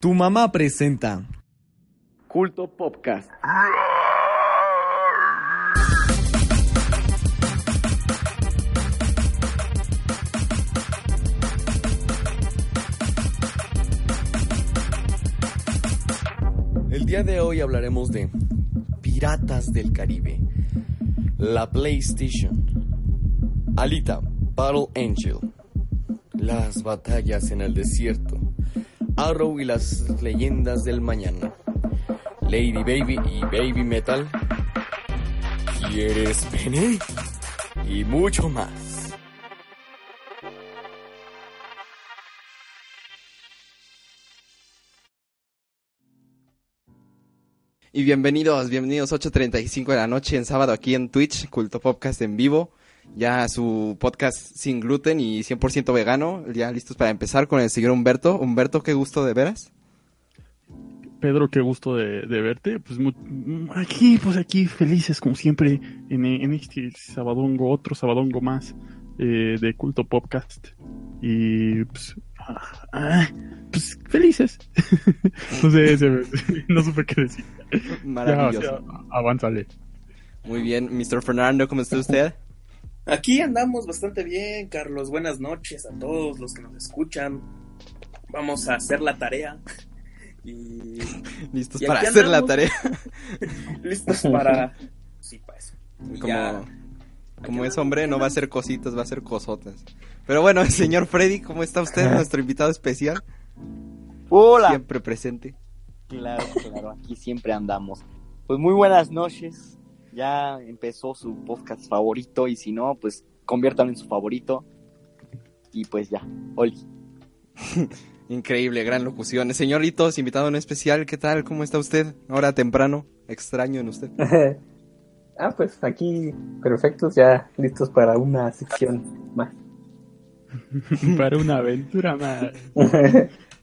Tu mamá presenta Culto Podcast. El día de hoy hablaremos de Piratas del Caribe, la PlayStation, Alita, Battle Angel, las batallas en el desierto, Arrow y las leyendas del mañana, Lady Baby y Baby Metal, ¿Quieres pene? Y mucho más. Y bienvenidos, bienvenidos 8.35 de la noche en sábado aquí en Twitch, Culto Podcast en vivo. Ya su podcast sin gluten y 100% vegano. Ya listos para empezar con el señor Humberto. Humberto, qué gusto de veras. Pedro, qué gusto de, de verte. Pues aquí, pues aquí felices como siempre en, en este sabadongo, otro sabadongo más eh, de Culto Podcast. Y pues, ah, ah, pues felices. no sé, se- no supe qué decir. Maravilloso. Ya, o sea, avánzale. Muy bien, Mr. Fernando, ¿cómo está usted? Aquí andamos bastante bien, Carlos. Buenas noches a todos los que nos escuchan. Vamos a hacer la tarea. Y Listos Y para hacer la tarea. listos para... Sí, para eso. Y Como, ya. como es hombre, no va a ser cositas, va a ser cosotas. Pero bueno, señor Freddy, ¿cómo está usted? Nuestro invitado especial, Hola. siempre presente. Claro, claro, aquí siempre andamos. Pues muy buenas noches. Ya empezó su podcast favorito y si no, pues conviértanlo en su favorito. Y pues ya, Oli. Increíble, gran locución. Señoritos, invitado en especial, ¿qué tal? ¿Cómo está usted? Ahora temprano, extraño en usted. ah, pues aquí perfectos, ya listos para una sección más. Para una aventura más.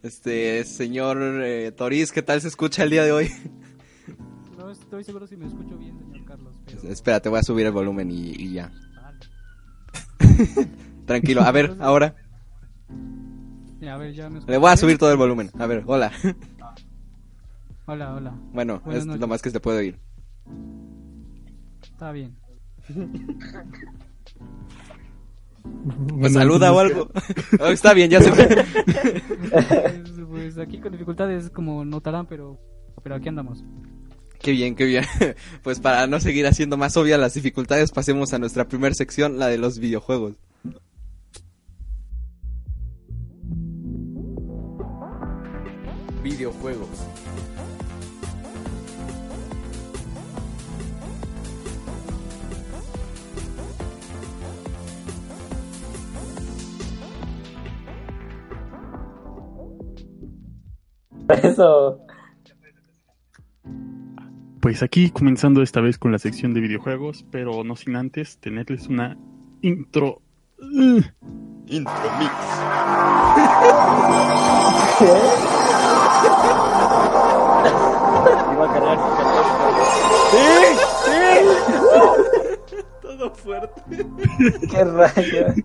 Este, señor eh, Toriz, ¿qué tal se escucha el día de hoy? Estoy seguro si me escucho bien, señor Carlos. Pero... Espérate, voy a subir el volumen y, y ya. Vale. Tranquilo, a ver, ahora. Ya, a ver, ya me Le voy a subir todo el volumen. A ver, hola. Hola, hola. Bueno, Buenas es noches. lo más que se puede oír. Está bien. ¿Me saluda o algo? Oh, está bien, ya se fue. Pues, pues aquí con dificultades, como notarán, pero, pero aquí andamos. Qué bien, qué bien. Pues para no seguir haciendo más obvias las dificultades, pasemos a nuestra primera sección, la de los videojuegos. Videojuegos. Eso. Pues aquí comenzando esta vez con la sección de videojuegos, pero no sin antes tenerles una intro. uh, Intro Mix. Iba a cargar su Todo fuerte. ¿Qué rayos?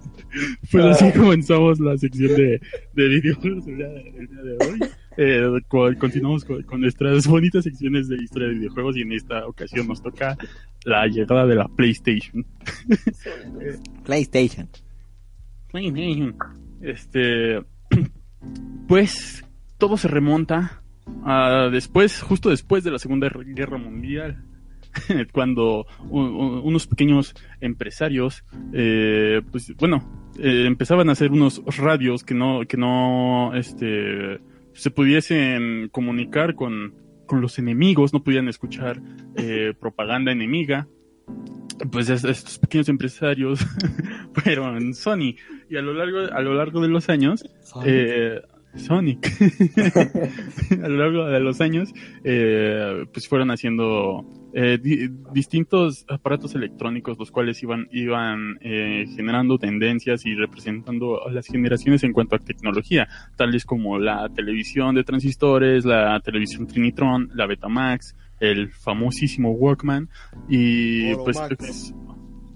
Pues así comenzamos la sección de, de videojuegos el día, el día de hoy. Eh, co- continuamos con, con nuestras bonitas secciones de historia de videojuegos y en esta ocasión nos toca la llegada de la PlayStation. PlayStation. Este, pues todo se remonta a después, justo después de la Segunda Guerra Mundial, cuando unos pequeños empresarios, eh, pues bueno, eh, empezaban a hacer unos radios que no, que no, este, se pudiesen comunicar con, con los enemigos, no podían escuchar eh, propaganda enemiga. Pues es- estos pequeños empresarios fueron Sony y a lo largo a lo largo de los años eh, Sonic a lo largo de los años eh, pues fueron haciendo eh, di- distintos aparatos electrónicos los cuales iban iban eh, generando tendencias y representando a las generaciones en cuanto a tecnología tales como la televisión de transistores la televisión Trinitron la Betamax el famosísimo Walkman y pues Toromax. pues,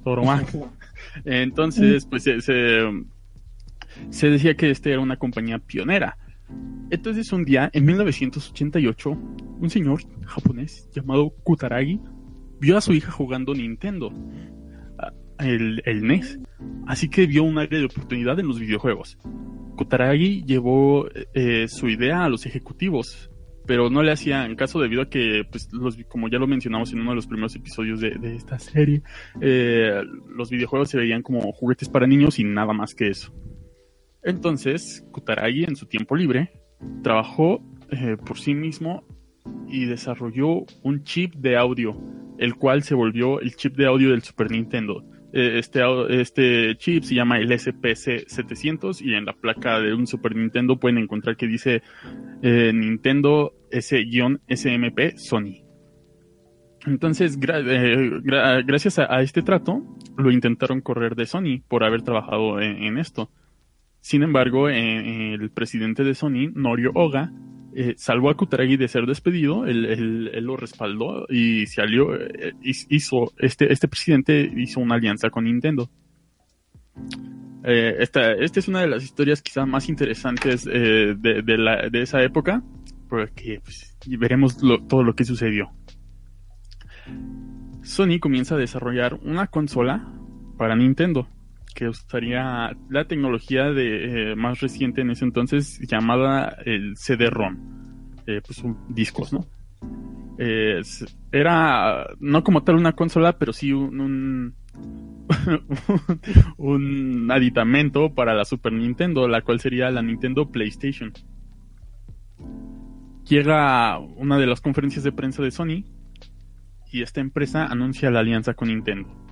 Toromax. Entonces, pues se, se decía que este era una compañía pionera. Entonces un día, en 1988, un señor japonés llamado Kutaragi vio a su hija jugando Nintendo, el, NES, así que vio un área de oportunidad en los videojuegos. Kutaragi llevó eh, su idea a los ejecutivos, pero no le hacían caso debido a que, pues, los, como ya lo mencionamos en uno de los primeros episodios de, de esta serie, eh, los videojuegos se veían como juguetes para niños y nada más que eso. Entonces, Kutaragi en su tiempo libre trabajó eh, por sí mismo y desarrolló un chip de audio, el cual se volvió el chip de audio del Super Nintendo. Eh, Este, este chip se llama el SPC 700 y en la placa de un Super Nintendo pueden encontrar que dice eh, Nintendo S-SMP Sony. Entonces, gra- gra- gracias a, este trato, lo intentaron correr de Sony por haber trabajado en esto. Sin embargo, eh, el presidente de Sony, Norio Oga, eh, salvó a Kutaragi de ser despedido, él, lo respaldó y se alió, eh, hiz- hizo, este, este presidente hizo una alianza con Nintendo. Esta, esta es una de las historias quizá más interesantes de, de la- de esa época, porque pues, veremos todo lo que sucedió. Sony comienza a desarrollar una consola para Nintendo que usaría la tecnología de eh, más reciente en ese entonces llamada el CD-ROM, eh, pues discos, ¿no? Eh, era no como tal una consola, pero sí un, un, un aditamento para la Super Nintendo, la cual sería la Nintendo PlayStation. Llega una de las conferencias de prensa de Sony y esta empresa anuncia la alianza con Nintendo.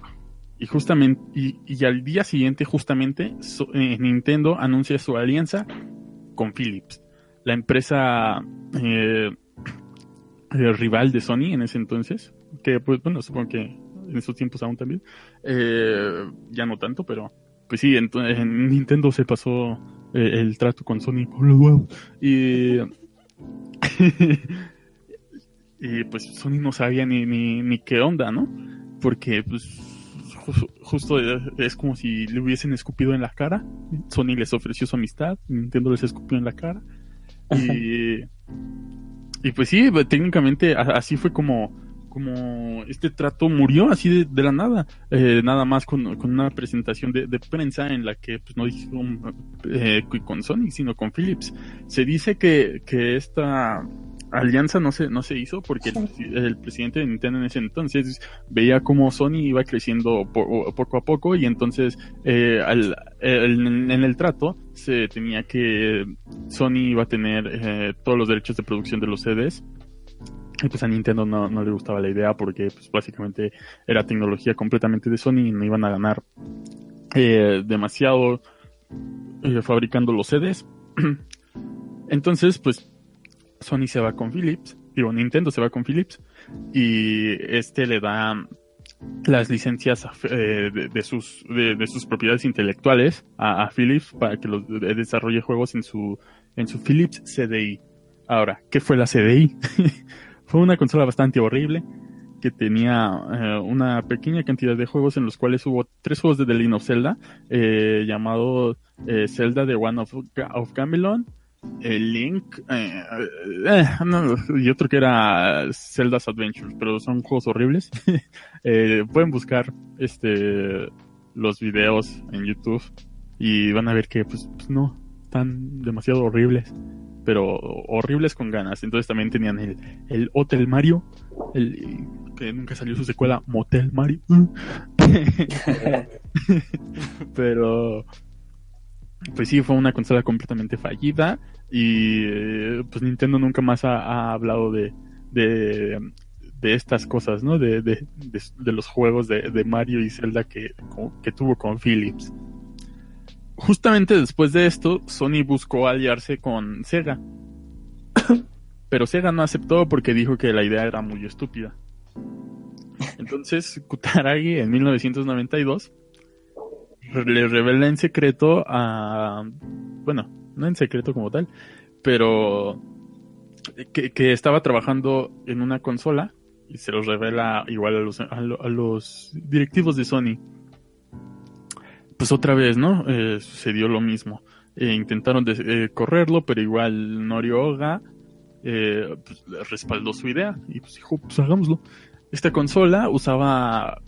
Y justamente, y, y al día siguiente, justamente, eh, Nintendo anuncia su alianza con Philips, la empresa eh, eh, rival de Sony en ese entonces, que pues bueno, supongo que en esos tiempos aún también, ya no tanto, pero pues sí, en, en Nintendo se pasó eh, el trato con Sony huevos. Y, y pues Sony no sabía ni, ni, ni qué onda, ¿no? Porque pues justo es como si le hubiesen escupido en la cara. Sony les ofreció su amistad, Nintendo les escupió en la cara. Y, y pues sí, técnicamente a- así fue como, como este trato murió así de, de la nada. Eh, nada más con, con una presentación de, de prensa en la que pues no dijeron eh, con Sony, sino con Philips. Se dice que, que esta alianza no se, no se hizo porque el, presi- el presidente de Nintendo en ese entonces veía cómo Sony iba creciendo po- poco a poco y entonces eh, al- en el trato se tenía que Sony iba a tener eh, todos los derechos de producción de los CDs y pues a Nintendo no, no le gustaba la idea porque pues básicamente era tecnología completamente de Sony y no iban a ganar eh, demasiado eh, fabricando los CDs entonces pues Sony se va con Philips, digo, Nintendo se va con Philips y este le da las licencias eh, de, de sus de, de sus propiedades intelectuales a, Philips para que de- desarrolle juegos en su en su Philips CDI. Ahora, ¿qué fue la CDI? fue una consola bastante horrible que tenía eh, una pequeña cantidad de juegos en los cuales hubo tres juegos de The Zelda eh, llamado eh, Zelda The One of, of Gamelon el Link eh, eh, no, y otro que era Zelda's Adventures, pero son juegos horribles. Eh, pueden buscar este los videos en YouTube y van a ver que pues, pues no, están demasiado horribles, pero horribles con ganas. Entonces también tenían el, el Hotel Mario, el que nunca salió su secuela Motel Mario. pero pues sí, fue una consola completamente fallida y eh, pues Nintendo nunca más ha, ha hablado de, de, de estas cosas, ¿no? De, de, de, los juegos de, Mario y Zelda que, que tuvo con Philips. Justamente después de esto, Sony buscó aliarse con Sega. Pero Sega no aceptó porque dijo que la idea era muy estúpida. Entonces, Kutaragi en 1992 le revela en secreto a... Bueno, no en secreto como tal, pero que, que estaba trabajando en una consola y se los revela igual a los, a, lo- a los directivos de Sony. Pues otra vez, ¿no? Eh, sucedió lo mismo. eh, intentaron eh, correrlo, pero igual Norioga eh, pues, respaldó su idea y pues dijo, pues hagámoslo. Esta consola usaba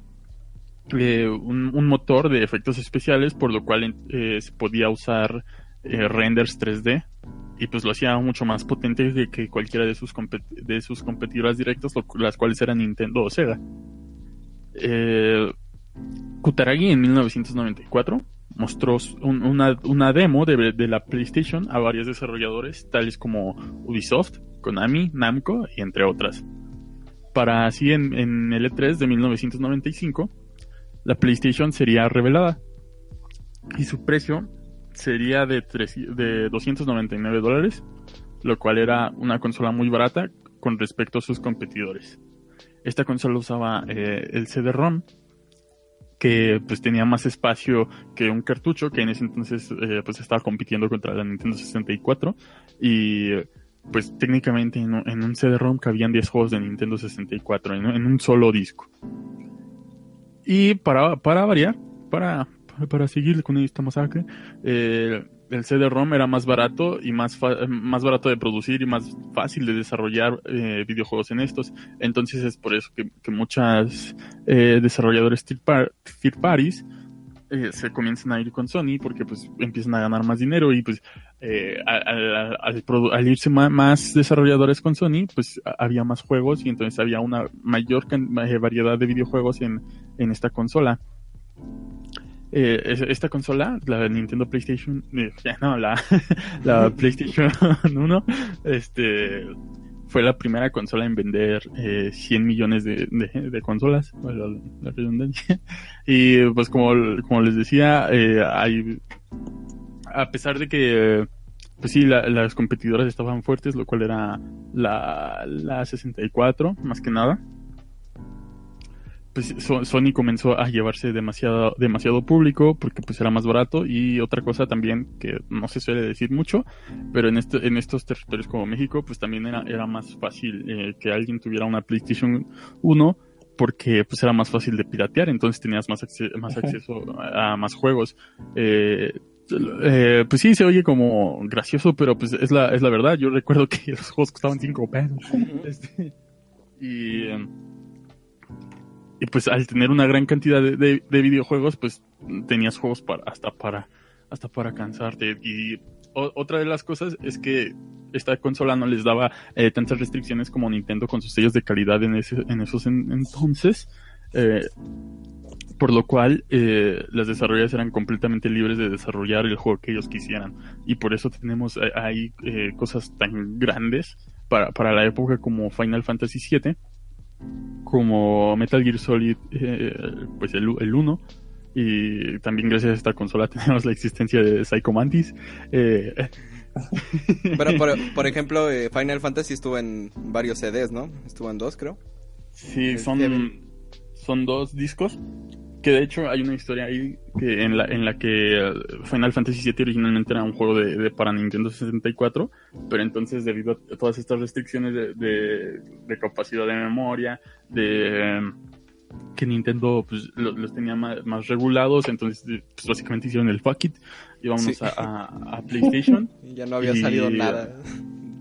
eh, un, motor de efectos especiales, por lo cual eh, se podía usar eh, renders 3D y pues lo hacía mucho más potente de que cualquiera de sus, de sus competidoras directas, las cuales eran Nintendo o Sega. Kutaragi en 1994 mostró una, una demo de, de la PlayStation a varios desarrolladores, tales como Ubisoft, Konami, Namco y entre otras. Para así en, en el E3 de 1995, la PlayStation sería revelada y su precio sería de, tres- de 299 dólares, lo cual era una consola muy barata con respecto a sus competidores. Esta consola usaba eh, el CD-ROM, que pues tenía más espacio que un cartucho, que en ese entonces eh, pues estaba compitiendo contra la Nintendo 64 y pues técnicamente en, un- CD-ROM cabían 10 juegos de Nintendo 64 en, en un solo disco. Y para, para variar, para, para seguir con esta masacre, eh, el CD-ROM era más barato y más, fa- más barato de producir y más fácil de desarrollar eh, videojuegos en estos. Entonces es por eso que, que muchas eh, desarrolladores third, par- third parties eh, se comienzan a ir con Sony porque pues empiezan a ganar más dinero y pues eh, al, irse más desarrolladores con Sony pues había más juegos y entonces había una mayor eh, variedad de videojuegos en, en esta consola. Eh, es- esta consola, la Nintendo PlayStation, eh, no, la, la PlayStation 1, este, fue la primera consola en vender eh, 100 millones de, de- consolas, la, redundancia. Y pues como, como les decía, a pesar de que, pues sí, la- las competidoras estaban fuertes, lo cual era la, la 64, más que nada. Pues So- Sony comenzó a llevarse demasiado, demasiado público porque pues era más barato y otra cosa también que no se suele decir mucho, pero en este, en estos territorios como México pues también era, era más fácil eh, que alguien tuviera una PlayStation 1 porque pues era más fácil de piratear, entonces tenías más, acce- más acceso a, a más juegos. Eh, eh, pues sí, se oye como gracioso, pero pues es la, es la verdad. Yo recuerdo que los juegos costaban 5 pesos. Este, y, y pues al tener una gran cantidad de, de- de videojuegos, pues tenías juegos para, hasta para, hasta para cansarte. Y o- otra de las cosas es que esta consola no les daba eh, tantas restricciones como Nintendo con sus sellos de calidad en, ese, en esos en- entonces. eh, por lo cual eh, las desarrolladoras eran completamente libres de desarrollar el juego que ellos quisieran. Y por eso tenemos eh, ahí eh, cosas tan grandes para, para la época como Final Fantasy VII, como Metal Gear Solid, eh, pues el, el 1. Y también gracias a esta consola tenemos la existencia de Psycho Mantis. Eh, Pero, por, por ejemplo, Final Fantasy estuvo en varios CDs, ¿no? Estuvo en dos, creo. Sí, son, son dos discos. Que de hecho hay una historia ahí que en la, en la que eh, Final Fantasy VII originalmente era un juego de, de para Nintendo 64, pero entonces debido a todas estas restricciones de, de, de capacidad de memoria, de eh, que Nintendo pues, lo- los tenía más, más regulados, entonces eh, pues, básicamente hicieron el fuck it y Sí. a, a- a PlayStation. Ya no había Y- salido nada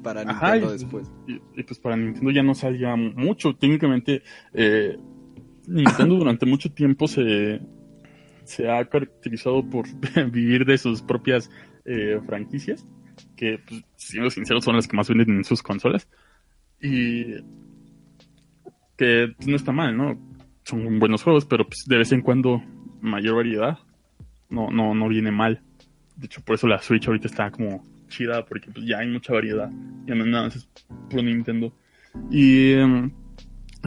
para Nintendo después. Y, y, pues para Nintendo ya no salía mucho. Técnicamente, eh, Nintendo durante mucho tiempo se, se ha caracterizado por vivir de sus propias eh, franquicias, que, pues, siendo sinceros, son las que más venden en sus consolas. Y que pues, no está mal, ¿no? Son buenos juegos, pero pues, de vez en cuando mayor variedad no, no, no viene mal. De hecho, por eso la Switch ahorita está como chida, porque pues, ya hay mucha variedad. Ya no es nada, es puro Nintendo. Y, em,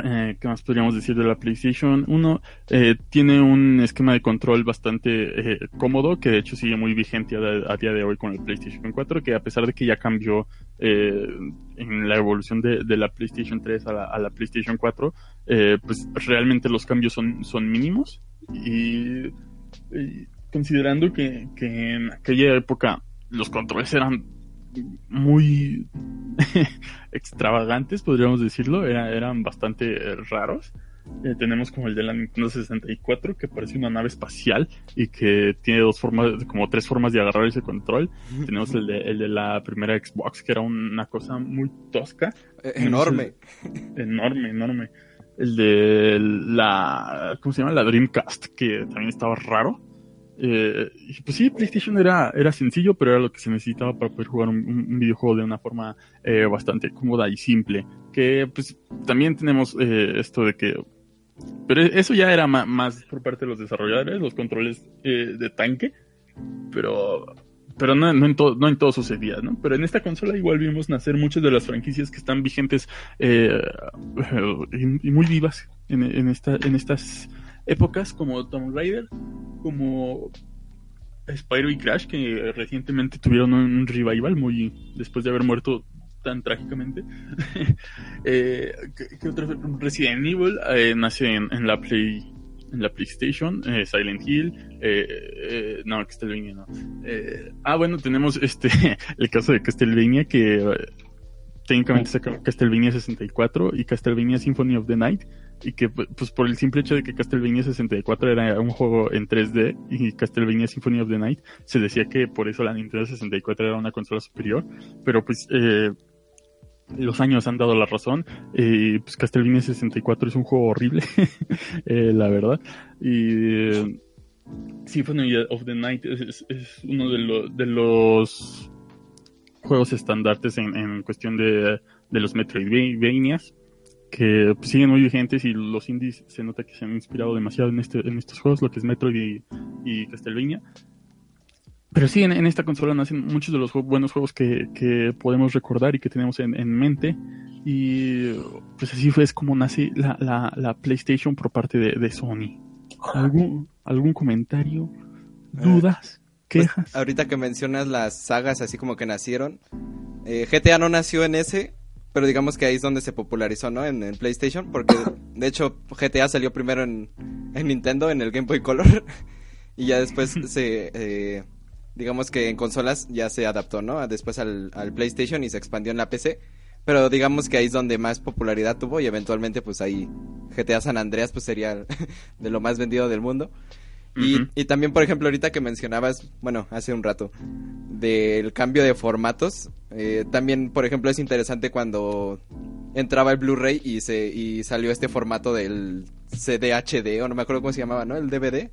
eh, ¿qué más podríamos decir de la PlayStation 1? Eh, tiene un esquema de control bastante eh, cómodo, que de hecho sigue muy vigente a, día de hoy con el PlayStation 4, que a pesar de que ya cambió eh, en la evolución de, la PlayStation 3 a la, a la PlayStation 4, eh, pues realmente los cambios son, son mínimos. Y, y considerando que, que en aquella época los controles eran muy extravagantes, podríamos decirlo, era- eran bastante eh, raros. Eh, tenemos como el de la Nintendo 64, que parece una nave espacial y que tiene dos formas, como tres formas de agarrar ese control. tenemos el de, el de la primera Xbox, que era una cosa muy tosca. Eh, enorme. enorme, enorme. El de la, ¿cómo se llama? La Dreamcast, que también estaba raro. Eh, pues sí, PlayStation era, era sencillo, pero era lo que se necesitaba para poder jugar un, videojuego de una forma eh, bastante cómoda y simple. Que pues también tenemos eh, esto de que... Pero eso ya era más por parte de los desarrolladores, los controles eh, de tanque. Pero pero no, en todo, no en todo sucedía, ¿no? Pero en esta consola igual vimos nacer muchas de las franquicias que están vigentes y, y, muy vivas en, en, esta, en estas épocas como Tomb Raider, como Spyro y Crash, que recientemente tuvieron un revival muy después de haber muerto tan trágicamente. eh, ¿qué, ¿qué, otro? Resident Evil eh, nace en, en, la Play en la PlayStation, eh, Silent Hill, eh, no, Castlevania no. ah, bueno, tenemos este el caso de Castlevania que técnicamente saca Castlevania 64 y Castlevania Symphony of the Night y que pues por el simple hecho de que Castlevania 64 era un juego en 3D y Castlevania Symphony of the Night se decía que por eso la Nintendo 64 era una consola superior pero pues eh, los años han dado la razón y pues Castlevania 64 es un juego horrible eh, la verdad y eh, Symphony of the Night es, uno de, lo, de los juegos estandartes en, en cuestión de, de los Metroidvanias que pues, siguen muy vigentes y los indies se nota que se han inspirado demasiado en, este, en estos juegos, lo que es Metroid y, y Castlevania. Pero sí, en, en, esta consola nacen muchos de los buenos juegos que, que podemos recordar y que tenemos en, en, mente. Y pues así fue es como nace la, la, la PlayStation por parte de, de, Sony. ¿Algún, ¿Algún comentario? ¿Dudas? ¿Quejas? Pues, ahorita que mencionas las sagas así como que nacieron, eh, GTA no nació en ese, pero digamos que ahí es donde se popularizó, ¿no? En, en PlayStation, porque de hecho GTA salió primero en, en, Nintendo, en el Game Boy Color, y ya después se, eh, digamos que en consolas ya se adaptó, ¿no? Después al, al, PlayStation y se expandió en la PC, pero digamos que ahí es donde más popularidad tuvo y eventualmente pues ahí GTA San Andreas pues sería de lo más vendido del mundo. Y, uh -huh. y, también, por ejemplo, ahorita que mencionabas, bueno, hace un rato, del cambio de formatos, eh, también, por ejemplo, es interesante cuando entraba el Blu-ray y, se, y salió este formato del CDHD, o no me acuerdo cómo se llamaba, ¿no? El DVD,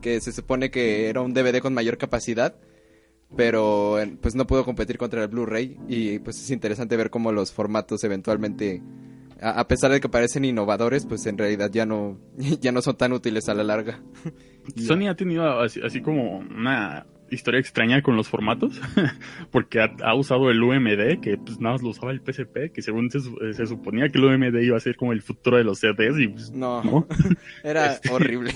que se supone que era un DVD con mayor capacidad, pero pues no pudo competir contra el Blu-ray y pues es interesante ver cómo los formatos eventualmente a, a, pesar de que parecen innovadores, pues en realidad ya no, ya no son tan útiles a la larga. Sony ha tenido así, así, como una historia extraña con los formatos, porque ha, ha, usado el UMD, que pues nada más lo usaba el PSP, que según se, se, suponía que el UMD iba a ser como el futuro de los CDs y pues, no, ¿no? era este, horrible.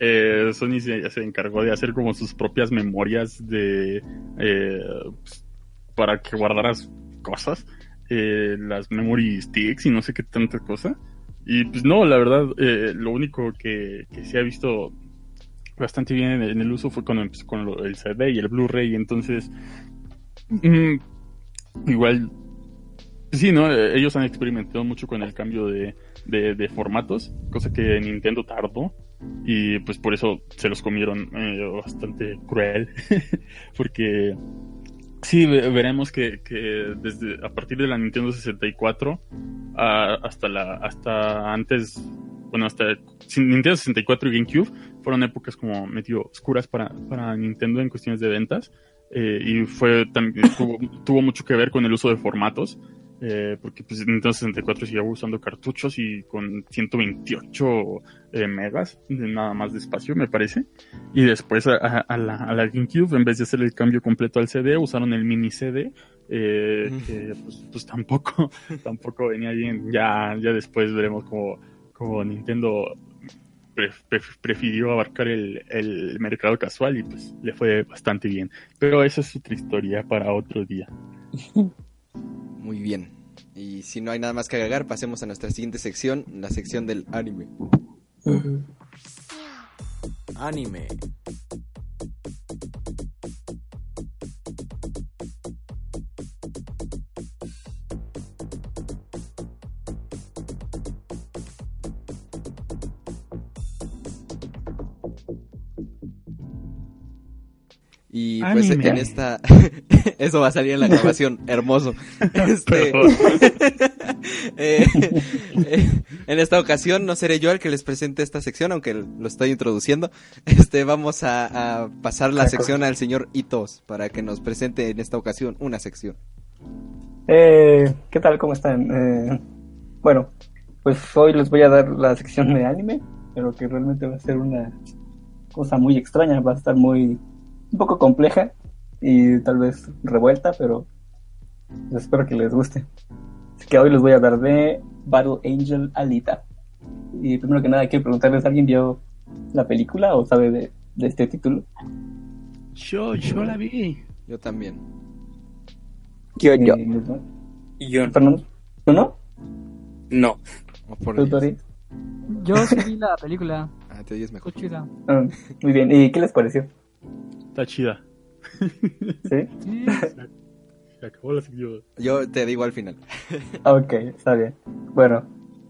Eh, Sony se, se, encargó de hacer como sus propias memorias de eh, pues, para que guardaras cosas eh, las memory sticks y no sé qué tanta cosa. Y pues no, la verdad, eh, lo único que, que, se ha visto bastante bien en, en el uso fue con, pues, con lo, el CD y el Blu-ray. Entonces, mmm, igual, pues sí, ¿no? Ellos han experimentado mucho con el cambio de, de, de, formatos, cosa que Nintendo tardó. Y pues por eso se los comieron eh, bastante cruel. porque Sí, veremos que, que, desde a partir de la Nintendo 64 a, hasta la hasta antes, bueno, hasta Nintendo 64 y GameCube fueron épocas como medio oscuras para, para Nintendo en cuestiones de ventas eh, y fue también tuvo, tuvo, mucho que ver con el uso de formatos. Eh, porque pues Nintendo 64 seguía usando cartuchos y con 128 eh, megas nada más de espacio me parece. Y después a, a, la, a, la, GameCube en vez de hacer el cambio completo al CD usaron el mini CD eh, que pues, pues, tampoco tampoco venía bien. Ya ya después veremos como, como Nintendo prefirió abarcar el, el mercado casual y pues le fue bastante bien. Pero esa es otra historia para otro día muy bien. Y si no hay nada más que agregar, pasemos a nuestra siguiente sección, la sección del anime. Uh -huh. Anime. Y pues Anime. en esta... Eso va a salir en la grabación, hermoso. Este... Eh, eh, en esta ocasión no seré yo el que les presente esta sección, aunque lo estoy introduciendo. Este, vamos a, a pasar la sección al señor Itos para que nos presente en esta ocasión una sección. Eh, ¿Qué tal? ¿Cómo están? Eh, bueno, pues hoy les voy a dar la sección de anime, pero que realmente va a ser una cosa muy extraña, va a estar muy un poco compleja y tal vez revuelta, pero espero que les guste. Así que hoy les voy a hablar de Battle Angel Alita. Y primero que nada quiero preguntarles, ¿alguien vio la película o sabe de, de este título? Yo, yo la vi. Yo también. Yo, yo. Eh, Y yo Fernando, ¿tú no? no. Por ¿Tú, Tori? Yo sí vi la película. Ah, te oyes mejor. Chida. Ah, muy bien, ¿y qué les pareció? Está chida. ¿Sí? Sí. Se acabó la sección. Yo te digo al final. Ok, está bien. Bueno,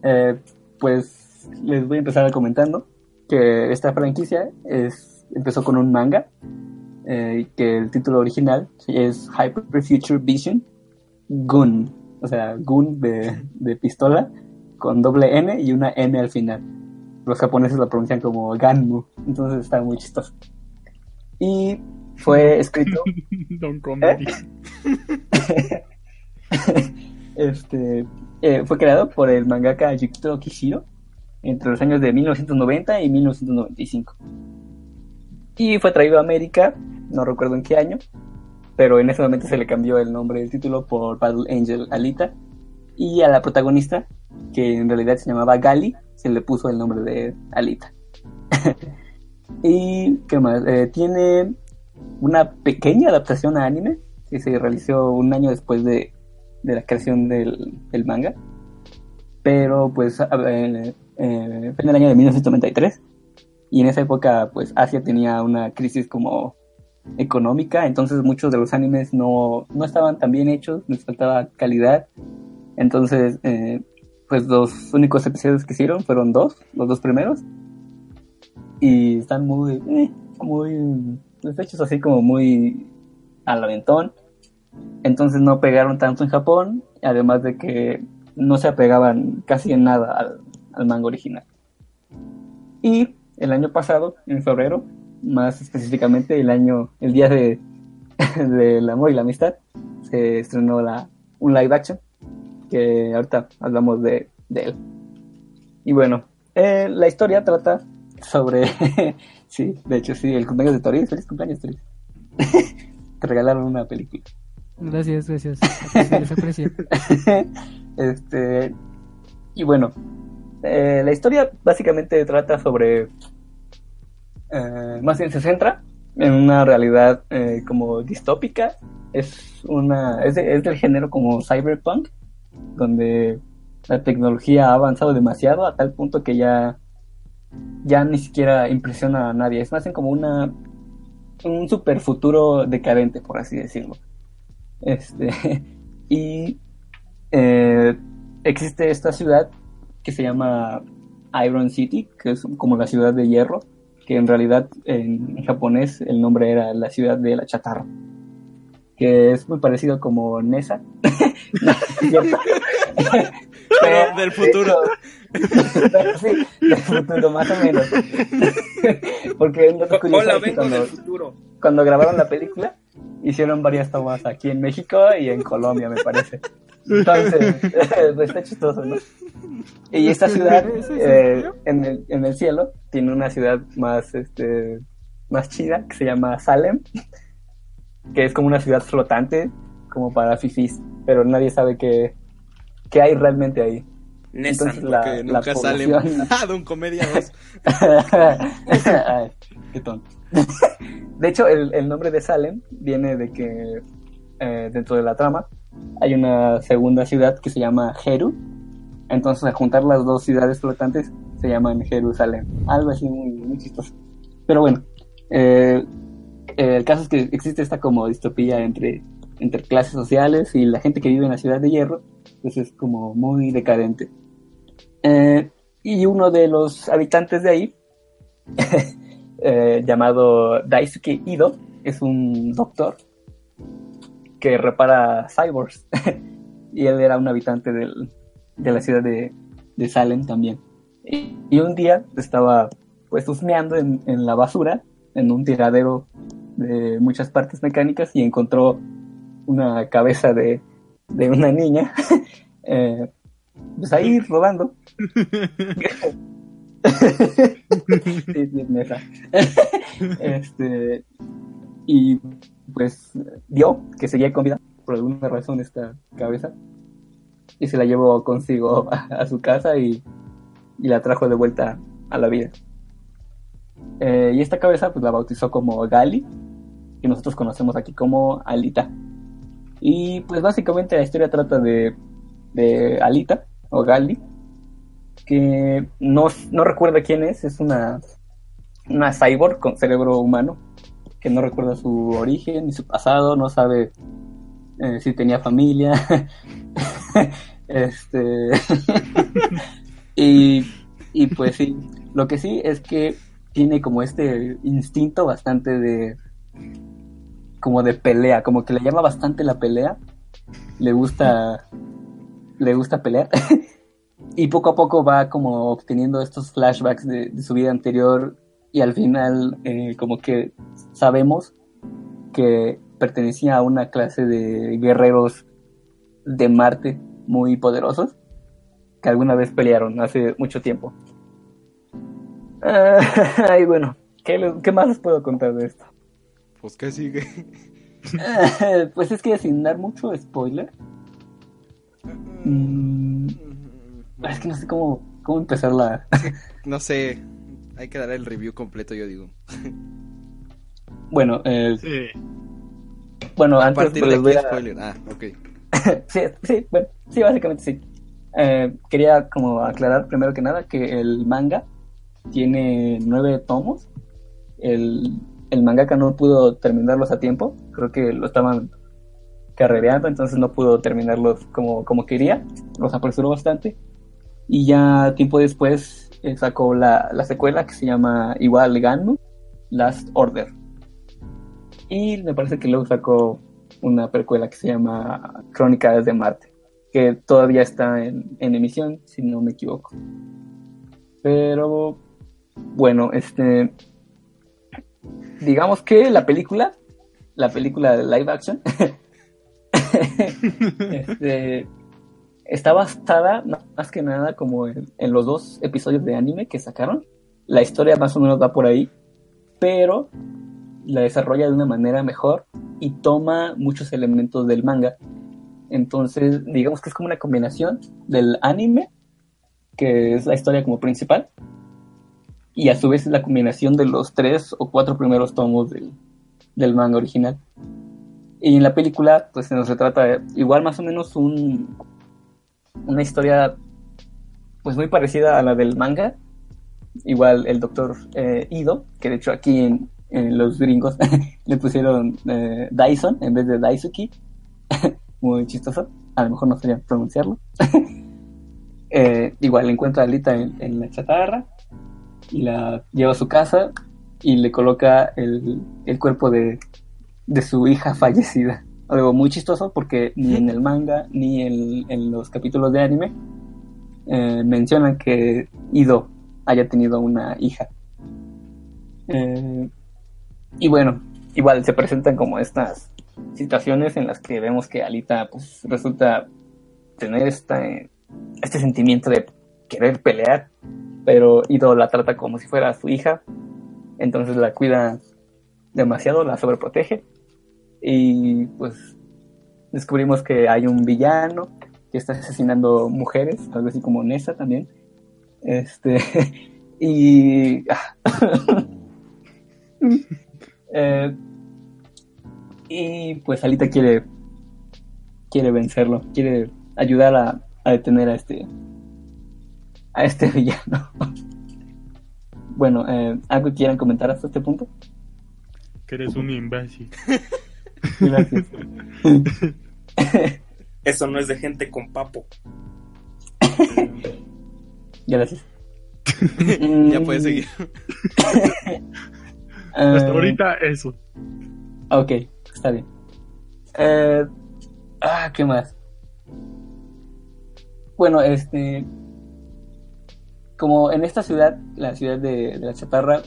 eh, pues les voy a empezar comentando que esta franquicia es, empezó con un manga, eh, que el título original es Hyper Future Vision Gun, o sea, Gun de, de pistola con doble N y una M al final. Los japoneses lo pronuncian como Ganmu, entonces está muy chistoso. Y fue escrito Don Comedy. este, eh, fue creado por el mangaka Yukito Kishiro entre los años de 1990 y 1995. Y fue traído a América, no recuerdo en qué año, pero en ese momento se le cambió el nombre del título por Battle Angel Alita. Y a la protagonista, que en realidad se llamaba Gali, se le puso el nombre de Alita. y, ¿qué más? Eh, tiene una pequeña adaptación a anime que se realizó un año después de, de la creación del, manga. Pero pues eh, fue en el año de 1993 y en esa época pues Asia tenía una crisis como económica, entonces muchos de los animes no, no estaban tan bien hechos, les faltaba calidad. Entonces eh, pues los únicos episodios que hicieron fueron dos, los dos primeros. Y están muy, eh, muy, pues, hechos así como muy al aventón. Entonces no pegaron tanto en Japón, además de que no se apegaban casi en nada al, al manga original. Y el año pasado, en febrero, más específicamente el año, el día de del amor y la amistad, se estrenó la, un live action, que ahorita hablamos de, de él. Y bueno, eh, la historia trata sobre, sí, de hecho sí, el cumpleaños de Tori, feliz cumpleaños Tori. Te regalaron una película. Gracias, gracias. Les aprecio. este y bueno eh, la historia básicamente trata sobre eh, más bien se centra en una realidad eh, como distópica es una es, de- es del género como cyberpunk donde la tecnología ha avanzado demasiado a tal punto que ya ya ni siquiera impresiona a nadie. Es más bien como una un super futuro decadente por así decirlo. Este y eh, existe esta ciudad que se llama Iron City, que es como la ciudad de hierro, que en realidad en japonés el nombre era la ciudad de la chatarra, que es muy parecido como Nesa. Pero, del futuro. pero sí, del futuro, más o menos. Porque curioso Hola, es que vengo cuando- del futuro. cuando grabaron la película, hicieron varias tomas aquí en México y en Colombia, me parece. Entonces, pues, está chistoso, ¿no? Y esta ciudad, ¿Es en eh, en, el, en el cielo, tiene una ciudad más, este, más chida que se llama Salem, que es como una ciudad flotante, como para fifís, pero nadie sabe qué, qué hay realmente ahí. Nessan. Entonces, la, Que la nunca sale. población- Ah, Don Comedia 2. Ay, qué tonto. De hecho, el, el nombre de Salem viene de que eh, dentro de la trama hay una segunda ciudad que se llama Jeru. Entonces, al juntar las dos ciudades flotantes, se llaman Jerusalén. Algo así muy, muy chistoso. Pero bueno, eh, eh, el caso es que existe esta como distopía entre, entre clases sociales y la gente que vive en la ciudad de hierro, pues es como muy decadente. Eh, y uno de los habitantes de ahí, eh, llamado Daisuke Ido, es un doctor que repara cyborgs. y él era un habitante del- de la ciudad de, de Salem también. Y, un día estaba pues husmeando en la basura, en un tiradero de muchas partes mecánicas y encontró una cabeza de, de una niña eh, pues ahí sí, sí, neta. este, y pues vio que seguía con vida por alguna razón esta cabeza y se la llevó consigo a, a su casa y, y la trajo de vuelta a la vida. Eh, y esta cabeza pues la bautizó como Gali, que nosotros conocemos aquí como Alita. Y pues básicamente la historia trata de, de Alita o Gali, que no, no recuerda quién es, es una, una cyborg con cerebro humano, que no recuerda su origen ni su pasado, no sabe eh, si tenía familia. este y, y pues sí, lo que sí es que tiene como este instinto bastante de como de pelea, como que le llama bastante la pelea. Le gusta le gusta pelear. y poco a poco va como obteniendo estos flashbacks de, su vida anterior y al final eh, como que sabemos que pertenecía a una clase de guerreros de Marte muy poderosos que alguna vez pelearon hace mucho tiempo. Ah, Ay, bueno, ¿qué, les- qué más les puedo contar de esto? Pues, ¿qué sigue? Pues es que sin dar mucho spoiler, Mm, es que no sé cómo, cómo empezar la... No sé, hay que dar el review completo, yo digo. Bueno, eh, Sí. bueno, A antes partir de les voy a... spoiler. Ah, ok. sí, sí, bueno, sí, básicamente sí. Eh, quería como aclarar primero que nada que el manga tiene nueve tomos. El, el mangaka no pudo terminarlos a tiempo. Creo que lo estaban carrereando, entonces no pudo terminarlos como, como quería. Los apresuró bastante. Y ya tiempo después eh, sacó la, la secuela que se llama igual Ganmu, Last Order. Y me parece que luego sacó una precuela que se llama Crónicas de Marte, que todavía está en, en emisión, si no me equivoco. Pero bueno, este digamos que la película, la película de live action, este, está basada más que nada como en, en los dos episodios de anime que sacaron. La historia más o menos va por ahí, pero la desarrolla de una manera mejor y toma muchos elementos del manga. Entonces, digamos que es como una combinación del anime, que es la historia como principal, y a su vez es la combinación de los tres o cuatro primeros tomos del, del manga original. Y en la película, pues se nos retrata igual más o menos un, una historia pues muy parecida a la del manga. Igual el doctor eh, Ido, que de hecho aquí en, en los gringos le pusieron eh, Dyson en vez de Daisuki. muy chistoso. A lo mejor no sabía pronunciarlo. Eh, igual encuentra a Alita en, en la chatarra y la lleva a su casa y le coloca el, el cuerpo de, de su hija fallecida. Algo muy chistoso porque ni en el manga ni en, en los capítulos de anime eh, mencionan que Ido haya tenido una hija. Eh, y bueno, igual se presentan como estas situaciones en las que vemos que Alita pues resulta tener esta, este sentimiento de querer pelear, pero Ido la trata como si fuera su hija, entonces la cuida demasiado, la sobreprotege y pues descubrimos que hay un villano que está asesinando mujeres, algo así como Nessa también. Este y ah, eh, y pues Alita quiere quiere vencerlo, quiere ayudar a, a detener a este a este villano. bueno, eh, ¿algo que quieran comentar hasta este punto? Que eres un imbécil. Gracias. Eso no es de gente con papo. Gracias. Ya puedes seguir. Hasta ahorita eso. Ok, está bien. Eh, ah, ¿qué más? Bueno, este. Como en esta ciudad, la ciudad de, la chatarra,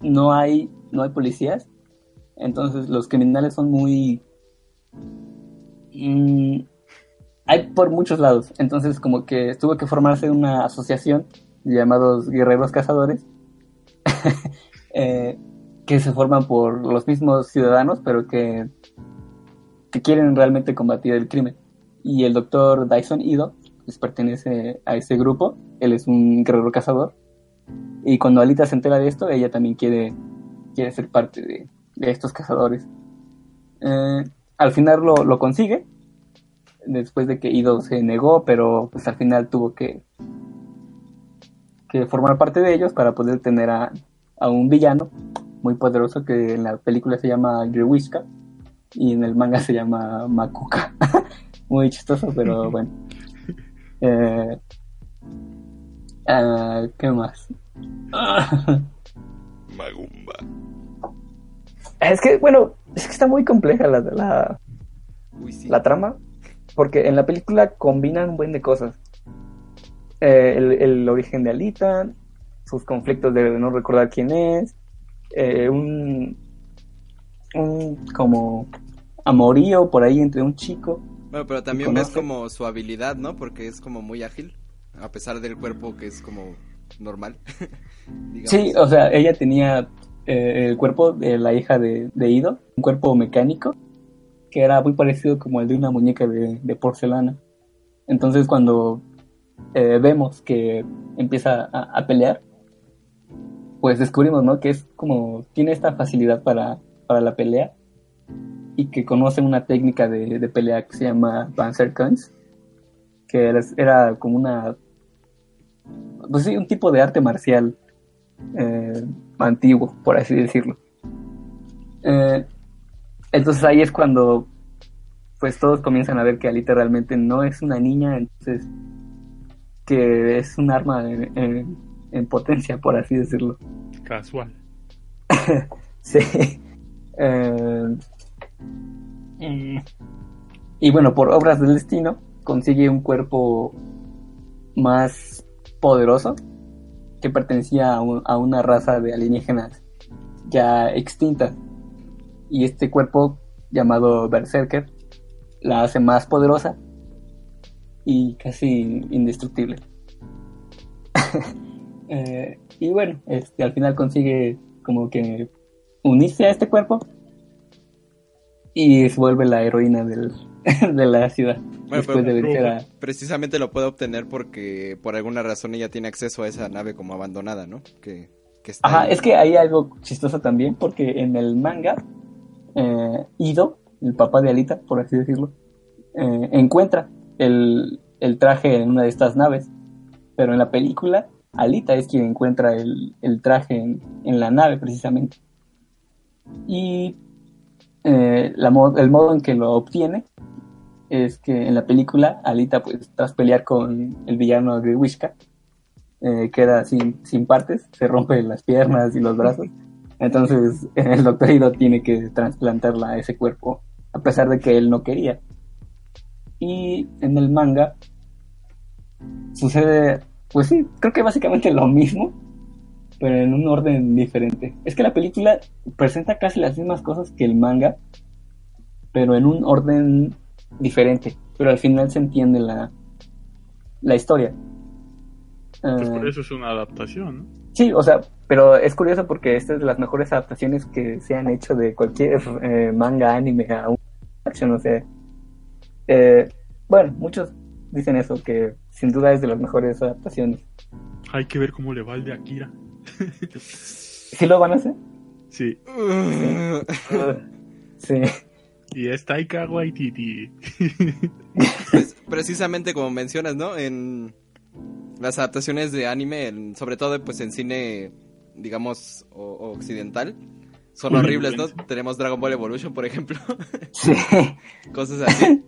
no hay, no hay policías. Entonces los criminales son muy. mm, hay por muchos lados. Entonces, como que tuvo que formarse una asociación llamados Guerreros Cazadores. eh, que se forman por los mismos ciudadanos, pero que, que quieren realmente combatir el crimen. Y el doctor Dyson Ido pues, pertenece a ese grupo, él es un guerrero cazador. Y cuando Alita se entera de esto, ella también quiere, quiere ser parte de, de estos cazadores. Eh, al final lo, lo consigue, después de que Ido se negó, pero pues al final tuvo que, que formar parte de ellos para poder tener a, a un villano muy poderoso que en la película se llama Grewishka y en el manga se llama Makuka. muy chistoso, pero bueno. Eh, ¿Qué más? Magumba. Es que, bueno, es que está muy compleja la, la, Uy, sí. la trama, porque en la película combinan un buen de cosas. Eh, el, el origen de Alita, sus conflictos de no recordar quién es, eh, un, un como amorío por ahí entre un chico. Bueno, pero también ves como su habilidad, ¿no? Porque es como muy ágil, a pesar del cuerpo que es como normal. Sí, o sea, ella tenía eh, el cuerpo de la hija de, de Ido, un cuerpo mecánico, que era muy parecido como el de una muñeca de, de porcelana. Entonces cuando eh, vemos que empieza a, a pelear, pues descubrimos, ¿no? Que es como, tiene esta facilidad para, para la pelea y que conoce una técnica de, de pelea que se llama Panzerkunst, que era, era como una, pues sí, un tipo de arte marcial eh, antiguo, por así decirlo. Eh, entonces ahí es cuando pues todos comienzan a ver que Alita realmente no es una niña, entonces que es un arma en, en- en potencia, por así decirlo. Casual. Sí. Eh, mm, y bueno, por obras del destino, consigue un cuerpo más poderoso que pertenecía a, un- a una raza de alienígenas ya extinta. Y este cuerpo, llamado Berserker, la hace más poderosa y casi indestructible. Eh, y bueno, este, al final consigue como que unirse a este cuerpo y se vuelve la heroína del, de la ciudad. Bueno, después pero- de vencer a... Precisamente lo puede obtener porque por alguna razón ella tiene acceso a esa nave como abandonada, ¿no? Que, que está Ajá, ahí. es que hay algo chistoso también porque en el manga, eh, Ido, el papá de Alita, por así decirlo, eh, encuentra el, el traje en una de estas naves, pero en la película, Alita es quien encuentra el, el traje en, en la nave precisamente. Y eh, la el modo en que lo obtiene es que en la película Alita, pues tras pelear con el villano Grewishka, eh, queda sin, sin partes, se rompe las piernas y los brazos. Entonces el doctor Ido tiene que trasplantarla a ese cuerpo, a pesar de que él no quería. Y en el manga sucede, pues sí, creo que básicamente lo mismo, pero en un orden diferente. Es que la película presenta casi las mismas cosas que el manga, pero en un orden diferente. Pero al final se entiende la, la historia. Pues por Eh, eso es una adaptación, ¿no? Sí, o sea, pero es curioso porque esta es de las mejores adaptaciones que se han hecho de cualquier eh, manga, anime a un acción, o sea. eh, bueno, muchos dicen eso, que sin duda es de las mejores adaptaciones. Hay que ver cómo le va el de Akira. ¿Sí lo van a hacer? Sí. sí. Y es Taika Waititi. Pues, precisamente como mencionas, ¿no? En las adaptaciones de anime, en- sobre todo pues en cine, digamos, o- occidental, son horribles, ¿no? Tenemos Dragon Ball Evolution, por ejemplo, Sí. cosas así.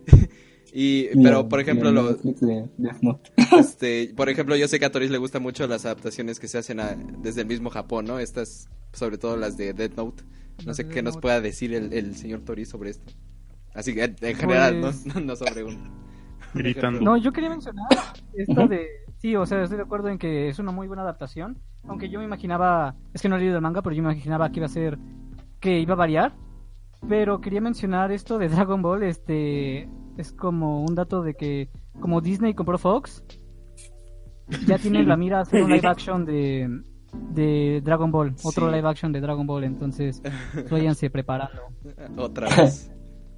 Y, pero, por ejemplo, lo, este, por ejemplo, yo sé que a Toris le gustan mucho las adaptaciones que se hacen a- desde el mismo Japón, ¿no? Estas, sobre todo las de Death Note, No sé qué nos no- pueda decir el, el señor Tori sobre esto. Así que en general, Pues- no, no sobre un... Gritando. No, yo quería mencionar esto de... Sí, o sea, estoy de acuerdo en que es una muy buena adaptación. Aunque yo me imaginaba... Es que no he leído el manga, pero yo me imaginaba que iba a ser... Que iba a variar. Pero quería mencionar esto de Dragon Ball. Este... Es como un dato de que... Como Disney compró Fox... Ya tienen la mira a hacer un live action de... De Dragon Ball. Otro Sí. live action de Dragon Ball. Entonces... Váyanse preparando. Otra vez.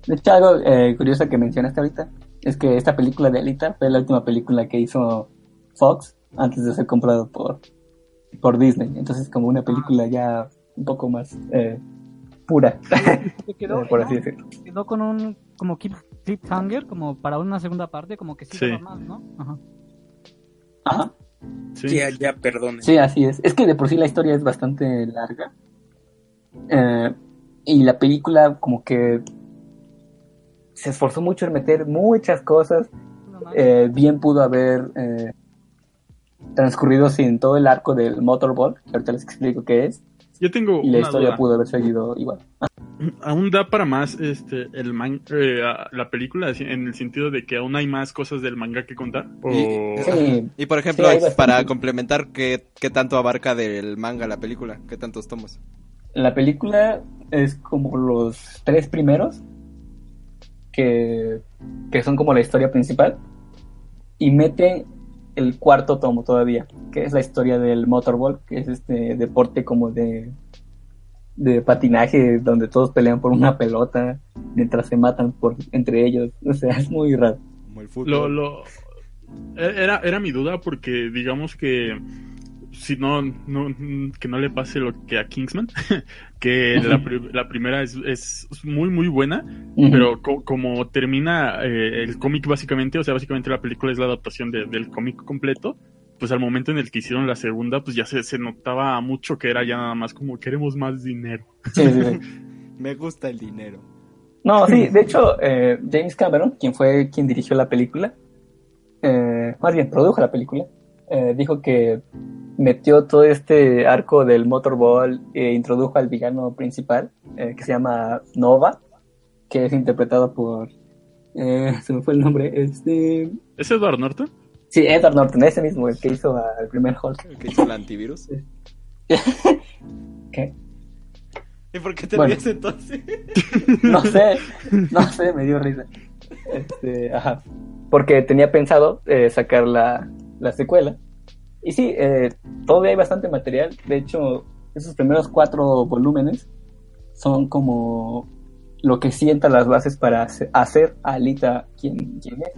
De hecho, algo eh, curioso que mencionaste ahorita es que esta película de Alita fue la última película que hizo Fox antes de ser comprado por, por Disney. Entonces, como una película ya un poco más eh, pura, Se quedó, por así decirlo. quedó con un como cliffhanger como para una segunda parte como que sí, Sí. más, ¿no? Ajá. Ajá. Sí. Ya, ya, perdone. Sí, así es. Es que de por sí la historia es bastante larga. Eh, y la película como que se esforzó mucho en meter muchas cosas. Eh, bien pudo haber eh, transcurrido sin todo el arco del Motorball, que ahorita les explico qué es. Yo tengo Y la una historia duda. pudo haber seguido igual. Aún da para más este el man, eh, la película en el sentido de que aún hay más cosas del manga que contar. O... Y- Sí, Y por ejemplo, Sí, para complementar, ¿qué, ¿qué tanto abarca del manga la película? ¿Qué tantos tomos? La película es como los tres primeros, que, que son como la historia principal, y mete el cuarto tomo todavía, que es la historia del motorball, que es este deporte como de, de patinaje donde todos pelean por una pelota mientras se matan por entre ellos. O sea, es muy raro. Como el fútbol. Lo, lo- era, era mi duda porque digamos que si no, no que no le pase lo que a Kingsman, que la, pri- la primera es, es muy muy buena, pero co- como termina eh, el cómic básicamente, o sea, básicamente la película es la adaptación de- del cómic completo, pues al momento en el que hicieron la segunda, pues ya se, se notaba mucho que era ya nada más como queremos más dinero. Sí, sí, sí. Me gusta el dinero. No, sí, de hecho, eh, James Cameron, quien fue quien dirigió la película, eh, más bien produjo la película, eh, dijo que metió todo este arco del motorball e introdujo al villano principal, eh, que se llama Nova, que es interpretado por... eh, se me fue el nombre, este... ¿Es Edward Norton? Sí, Edward Norton, ese mismo, el que hizo al primer Hulk. El que hizo el antivirus. ¿Qué? ¿Y por qué te Bueno. ríes entonces? No sé, no sé, me dio risa. Este, ajá. Porque tenía pensado eh, sacar la, la secuela. Y sí, eh, todavía hay bastante material. De hecho, esos primeros cuatro volúmenes son como lo que sienta las bases para hace- hacer a Alita quien, quien es.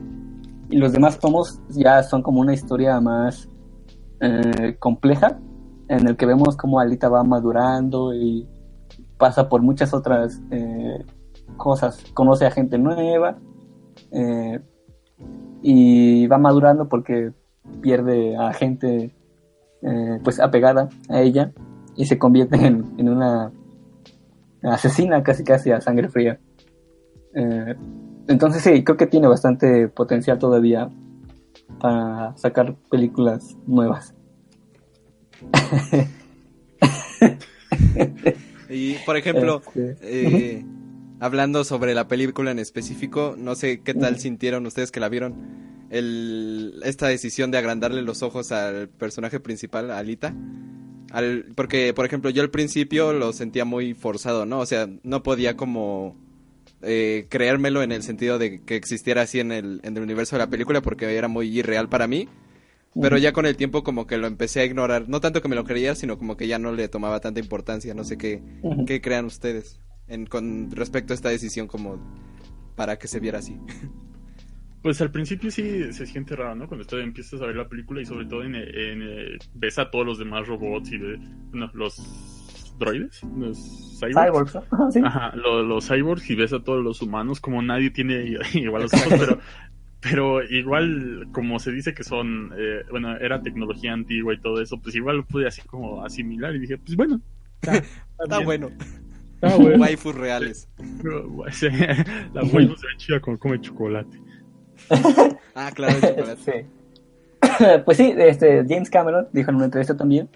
Y los demás tomos ya son como una historia más eh, compleja, en el que vemos cómo Alita va madurando y pasa por muchas otras eh, cosas, conoce a gente nueva eh, y va madurando porque pierde a gente pues apegada a ella y se convierte en, una asesina casi casi a sangre fría. Entonces sí, creo que tiene bastante potencial todavía para sacar películas nuevas. Y por ejemplo, Este, eh, hablando sobre la película en específico, no sé qué tal sintieron ustedes que la vieron. El, esta decisión de agrandarle los ojos al personaje principal, a Alita. Al, porque, por ejemplo, yo al principio lo sentía muy forzado, ¿no? O sea, no podía como eh, creérmelo en el sentido de que existiera así en el, en el universo de la película porque era muy irreal para mí. Pero ya con el tiempo como que lo empecé a ignorar. No tanto que me lo creía, sino como que ya no le tomaba tanta importancia. No sé qué, qué crean ustedes en, con respecto a esta decisión como para que se viera así. Pues al principio sí se siente raro, ¿no? Cuando tú empiezas a ver la película y sobre todo en, en, eh, ves a todos los demás robots y de, no, los droides, los cyborgs. Cyborgs, ¿no? Ajá, sí. Ajá, lo- los cyborgs y ves a todos los humanos como nadie tiene igual los ojos, pero, pero igual como se dice que son, eh, bueno, era tecnología antigua y todo eso, pues igual lo pude así como asimilar y dije, pues bueno. Está, bueno. Está bueno. Waifus reales. La waifu se ve chida como come chocolate. Ah, claro, el chocolate. Sí. pues sí, este, James Cameron dijo en una entrevista también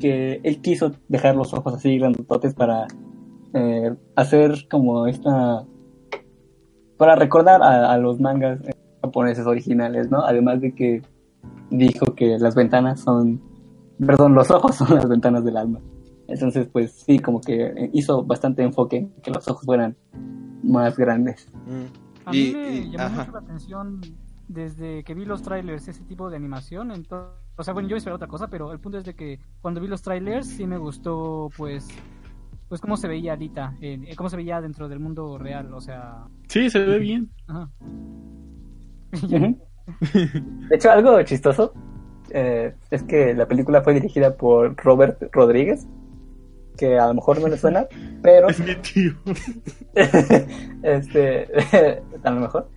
que él quiso dejar los ojos así grandototes para eh, hacer como esta para recordar a, a los mangas japoneses originales, ¿no? Además de que dijo que las ventanas son, perdón, los ojos son las ventanas del alma. Entonces, pues sí, como que hizo bastante enfoque en que los ojos fueran más grandes. Mm. A mí Y- me y- llamó ajá. mucho la atención desde que vi los trailers ese tipo de animación. Entonces, o sea, bueno, yo esperaba otra cosa, pero el punto es de que cuando vi los trailers sí me gustó, pues, pues cómo se veía Alita, eh, cómo se veía dentro del mundo real, o sea, Sí, se ve bien. ajá. De hecho, algo chistoso eh, es que la película fue dirigida por Robert Rodríguez, que a lo mejor no le suena, pero Es mi tío. este, a lo mejor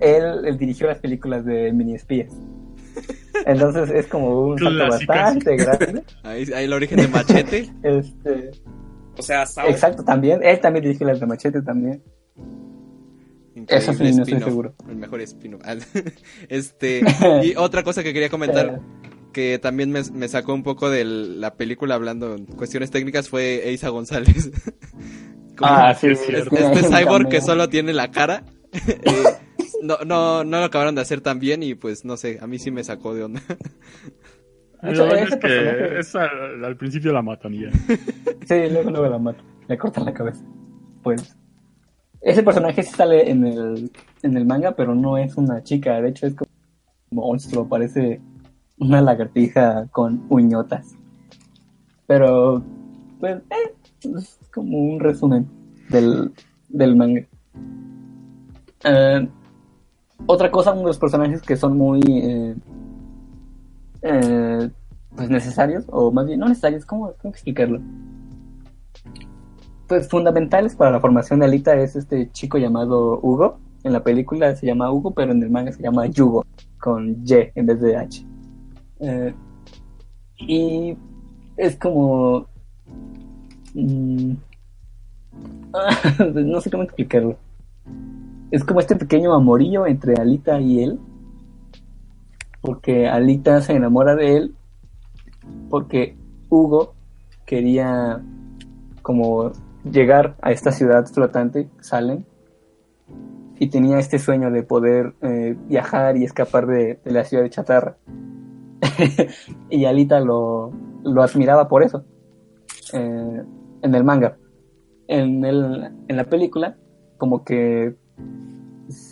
él, él dirigió las películas de mini espías. Entonces es como un salto bastante grande. Ahí, ahí el origen de Machete. Este, O sea, exacto, también. Él también dirigió las de Machete también. Eso sí, no estoy seguro. El mejor spin-off. este, y otra cosa que quería comentar, que también me, me sacó un poco de la película hablando en cuestiones técnicas, fue Eiza González. Como Ah, sí, es es cierto. que hay este cyborg que solo tiene la cara. eh, no, no, no lo acabaron de hacer tan bien y pues no sé, a mí sí me sacó de onda. Lo bueno ese es que personaje- es al, al principio la matan y ya. Sí, luego, luego la mata. Le cortan la cabeza. Pues. Ese personaje sí sale en el, en el manga, pero no es una chica. De hecho, es como un monstruo. Parece una lagartija con uñotas. Pero, pues, eh, es como un resumen del, del manga. Eh, otra cosa, uno de los personajes que son muy. eh, eh, pues necesarios, o más bien no necesarios, ¿cómo, cómo explicarlo? Pues fundamentales para la formación de Alita es este chico llamado Hugo. En la película se llama Hugo, pero en el manga se llama Yugo, con Y en vez de H. Eh, y es como... mm, no sé cómo explicarlo. Es como este pequeño amorillo entre Alita y él. Porque Alita se enamora de él porque Hugo quería como llegar a esta ciudad flotante, Salem, y tenía este sueño de poder eh, viajar y escapar de, de la ciudad de Chatarra. y Alita lo, lo admiraba por eso, eh, en el manga. En, el, en la película, como que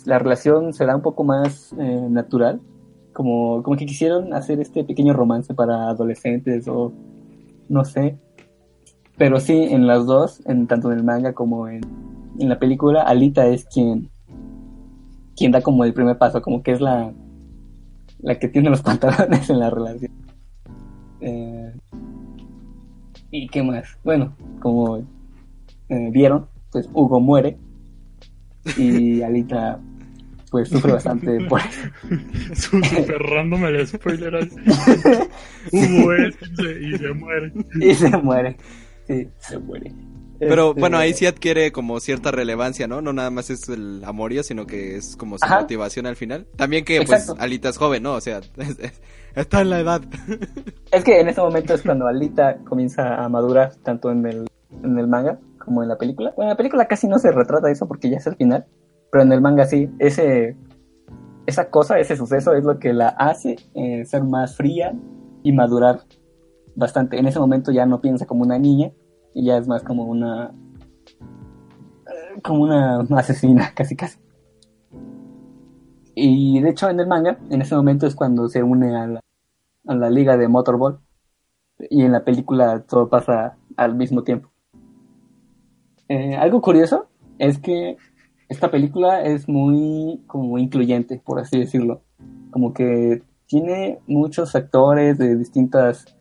la relación será un poco más eh, natural, como, como que quisieron hacer este pequeño romance para adolescentes o no sé. Pero sí, en las dos, en, tanto en el manga como en, en la película, Alita es quien, quien da como el primer paso, como que es la, la que tiene los pantalones en la relación. Eh, ¿Y qué más? Bueno, como eh, vieron, pues Hugo muere y Alita pues sufre bastante por eso. Su super random el spoiler así. Hubo este y se, y se muere. y se muere. Sí, se muere. Pero Este, bueno, ahí sí adquiere como cierta relevancia, ¿no? No nada más es el amorío, sino que es como su Ajá. motivación al final. También que Exacto. pues Alita es joven, ¿no? O sea, es- es- está en la edad. Es que en ese momento es cuando Alita comienza a madurar, tanto en el, en el manga como en la película. Bueno, en la película casi no se retrata eso porque ya es el final, pero en el manga sí. Ese, esa cosa, ese suceso es lo que la hace eh, ser más fría y madurar bastante. En ese momento ya no piensa como una niña y ya es más como una como una asesina casi casi. Y de hecho en el manga, en ese momento es cuando se une a la, a la liga de Motorball y en la película todo pasa al mismo tiempo. Eh, algo curioso es que esta película es muy como incluyente, por así decirlo. Como que tiene muchos actores de distintas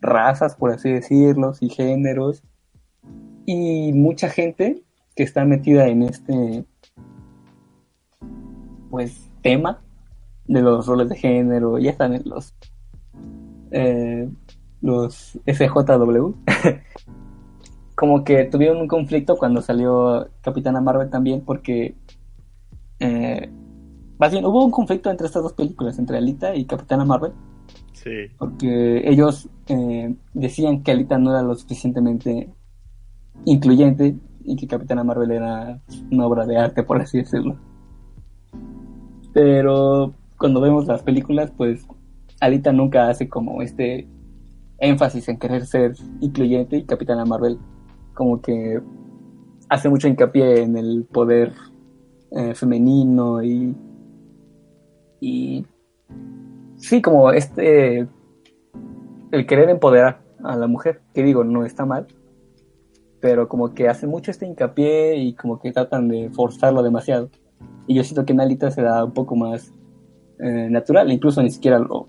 razas, por así decirlo, y géneros. Y mucha gente que está metida en este pues tema de los roles de género, ya están los eh, los SJW como que tuvieron un conflicto cuando salió Capitana Marvel también porque eh, más bien hubo un conflicto entre estas dos películas entre Alita y Capitana Marvel Sí. porque ellos eh, decían que Alita no era lo suficientemente incluyente y que Capitana Marvel era una obra de arte, por así decirlo. Pero cuando vemos las películas, pues Alita nunca hace como este énfasis en querer ser incluyente y Capitana Marvel como que hace mucho hincapié en el poder eh, femenino y y sí como este el querer empoderar a la mujer que digo no está mal pero como que hace mucho este hincapié y como que tratan de forzarlo demasiado. Y yo siento que en Alita se da un poco más eh, natural incluso ni siquiera lo,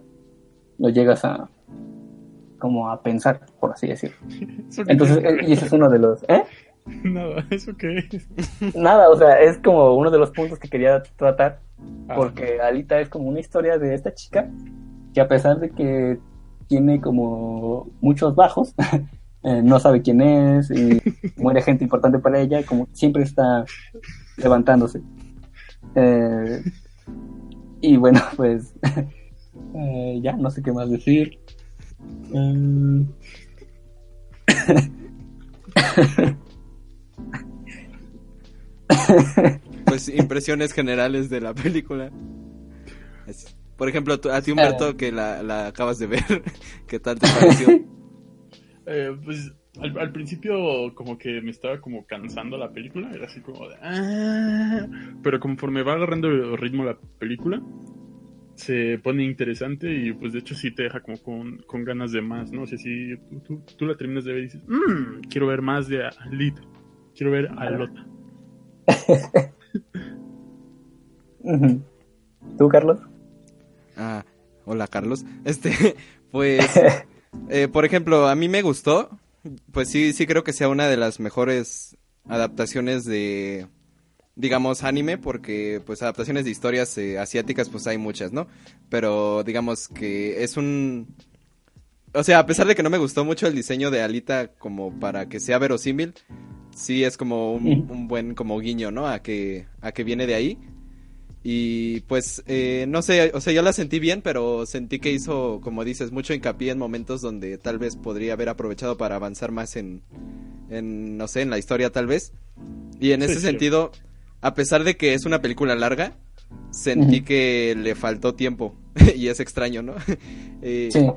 lo llegas a como a pensar por así decirlo ¿Eso qué entonces es? eh, y ese es uno de los ¿eh? Nada, ¿eso qué es? Nada, o sea, es como uno de los puntos que quería tratar, Ah, porque Alita es como una historia de esta chica que a pesar de que tiene como muchos bajos, eh, no sabe quién es y muere gente importante para ella, como siempre está levantándose. Eh, y bueno, pues eh, ya no sé qué más decir. Mm. Pues impresiones generales de la película. Por ejemplo, a ti Humberto, que la, la acabas de ver, ¿qué tal te pareció? Eh, pues al, al principio como que me estaba como cansando la película, era así como de... "Ah", pero conforme va agarrando el ritmo la película, se pone interesante y pues de hecho sí te deja como con, con ganas de más, ¿no? O sea, si tú, tú- tú la terminas de ver y dices, "Mm, quiero ver más de Alita, quiero ver a Lota. ¿Tú, Carlos? Ah, hola Carlos. Este, pues, eh, por ejemplo, a mí me gustó. Pues sí, sí creo que sea una de las mejores adaptaciones de, digamos, anime, porque pues adaptaciones de historias eh, asiáticas pues hay muchas, ¿no? Pero digamos que es un... O sea, a pesar de que no me gustó mucho el diseño de Alita como para que sea verosímil, sí es como un, buen como guiño, ¿no? A que, a que viene de ahí. Y pues, eh, no sé, o sea, yo la sentí bien, pero sentí que hizo, como dices, mucho hincapié en momentos donde tal vez podría haber aprovechado para avanzar más en, en no sé, en la historia tal vez. Y en Sí, ese sí. sentido, a pesar de que es una película larga, sentí que le faltó tiempo. y es extraño, ¿no? Eh, Sí.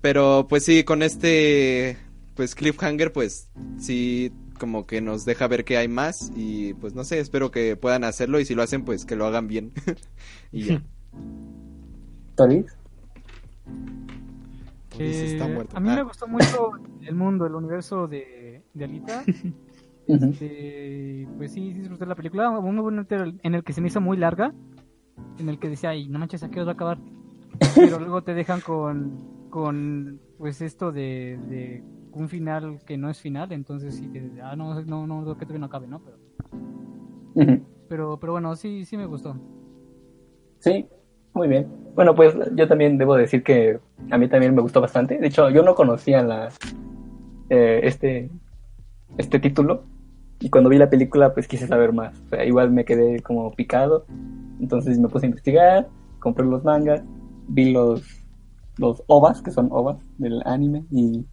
pero pues sí, con este pues cliffhanger pues sí como que nos deja ver que hay más y pues no sé, espero que puedan hacerlo y si lo hacen pues que lo hagan bien. y ya. Está Eh, a mí Ah, me gustó mucho el mundo, el universo de, de Alita. Este, pues sí, sí disfruté la película. Hubo un momento en el que se me hizo muy larga, en el que decía, ay, no manches, ¿a qué hora va a acabar? Pero luego te dejan con, con pues esto de, de un final que no es final, entonces sí que, ah, no, no, no, que todavía no acabe, ¿no? Pero, pero, pero bueno, sí, sí me gustó. Sí, muy bien. Bueno, pues yo también debo decir que a mí también me gustó bastante. De hecho, yo no conocía la, eh, este, este título y cuando vi la película pues quise saber más. Igual me quedé como picado. Entonces me puse a investigar, compré los mangas, vi los, los ovas, que son ovas del anime y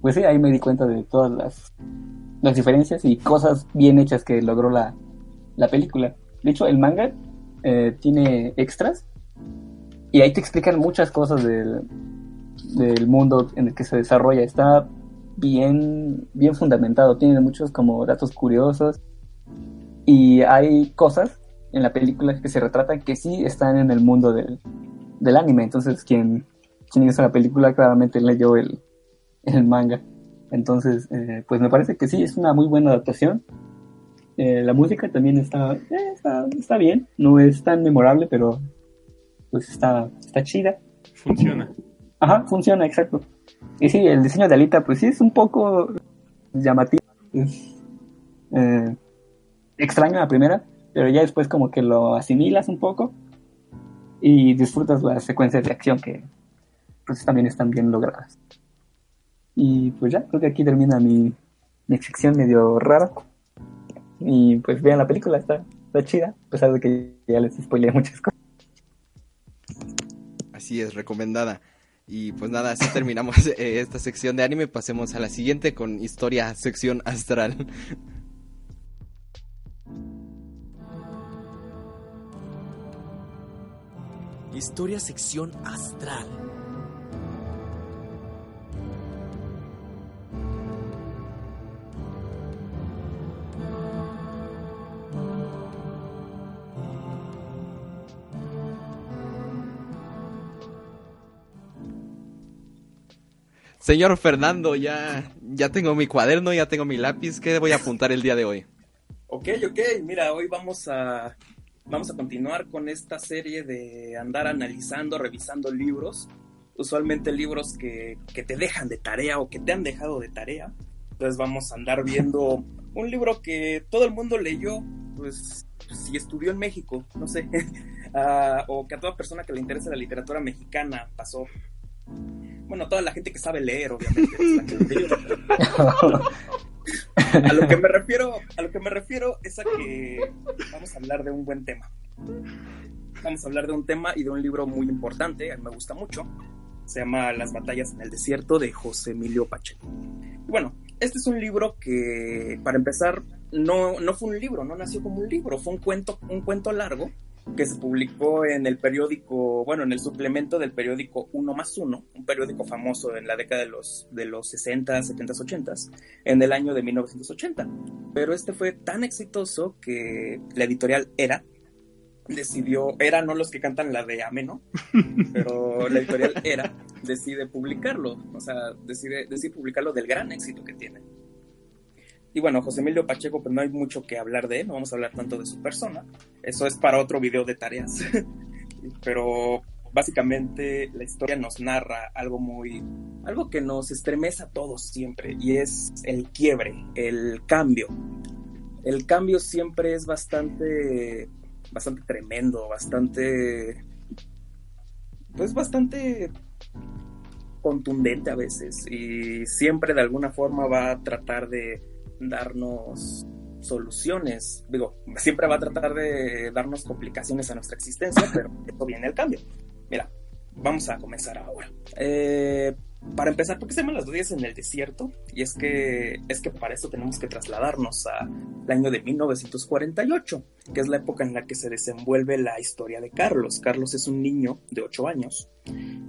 pues sí, ahí me di cuenta de todas las, las diferencias y cosas bien hechas que logró la, la película. De hecho, el manga eh, tiene extras y ahí te explican muchas cosas del, del mundo en el que se desarrolla. Está bien, bien fundamentado, tiene muchos como datos curiosos y hay cosas en la película que se retratan que sí están en el mundo del, del anime. Entonces, quien, quien hizo la película claramente leyó el, el manga. Entonces, eh, pues me parece que sí, es una muy buena adaptación. Eh, la música también está, eh, está, está bien, no es tan memorable, pero pues está, está chida. Funciona. Ajá, funciona, exacto. Y sí, el diseño de Alita, pues sí, es un poco llamativo. Es eh, extraño la primera, pero ya después como que lo asimilas un poco y disfrutas las secuencias de acción que pues también están bien logradas. Y pues ya, creo que aquí termina mi, mi sección medio rara. Y pues vean la película, está, está chida, a pesar de que ya les spoileé muchas cosas. Así es, recomendada. Y pues nada, así terminamos eh, esta sección de anime. Pasemos a la siguiente con historia sección astral. Historia sección astral. Señor Fernando, ya, ya tengo mi cuaderno, ya tengo mi lápiz. ¿Qué voy a apuntar el día de hoy? Ok, ok, mira, hoy vamos a, vamos a continuar con esta serie de andar analizando, revisando libros, usualmente libros que, que te dejan de tarea o que te han dejado de tarea. Entonces vamos a andar viendo un libro que todo el mundo leyó, pues si estudió en México, no sé, uh, o que a toda persona que le interesa la literatura mexicana pasó. Bueno, toda la gente que sabe leer, obviamente. a lo que me refiero, a lo que me refiero es a que vamos a hablar de un buen tema. Vamos a hablar de un tema y de un libro muy importante, a mí me gusta mucho. Se llama Las batallas en el desierto de José Emilio Pacheco. Y bueno, este es un libro que, para empezar, no, no fue un libro, no nació como un libro, fue un cuento, un cuento largo que se publicó en el periódico, bueno, en el suplemento del periódico Uno más Uno, un periódico famoso en la década de los, de los 60, 70, 80, en el año de 1980. Pero este fue tan exitoso que la editorial Era decidió, Era no los que cantan la de Ameno, pero la editorial Era decide publicarlo, o sea, decide, decide publicarlo del gran éxito que tiene. Y bueno, José Emilio Pacheco, pues no hay mucho que hablar de él, no vamos a hablar tanto de su persona. Eso es para otro video de tareas. Pero básicamente la historia nos narra algo muy, algo que nos estremece a todos siempre, y es el quiebre, el cambio. El cambio siempre es bastante, bastante tremendo, bastante, pues bastante contundente a veces, y siempre de alguna forma va a tratar de darnos soluciones. Digo, siempre va a tratar de darnos complicaciones a nuestra existencia, pero esto viene el cambio. Mira, vamos a comenzar ahora. Eh, para empezar, ¿por qué se llaman las batallas en el desierto? Y es que, es que para eso tenemos que trasladarnos al año de 1948, que es la época en la que se desenvuelve la historia de Carlos. Carlos es un niño de 8 años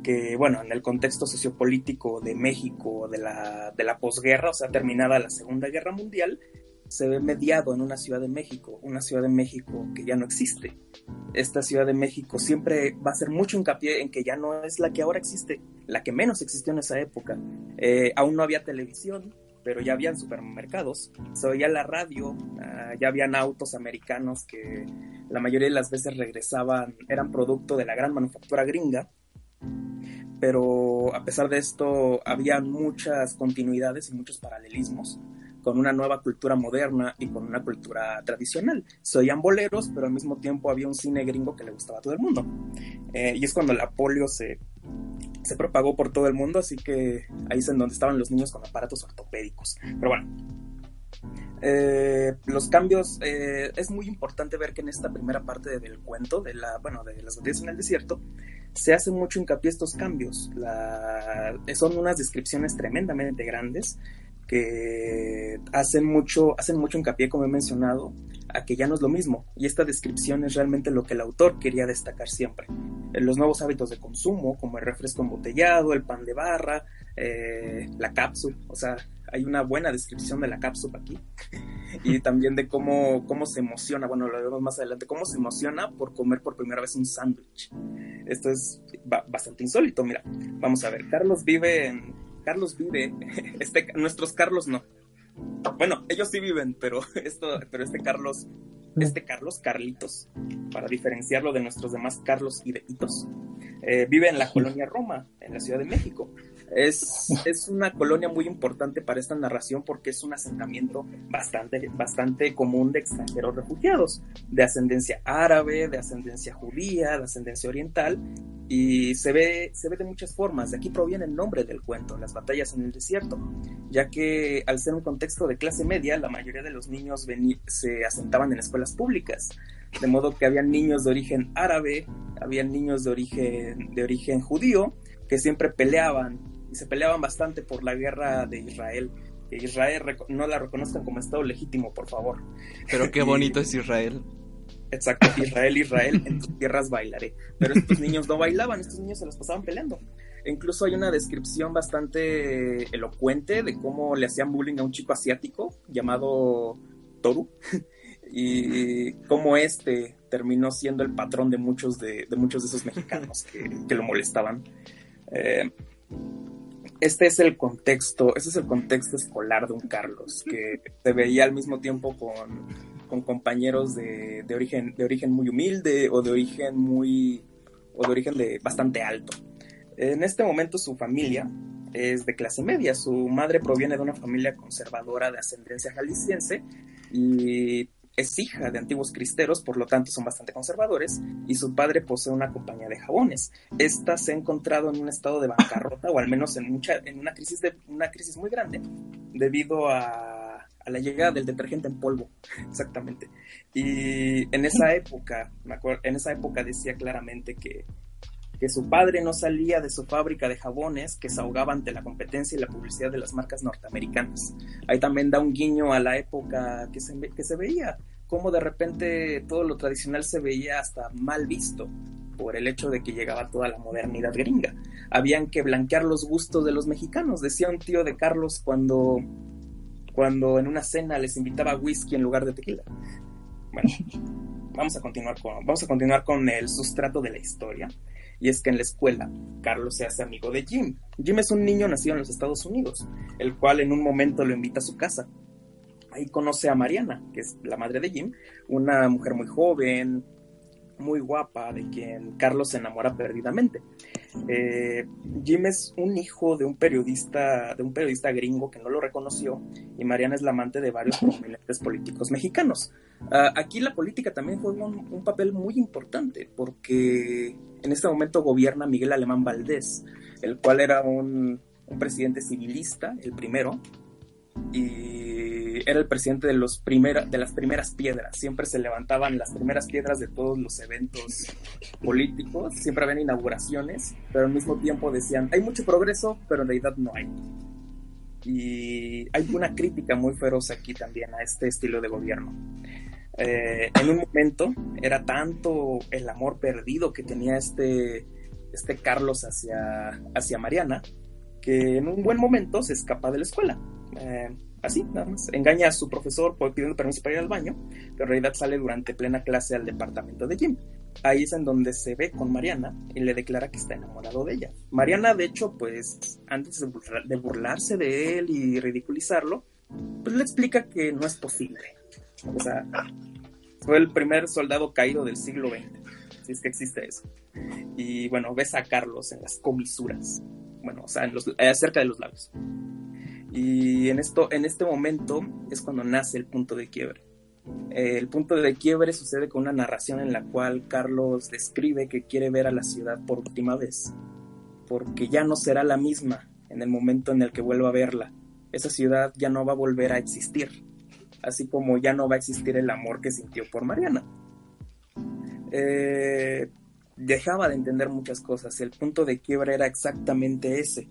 que, bueno, en el contexto sociopolítico de México de la, de la posguerra, o sea, terminada la Segunda Guerra Mundial, se ve mediado en una Ciudad de México, una Ciudad de México que ya no existe. Esta Ciudad de México siempre va a ser mucho hincapié en que ya no es la que ahora existe, la que menos existió en esa época. Eh, aún no había televisión, pero ya habían supermercados, se oía la radio, uh, ya habían autos americanos que la mayoría de las veces regresaban, eran producto de la gran manufactura gringa, pero a pesar de esto había muchas continuidades y muchos paralelismos con una nueva cultura moderna y con una cultura tradicional. Se oían boleros, pero al mismo tiempo había un cine gringo que le gustaba a todo el mundo. Eh, y es cuando la polio se, se propagó por todo el mundo, así que ahí es en donde estaban los niños con aparatos ortopédicos. Pero bueno, eh, los cambios, eh, es muy importante ver que en esta primera parte del cuento, de la, bueno, de las batallas en el desierto, se hace mucho hincapié estos cambios. La, son unas descripciones tremendamente grandes que hacen mucho, hacen mucho hincapié, como he mencionado, a que ya no es lo mismo. Y esta descripción es realmente lo que el autor quería destacar siempre. Los nuevos hábitos de consumo, como el refresco embotellado, el pan de barra, eh, la cápsula, o sea, hay una buena descripción de la cápsula aquí. y también de cómo, cómo se emociona, bueno, lo vemos más adelante, cómo se emociona por comer por primera vez un sándwich. Esto es bastante insólito, mira. Vamos a ver, Carlos vive en Carlos vive, este, nuestros Carlos no. Bueno, ellos sí viven, pero esto, pero este Carlos, este Carlos Carlitos, para diferenciarlo de nuestros demás Carlos y de Hitos, eh, vive en la colonia Roma, en la Ciudad de México. Es, es, una colonia muy importante para esta narración porque es un asentamiento bastante, bastante común de extranjeros refugiados, de ascendencia árabe, de ascendencia judía, de ascendencia oriental, y se ve, se ve de muchas formas. De aquí proviene el nombre del cuento, las batallas en el desierto, ya que al ser un contexto de clase media, la mayoría de los niños se asentaban en escuelas públicas, de modo que había niños de origen árabe, había niños de origen, de origen judío, que siempre peleaban se peleaban bastante por la guerra de Israel. Que Israel no la reconozcan como Estado legítimo, por favor. Pero qué bonito es Israel. Exacto, Israel, Israel, en tus tierras bailaré. Pero estos niños no bailaban, estos niños se los pasaban peleando. E incluso hay una descripción bastante elocuente de cómo le hacían bullying a un chico asiático llamado Toru y cómo este terminó siendo el patrón de muchos de, de muchos de esos mexicanos que, que lo molestaban. Eh, este es el contexto, ese es el contexto escolar de un Carlos, que se veía al mismo tiempo con, con compañeros de, de, origen, de origen muy humilde o de origen muy o de origen de bastante alto. En este momento su familia es de clase media, su madre proviene de una familia conservadora de ascendencia jalisciense y es hija de antiguos cristeros, por lo tanto son bastante conservadores, y su padre posee una compañía de jabones. Esta se ha encontrado en un estado de bancarrota, o al menos en, mucha, en una, crisis de, una crisis muy grande, debido a, a la llegada del detergente en polvo, exactamente. Y en esa época, me acuerdo, en esa época decía claramente que que su padre no salía de su fábrica de jabones que se ahogaba ante la competencia y la publicidad de las marcas norteamericanas. Ahí también da un guiño a la época que se, que se veía, como de repente todo lo tradicional se veía hasta mal visto por el hecho de que llegaba toda la modernidad gringa. Habían que blanquear los gustos de los mexicanos, decía un tío de Carlos cuando, cuando en una cena les invitaba whisky en lugar de tequila. Bueno, vamos a continuar con, vamos a continuar con el sustrato de la historia. Y es que en la escuela, Carlos se hace amigo de Jim. Jim es un niño nacido en los Estados Unidos, el cual en un momento lo invita a su casa. Ahí conoce a Mariana, que es la madre de Jim, una mujer muy joven, muy guapa, de quien Carlos se enamora perdidamente. Eh, Jim es un hijo de un periodista, de un periodista gringo que no lo reconoció, y Mariana es la amante de varios prominentes políticos mexicanos. Uh, aquí la política también juega un, papel muy importante, porque en este momento gobierna Miguel Alemán Valdés, el cual era un presidente civilista, el primero, y era el presidente de, los primera, de las primeras piedras. Siempre se levantaban las primeras piedras de todos los eventos políticos, siempre habían inauguraciones, pero al mismo tiempo decían, hay mucho progreso, pero en realidad no hay. Y hay una crítica muy feroz aquí también a este estilo de gobierno. Eh, en un momento era tanto el amor perdido que tenía este, este Carlos hacia, hacia Mariana, que en un buen momento se escapa de la escuela. Eh, así, nada más. Engaña a su profesor pidiendo permiso para ir al baño, pero en realidad sale durante plena clase al departamento de Jim. Ahí es en donde se ve con Mariana y le declara que está enamorado de ella. Mariana, de hecho, pues antes de burlarse de él y ridiculizarlo, pues le explica que no es posible. O sea, fue el primer soldado caído del siglo XX, si es que existe eso. Y bueno, ves a Carlos en las comisuras, bueno, o sea, en eh, de los labios. Y en, esto, en este momento es cuando nace el punto de quiebre. Eh, el punto de quiebre sucede con una narración en la cual Carlos describe que quiere ver a la ciudad por última vez, porque ya no será la misma en el momento en el que vuelva a verla. Esa ciudad ya no va a volver a existir, así como ya no va a existir el amor que sintió por Mariana. Eh, dejaba de entender muchas cosas. El punto de quiebra era exactamente ese.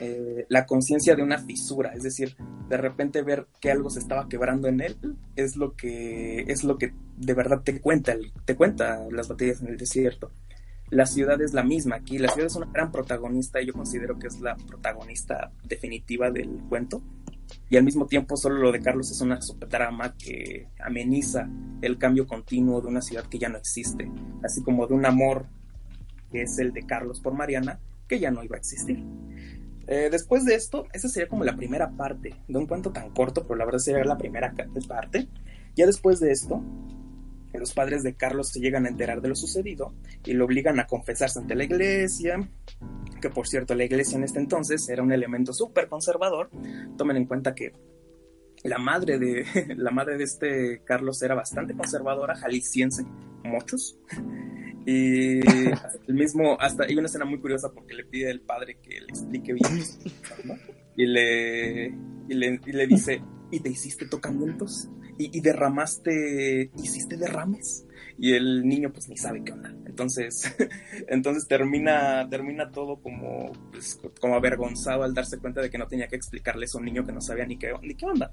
Eh, la conciencia de una fisura, es decir, de repente ver que algo se estaba quebrando en él es lo que es lo que de verdad te cuenta, te cuenta las batallas en el desierto. La ciudad es la misma aquí, la ciudad es una gran protagonista y yo considero que es la protagonista definitiva del cuento. Y al mismo tiempo solo lo de Carlos es una subtrama que ameniza el cambio continuo de una ciudad que ya no existe, así como de un amor que es el de Carlos por Mariana, que ya no iba a existir. Eh, después de esto, esa sería como la primera parte de un cuento tan corto, pero la verdad sería la primera parte. Ya después de esto, los padres de Carlos se llegan a enterar de lo sucedido y lo obligan a confesarse ante la iglesia, que por cierto la iglesia en este entonces era un elemento súper conservador. Tomen en cuenta que la madre de la madre de este Carlos era bastante conservadora, jalisciense, muchos. Y el mismo, hasta hay una escena muy curiosa porque le pide al padre que le explique bien. y, le, y le dice, ¿y te hiciste tocamientos? ¿Y, y derramaste, hiciste derrames? Y el niño pues ni sabe qué onda. Entonces, entonces termina, termina todo como, pues, como avergonzado al darse cuenta de que no tenía que explicarle eso a un niño que no sabía ni qué, ni qué onda.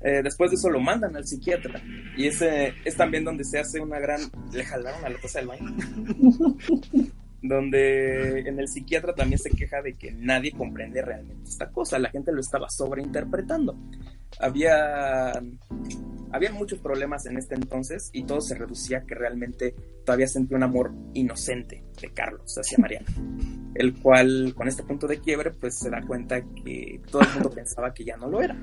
Eh, después de eso lo mandan al psiquiatra. Y ese es también donde se hace una gran... Le jalaron a la taza del baño. donde en el psiquiatra también se queja de que nadie comprende realmente esta cosa. La gente lo estaba sobreinterpretando. Había había muchos problemas en este entonces y todo se reducía a que realmente todavía sentía un amor inocente de Carlos hacia Mariana, el cual con este punto de quiebre pues se da cuenta que todo el mundo pensaba que ya no lo era.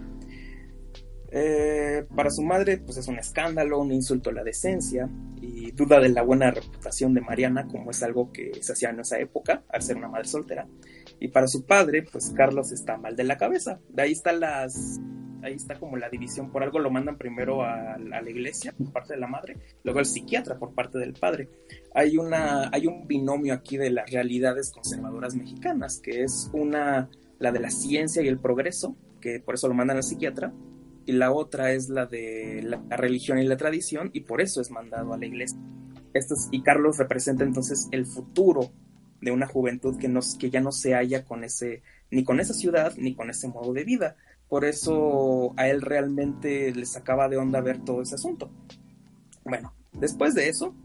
Eh, para su madre pues es un escándalo, un insulto a la decencia y duda de la buena reputación de Mariana como es algo que se hacía en esa época al ser una madre soltera. Y para su padre pues Carlos está mal de la cabeza. De ahí están las ahí está como la división, por algo lo mandan primero a, la iglesia por parte de la madre, luego al psiquiatra por parte del padre. Hay, una, hay un binomio aquí de las realidades conservadoras mexicanas, que es una, la de la ciencia y el progreso, que por eso lo mandan al psiquiatra, y la otra es la de la, religión y la tradición, y por eso es mandado a la iglesia. y Carlos representa entonces el futuro de una juventud que, que ya no se halla con ese, ni con esa ciudad, ni con ese modo de vida. Por eso a él realmente le sacaba de onda ver todo ese asunto. Bueno, después de eso,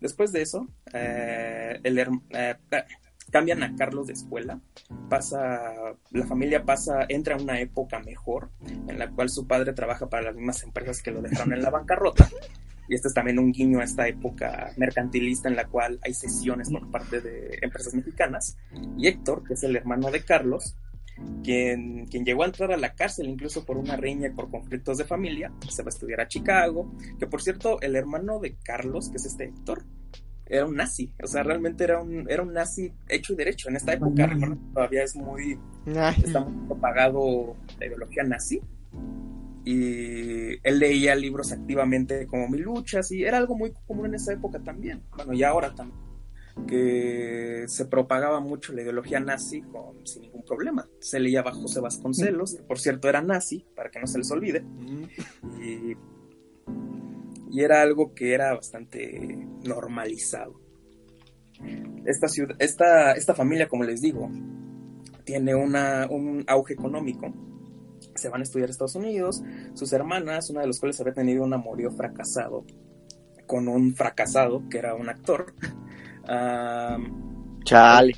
después de eso, eh, el, eh, cambian a Carlos de escuela, pasa, la familia pasa, entra a una época mejor, en la cual su padre trabaja para las mismas empresas que lo dejaron en la bancarrota. Y este es también un guiño a esta época mercantilista en la cual hay sesiones por parte de empresas mexicanas. Y Héctor, que es el hermano de Carlos, quien, quien llegó a entrar a la cárcel incluso por una riña y por conflictos de familia, se va a estudiar a Chicago, que por cierto, el hermano de Carlos, que es este Héctor, era un nazi, o sea, realmente era un, era un nazi hecho y derecho. En esta época, todavía es muy, está muy propagado la ideología nazi. Y él leía libros activamente como Mi Luchas, y era algo muy común en esa época también. Bueno, y ahora también que se propagaba mucho la ideología nazi con, sin ningún problema. Se leía bajo José Vasconcelos, que por cierto era nazi, para que no se les olvide. Y, era algo que era bastante normalizado. Esta, ciudad, esta, esta familia, como les digo, tiene una, un auge económico. Se van a estudiar a Estados Unidos. Sus hermanas, una de las cuales había tenido un amorío fracasado con un fracasado que era un actor, Chale.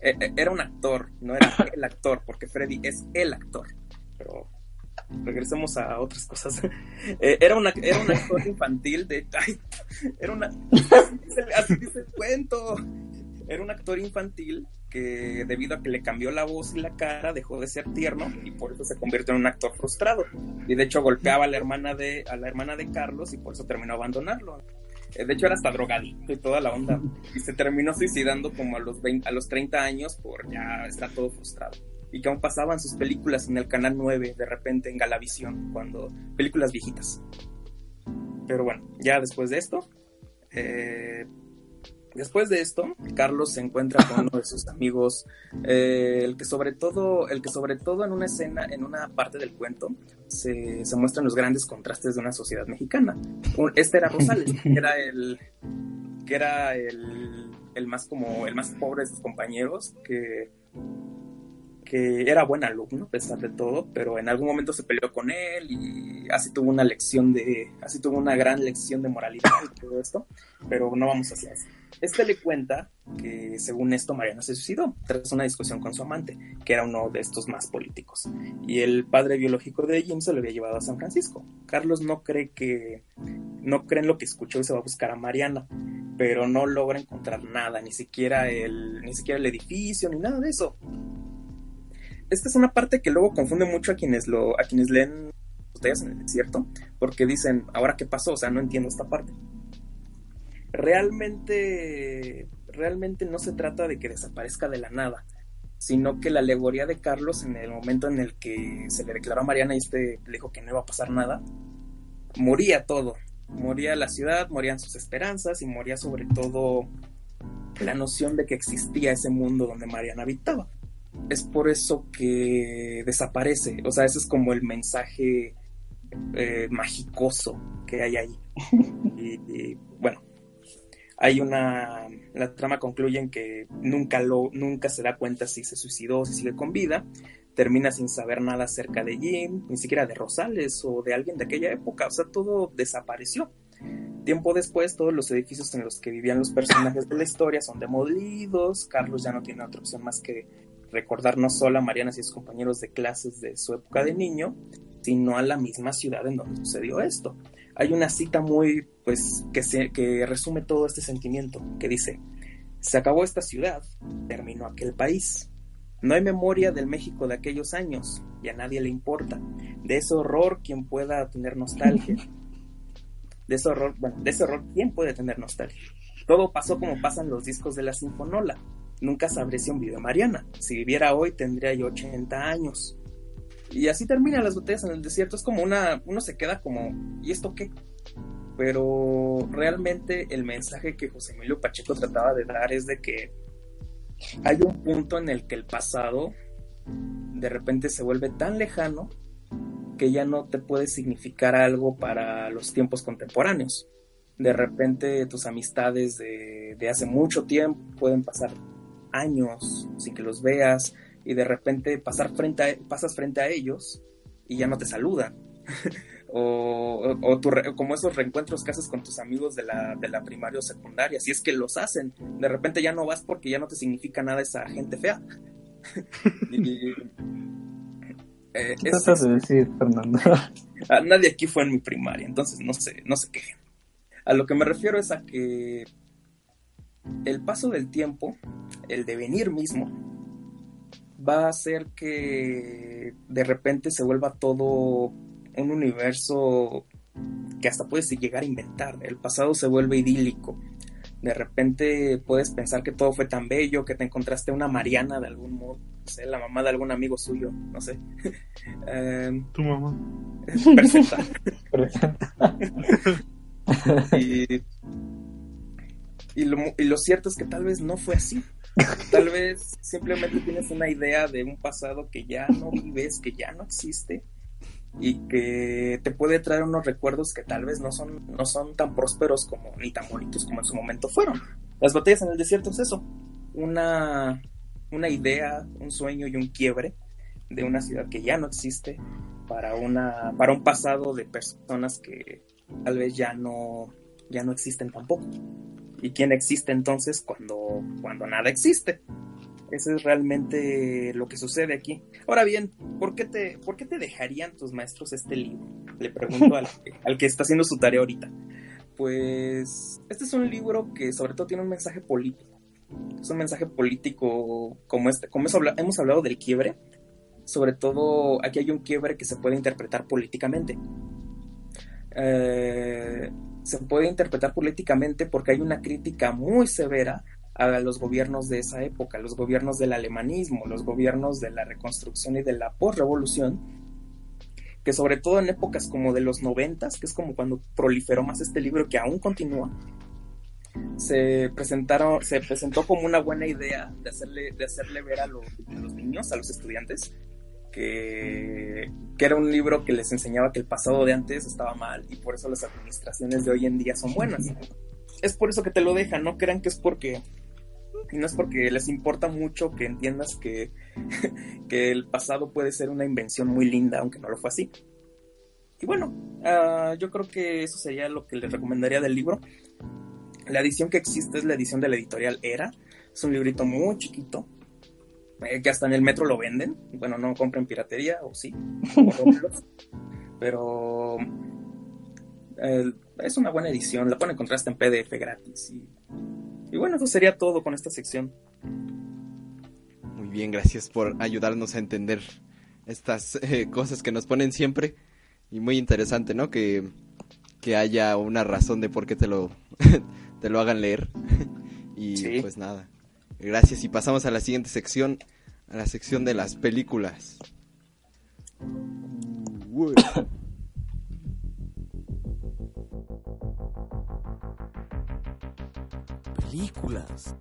E, e, era un actor, no era el actor, porque Freddy es el actor. Pero regresemos a otras cosas. Eh, era, una, era un actor infantil de. era una. Así dice, el cuento. Era un actor infantil que, debido a que le cambió la voz y la cara, dejó de ser tierno y por eso se convirtió en un actor frustrado. Y de hecho golpeaba a la hermana de, a la hermana de Carlos y por eso terminó abandonarlo. Eh, de hecho, era hasta drogadito y toda la onda. Y se terminó suicidando como a los, 20, a los 30 años por ya estar todo frustrado. Y que aún pasaban sus películas en el canal 9 de repente en Galavisión, cuando películas viejitas. Pero bueno, ya después de esto, eh, Después de esto, Carlos se encuentra con uno de sus amigos, eh, el que sobre todo, el que sobre todo en una escena, en una parte del cuento, se, muestran los grandes contrastes de una sociedad mexicana. Este era Rosales, que era el, que era el, el más como el más pobre de sus compañeros, que que era buen alumno a pesar de todo, pero en algún momento se peleó con él y así tuvo una lección de, así tuvo una gran lección de moralidad y todo esto, pero no vamos hacia eso. Este le cuenta que según esto Mariana se suicidó tras una discusión con su amante, que era uno de estos más políticos, y el padre biológico de Jim se lo había llevado a San Francisco. Carlos no cree que, no cree en lo que escuchó y se va a buscar a Mariana, pero no logra encontrar nada, ni siquiera el, ni siquiera el edificio, ni nada de eso esta es una parte que luego confunde mucho a quienes lo, a quienes leen ustedes en el desierto, porque dicen, ahora qué pasó, o sea, no entiendo esta parte. Realmente, realmente no se trata de que desaparezca de la nada, sino que la alegoría de Carlos en el momento en el que se le declaró a Mariana y este le dijo que no iba a pasar nada, moría todo, moría la ciudad, morían sus esperanzas y moría sobre todo la noción de que existía ese mundo donde Mariana habitaba es por eso que desaparece. O sea, ese es como el mensaje eh, magicoso que hay ahí. Y, bueno, hay una. La trama concluye en que nunca, lo, nunca se da cuenta si se suicidó o si sigue con vida. termina sin saber nada acerca de Jim, ni siquiera de Rosales o de alguien de aquella época, o sea, todo desapareció. Tiempo después, todos los edificios en los que vivían los personajes de la historia son demolidos, Carlos ya no tiene otra opción más que recordar no solo a Mariana y sus compañeros de clases de su época de niño, sino a la misma ciudad en donde sucedió esto. Hay una cita muy, pues, que, se, que resume todo este sentimiento, que dice, se acabó esta ciudad, terminó aquel país. No hay memoria del México de aquellos años, y a nadie le importa. De ese horror, quien pueda tener nostalgia. De ese horror, bueno, de ese horror, ¿quién puede tener nostalgia? Todo pasó como pasan los discos de la Sinfonola. Nunca sabré si un video Mariana. Si viviera hoy tendría yo 80 años. Y así terminan las botellas en el desierto. Es como una. Uno se queda como. ¿Y esto qué? Pero realmente el mensaje que José Emilio Pacheco trataba de dar es de que hay un punto en el que el pasado de repente se vuelve tan lejano que ya no te puede significar algo para los tiempos contemporáneos. De repente tus amistades de, de hace mucho tiempo pueden pasar años sin que los veas y de repente pasar frente a, pasas frente a ellos y ya no te saludan. o, o tu, como esos reencuentros que haces con tus amigos de la, de la primaria o secundaria, si es que los hacen, de repente ya no vas porque ya no te significa nada esa gente fea. y, eh, ¿Qué es, tratas de decir, Fernando? nadie aquí fue en mi primaria, entonces no sé, no sé qué. A lo que me refiero es a que el paso del tiempo, el devenir mismo, va a hacer que de repente se vuelva todo un universo que hasta puedes llegar a inventar. El pasado se vuelve idílico. De repente puedes pensar que todo fue tan bello, que te encontraste una Mariana de algún modo, no sé, la mamá de algún amigo suyo, no sé. eh, tu mamá. Presenta. y, y, lo, y lo cierto es que tal vez no fue así. Tal vez simplemente tienes una idea de un pasado que ya no vives, que ya no existe y que te puede traer unos recuerdos que tal vez no son, no son tan prósperos como ni tan bonitos como en su momento fueron. Las batallas en el desierto es eso, una, una idea, un sueño y un quiebre de una ciudad que ya no existe para una para un pasado de personas que tal vez ya no ya no existen tampoco. ¿Y quién existe entonces cuando, cuando nada existe? Eso es realmente lo que sucede aquí. Ahora bien, ¿por qué te, ¿por qué te dejarían tus maestros este libro? Le pregunto al, al, que está haciendo su tarea ahorita. Pues este es un libro que sobre todo tiene un mensaje político. Es un mensaje político como este, como hemos hablado del quiebre. Sobre todo aquí hay un quiebre que se puede interpretar políticamente. Eh, se puede interpretar políticamente porque hay una crítica muy severa a los gobiernos de esa época, los gobiernos del alemanismo, los gobiernos de la reconstrucción y de la postrevolución, que sobre todo en épocas como de los noventas, que es como cuando proliferó más este libro que aún continúa, se presentaron, se presentó como una buena idea de hacerle, de hacerle ver a los niños, a los estudiantes, que, era un libro que les enseñaba que el pasado de antes estaba mal y por eso las administraciones de hoy en día son buenas. Es por eso que te lo dejan, no crean que es porque no es porque les importa mucho que entiendas que, que el pasado puede ser una invención muy linda, aunque no lo fue así. Y bueno, uh, yo creo que eso sería lo que les recomendaría del libro. La edición que existe es la edición de la editorial Era. Es un librito muy chiquito, eh, que hasta en el metro lo venden. Bueno, no compren piratería, o sí, pero eh, es una buena edición. La pueden encontrar hasta en PDF gratis. Y, y, bueno, eso sería todo con esta sección. Muy bien, gracias por ayudarnos a entender estas eh, cosas que nos ponen siempre. Y muy interesante, ¿no? Que, que haya una razón de por qué te lo, te lo hagan leer. y sí. pues nada. Gracias y pasamos a la siguiente sección, a la sección de las películas. películas.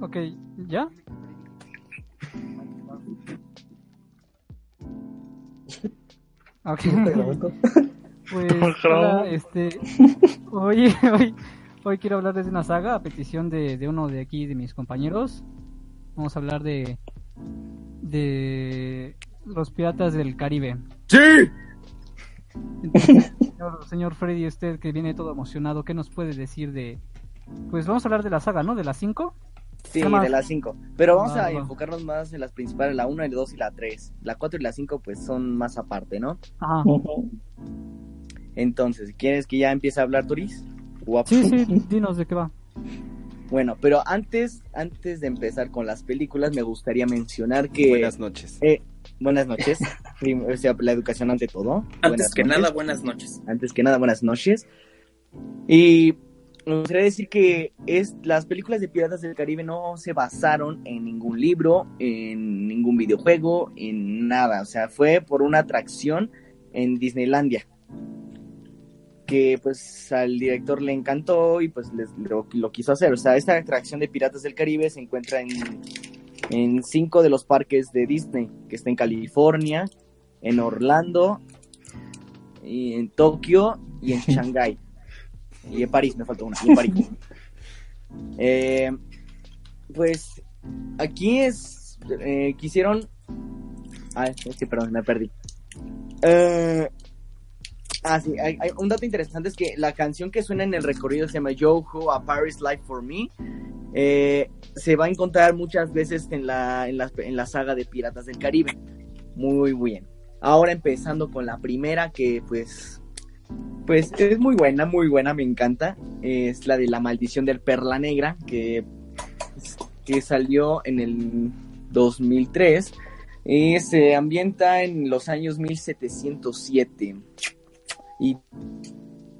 Ok, ¿ya? Ok. Pues, hola, este, hoy, hoy, hoy quiero hablarles de una saga a petición de, de uno de aquí, de mis compañeros. Vamos a hablar de, de los piratas del Caribe. ¡Sí! Señor, señor Freddy, usted que viene todo emocionado, ¿qué nos puede decir de, pues vamos a hablar de la saga, ¿no? De las 5. Sí, de las 5. Pero vamos Va, a enfocarnos más en las principales, la 1, la 2 y la 3. La 4 y la 5 pues son más aparte, ¿no? Ajá. Entonces, ¿quieres que ya empiece a hablar Turis? Guapo. Sí, sí, dinos de qué va. Bueno, pero antes, antes de empezar con las películas, me gustaría mencionar que... Buenas noches. eh, buenas noches. O sea, la educación ante todo. Antes Buenas que noches. nada, buenas noches. Antes que nada, buenas noches. Y me gustaría decir que es, las películas de Piratas del Caribe no se basaron en ningún libro, en ningún videojuego, en nada. O sea, fue por una atracción en Disneylandia. Que pues al director le encantó y pues les- lo, lo quiso hacer. O sea, esta atracción de Piratas del Caribe se encuentra en, en cinco de los parques de Disney, que está en California, en Orlando, y en Tokio y en Shanghái. Y en París, me faltó una, y en París. Eh, pues aquí es, eh, quisieron... Ah, sí, perdón, me perdí. Eh, ah, sí, hay, hay- un dato interesante es que la canción que suena en el recorrido se llama Yo Ho, A Paris Life for Me. Eh, se va a encontrar muchas veces en la, en, la, en la saga de Piratas del Caribe. Muy bien. Ahora empezando con la primera que pues pues es muy buena, muy buena, me encanta. Es la de la maldición del Perla Negra que, que salió en el 2003 y se ambienta en los años 1707 y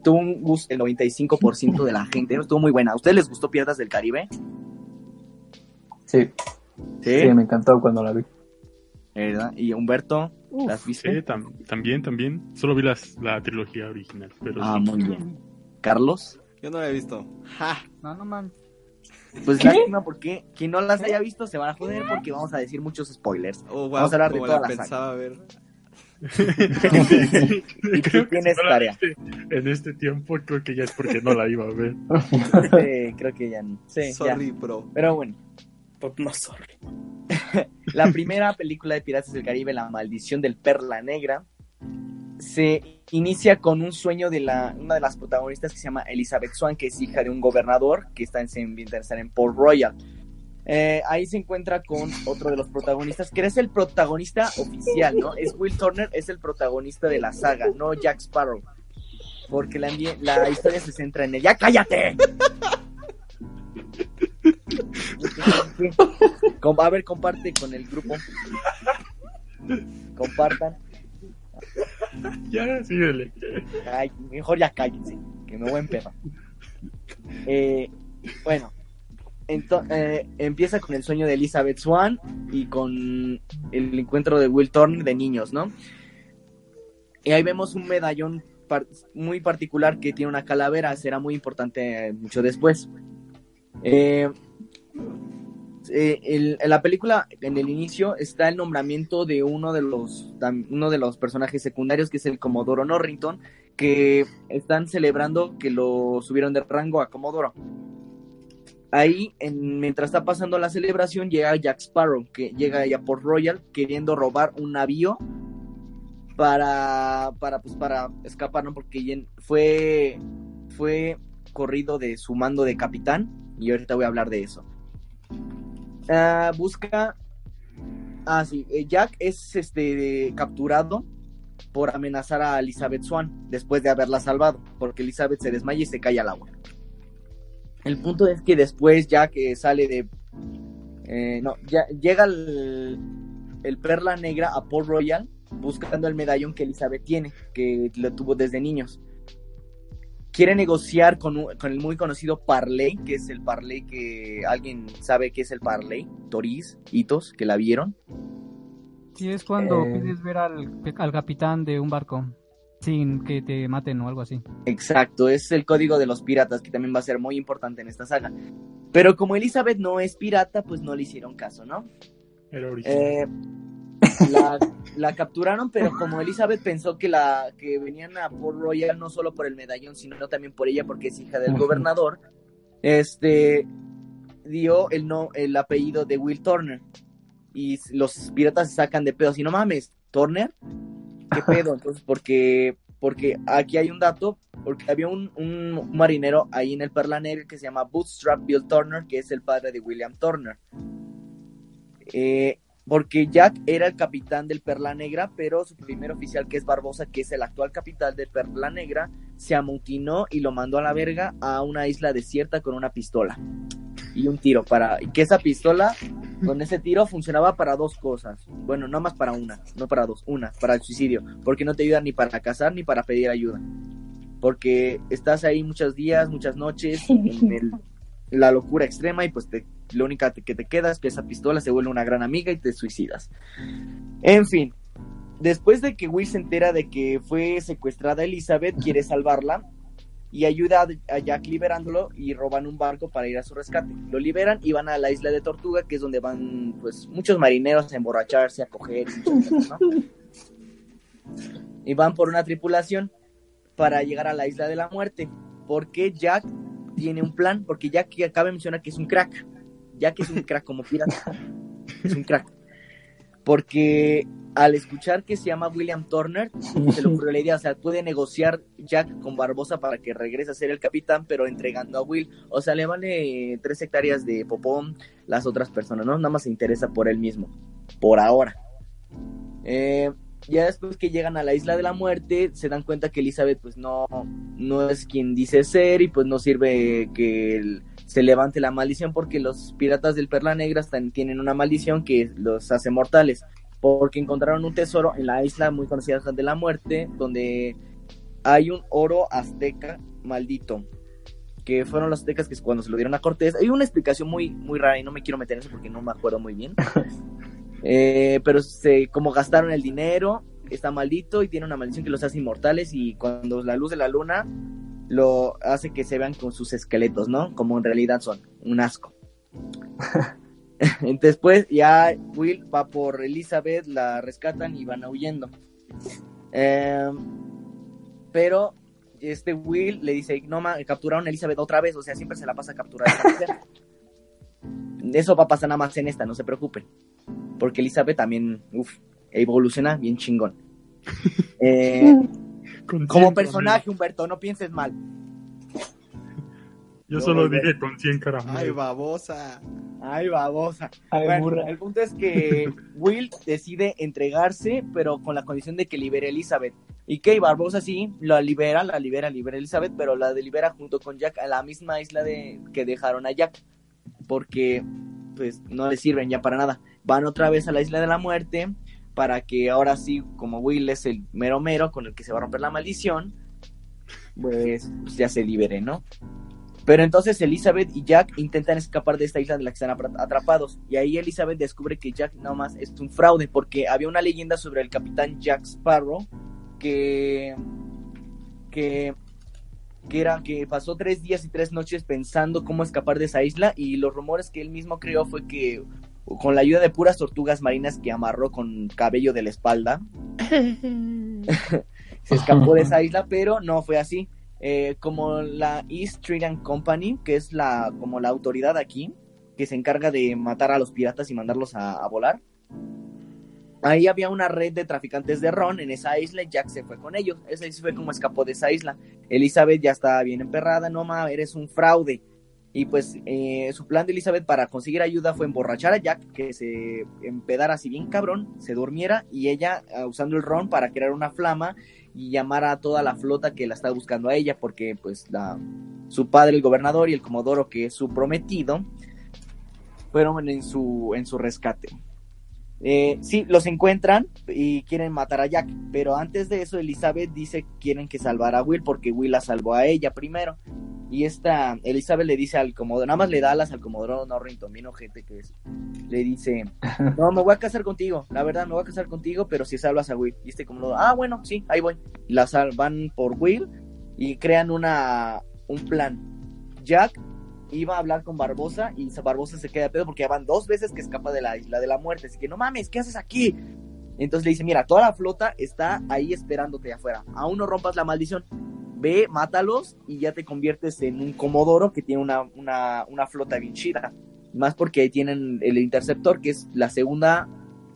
tuvo un gusto el 95% de la gente, estuvo muy buena. ¿A ustedes les gustó Piratas del Caribe? Sí, sí, me encantó cuando la vi. ¿Verdad? Y Humberto, ¿las Sí, viste? tam- también, también. Solo vi las, la trilogía original, pero Ah, sí. muy bien. Carlos, Yo no la he visto. ¡Ja! No, no man. pues lástima porque quien no las haya visto se van a joder porque vamos a decir muchos spoilers. Oh, Vamos a hablar de toda la la saga. pensaba ver. Y tú tienes si no la tarea. viste En este tiempo creo que ya es porque no la iba a ver. Sí, creo que ya no. Sí, ya. Sorry, bro. Pero bueno, no, sorry. la primera película de Piratas del Caribe, La maldición del Perla Negra, se inicia con un sueño de la, una de las protagonistas que se llama Elizabeth Swan, que es hija de un gobernador que está en, en Port Royal. Eh, ahí se encuentra con otro de los protagonistas, que es el protagonista oficial, ¿no? Es Will Turner, es el protagonista de la saga, no Jack Sparrow. Porque la historia se centra en él. ¡Ya cállate! A ver, comparte con el grupo. Compartan. Ya, síguele. Ay, mejor ya cállense, que me voy a empezar. Eh, bueno, eh, empieza con el sueño de Elizabeth Swan y con el encuentro de Will Turner de niños, ¿no? Y ahí vemos un medallón par- muy particular que tiene una calavera, será muy importante mucho después. Eh, eh, en la película, en el inicio, está el nombramiento de uno de los uno de los personajes secundarios, que es el Comodoro Norrington, que están celebrando que lo subieron de rango a Comodoro. Ahí, en- mientras está pasando la celebración, llega Jack Sparrow, que llega ya por Royal queriendo robar un navío para, para, pues, para escapar, ¿no? Porque fue, fue corrido de su mando de capitán, y ahorita voy a hablar de eso. Ah, busca. Ah, sí. eh, Jack es este capturado por amenazar a Elizabeth Swan después de haberla salvado, porque Elizabeth se desmaya y se cae al agua. El punto es que después Jack eh, sale de. eh, no, llega el, el Perla Negra a Port Royal buscando el medallón que Elizabeth tiene, que lo tuvo desde niños. Quiere negociar con, con el muy conocido Parley, que es el Parley que alguien sabe qué es el Parley, Toris, Hitos, que la vieron. Sí, es cuando Eh. pides ver al, al capitán de un barco sin que te maten o algo así. Exacto, es el código de los piratas, que también va a ser muy importante en esta saga. Pero como Elizabeth no es pirata, pues no le hicieron caso, ¿no? Era original. Eh, la, la capturaron, pero como Elizabeth pensó que la que venían a Port Royal no solo por el medallón, sino también por ella porque es hija del gobernador, este dio el no el apellido de Will Turner. Y los piratas se sacan de pedos y no mames, Turner, qué pedo, entonces porque porque aquí hay un dato, porque había un, un marinero ahí en el Perla Negra que se llama Bootstrap Bill Turner, que es el padre de William Turner. Eh, porque Jack era el capitán del Perla Negra, pero su primer oficial, que es Barbosa, que es el actual capitán del Perla Negra, se amotinó y lo mandó a la verga a una isla desierta con una pistola y un tiro para que esa pistola con ese tiro funcionaba para dos cosas. Bueno, no más para una, no para dos, una, para el suicidio, porque no te ayuda ni para cazar ni para pedir ayuda. Porque estás ahí muchos días, muchas noches en el- la locura extrema y pues lo único que te queda es que esa pistola se vuelve una gran amiga y te suicidas. En fin, después de que Will se entera de que fue secuestrada Elizabeth, quiere salvarla y ayuda a- Jack liberándolo y roban un barco para ir a su rescate. Lo liberan y van a la isla de Tortuga, que es donde van pues muchos marineros a emborracharse, a coger. Y van por una tripulación para llegar a la isla de la muerte, porque Jack tiene un plan, porque Jack que acaba de mencionar que es un crack. Jack es un crack como pirata. Es un crack. Porque al escuchar que se llama William Turner, se le ocurrió la idea, o sea, puede negociar Jack con Barbosa para que regrese a ser el capitán, pero entregando a Will. O sea, le vale tres hectáreas de popón las otras personas, ¿no? Nada más se interesa por él mismo, por ahora. Eh, ya después que llegan a la isla de la muerte, se dan cuenta que Elizabeth pues no, no es quien dice ser y pues no sirve que se levante la maldición porque los piratas del Perla Negra están- tienen una maldición que los hace mortales. Porque encontraron un tesoro en la isla muy conocida de la muerte donde hay un oro azteca maldito que fueron los aztecas que cuando se lo dieron a Cortés. Hay una explicación muy muy rara y no me quiero meter en eso porque no me acuerdo muy bien Eh, pero se, como gastaron el dinero, está maldito y tiene una maldición que los hace inmortales y cuando la luz de la luna lo hace que se vean con sus esqueletos, ¿no? Como en realidad son, un asco. Después ya Will va por Elizabeth, la rescatan y van huyendo. Eh, pero este Will le dice, no, ma, capturaron a Elizabeth otra vez, o sea, siempre se la pasa a capturar. a esta mujer". Eso va a pasar nada más en esta, no se preocupen. Porque Elizabeth también, uff, evoluciona bien chingón. Eh, como 100 personaje, Humberto, no pienses mal. Yo No, solo dije con 100 caramelos. Ay, babosa. Ay, babosa. Ay, Bueno, burra. el punto es que Will decide entregarse, pero con la condición de que libere a Elizabeth. Y que Barbosa sí, la libera, la libera, libera a Elizabeth, pero la libera junto con Jack a la misma isla de que dejaron a Jack. Porque, pues, no le sirven ya para nada. Van otra vez a la isla de la muerte para que ahora sí, como Will es el mero mero con el que se va a romper la maldición, pues, pues ya se libere, ¿no? Pero entonces Elizabeth y Jack intentan escapar de esta isla de la que están atrapados. Y ahí Elizabeth descubre que Jack nada más es un fraude, porque había una leyenda sobre el capitán Jack Sparrow que. que. Que era que pasó tres días y tres noches pensando cómo escapar de esa isla. Y los rumores que él mismo creó fue que con la ayuda de puras tortugas marinas que amarró con cabello de la espalda. se escapó de esa isla, pero no fue así. Eh, como la East Trading Company, que es la como la autoridad aquí, que se encarga de matar a los piratas y mandarlos a, a volar. Ahí había una red de traficantes de ron en esa isla y Jack se fue con ellos. Ese fue como escapó de esa isla. Elizabeth ya estaba bien emperrada, no ma, eres un fraude. Y pues eh, su plan de Elizabeth para conseguir ayuda fue emborrachar a Jack, que se empedara así bien cabrón, se durmiera y ella ah, usando el ron para crear una flama y llamar a toda la flota que la está buscando a ella, porque pues la, su padre, el gobernador y el comodoro, que es su prometido, fueron en su, en su rescate. Eh, sí, los encuentran y quieren matar a Jack, pero antes de eso Elizabeth dice que quieren que salvar a Will porque Will la salvó a ella primero. Y esta Elizabeth le dice al comodoro, nada más le da alas al comodoro Norrington, bien ojete que es. Le dice, no, me voy a casar contigo, la verdad, me voy a casar contigo, pero si salvas a Will. Y este comodoro, ah, bueno, sí, ahí voy. La salvan por Will y crean una, un plan. Jack iba a hablar con Barbosa y Barbosa se queda pedo porque ya van dos veces que escapa de la isla de la muerte. Así que no mames, ¿qué haces aquí? Entonces le dice, mira, toda la flota está ahí esperándote afuera. Aún no rompas la maldición. Ve, mátalos y ya te conviertes en un comodoro que tiene una, una, una flota bien chida. Más porque tienen el Interceptor, que es la segunda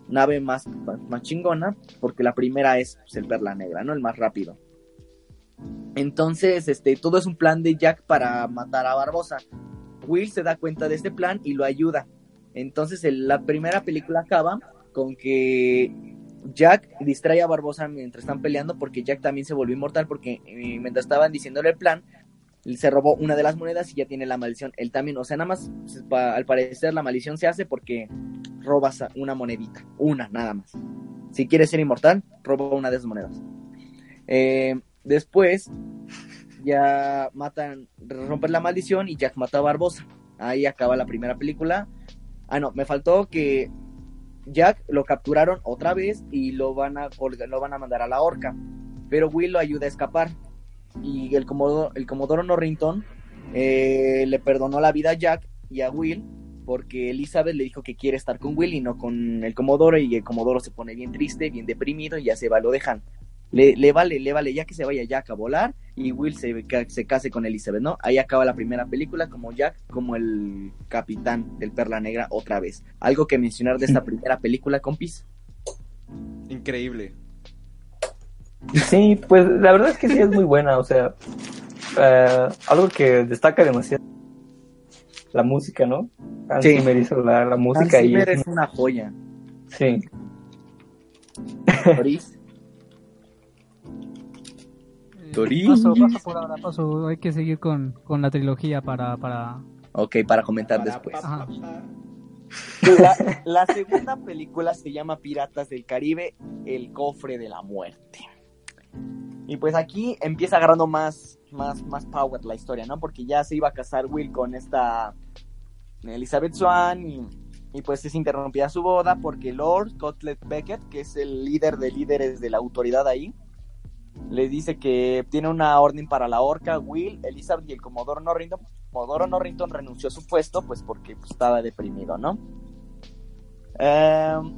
nave más, más chingona, porque la primera es el Perla Negra, ¿no? El más rápido. Entonces, este, todo es un plan de Jack para matar a Barbosa. Will se da cuenta de este plan y lo ayuda. Entonces, la primera película acaba con que Jack distrae a Barbosa mientras están peleando porque Jack también se volvió inmortal porque eh, mientras estaban diciéndole el plan, se robó una de las monedas y ya tiene la maldición. Él también, o sea, nada más, al parecer la maldición se hace porque robas una monedita, una nada más. Si quieres ser inmortal, roba una de esas monedas. Eh, después, ya matan, rompen la maldición y Jack mata a Barbosa. Ahí acaba la primera película. Ah, no, me faltó que Jack lo capturaron otra vez y lo van a, lo van a mandar a la horca. Pero Will lo ayuda a escapar. Y el Comodoro, el Comodoro Norrington eh, le perdonó la vida a Jack y a Will porque Elizabeth le dijo que quiere estar con Will y no con el Comodoro y el Comodoro se pone bien triste, bien deprimido y ya se va, lo dejan. Le, le vale, le vale ya que se vaya Jack a volar y Will se, se case con Elizabeth, ¿no? Ahí acaba la primera película como Jack, como el capitán del Perla Negra otra vez. Algo que mencionar de esta primera película, compis. Increíble. Sí, pues la verdad es que sí es muy buena, o sea, eh, algo que destaca demasiado la música, ¿no? Hans Sí. Zimmer hizo la, la Hans música Zimmer es- es una joya. sí, Paso, paso por ahora, paso. Hay que seguir con, con la trilogía para, para... Ok, para comentar después. La, la segunda película se llama Piratas del Caribe, El cofre de la muerte. Y pues aquí empieza agarrando más, más, más power la historia, ¿no? Porque ya se iba a casar Will con esta Elizabeth Swan y, y pues es interrumpida su boda porque Lord Cutlet Beckett, que es el líder de líderes de la autoridad ahí, le dice que tiene una orden para la horca, Will, Elizabeth y el Comodoro Norrington. Comodoro Norrington renunció a su puesto pues porque pues, estaba deprimido, ¿no? Em,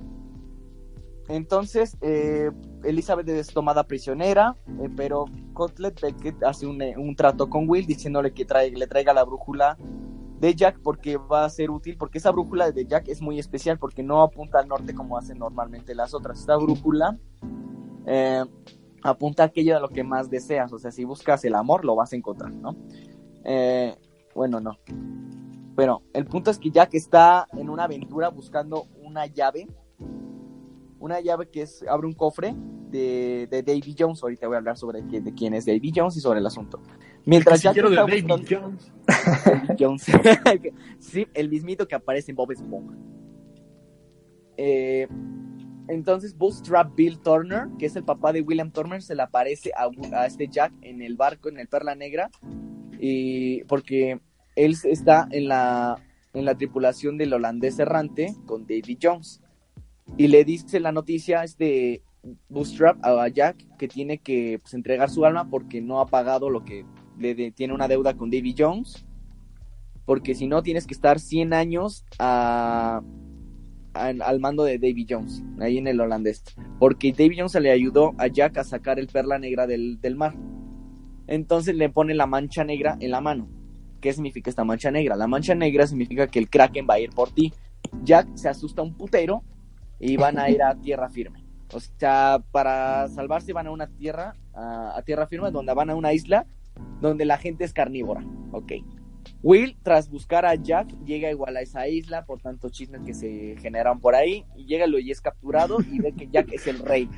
entonces, eh, Elizabeth es tomada prisionera, eh, pero Cutlet Beckett hace un, eh, un trato con Will diciéndole que trae- le traiga la brújula de Jack porque va a ser útil, porque esa brújula de Jack es muy especial porque no apunta al norte como hacen normalmente las otras. Esta brújula apunta a aquello de lo que más deseas, o sea, si buscas el amor lo vas a encontrar, ¿no? Eh, bueno, no. Pero el punto es que Jack está en una aventura buscando una llave. Una llave que es, abre un cofre de, de Davy Jones. Ahorita voy a hablar sobre de quién es Davy Jones y sobre el asunto. Mientras Jack Casillero de está David buscando- Jones. Davy Jones. sí, el mismito que aparece en Bob Esponja. Eh, entonces, Bootstrap Bill Turner, que es el papá de William Turner, se le aparece a, este Jack en el barco, en el Perla Negra, y porque él está en la, en la tripulación del holandés errante con Davy Jones. Y le dice la noticia este Bootstrap a Jack que tiene que pues, entregar su alma porque no ha pagado lo que le tiene una deuda con Davy Jones. Porque si no, tienes que estar 100 años a- al mando de Davy Jones, ahí en el holandés. Porque Davy Jones le ayudó a Jack a sacar el perla negra del, del mar. Entonces le pone la mancha negra en la mano. ¿Qué significa esta mancha negra? La mancha negra significa que el Kraken va a ir por ti. Jack se asusta un putero y van a ir a tierra firme. O sea, para salvarse van a una tierra, a, a tierra firme, donde van a una isla donde la gente es carnívora. Ok. Will, tras buscar a Jack, llega igual a esa isla por tantos chismes que se generan por ahí, y llega y es capturado y ve que Jack es el rey.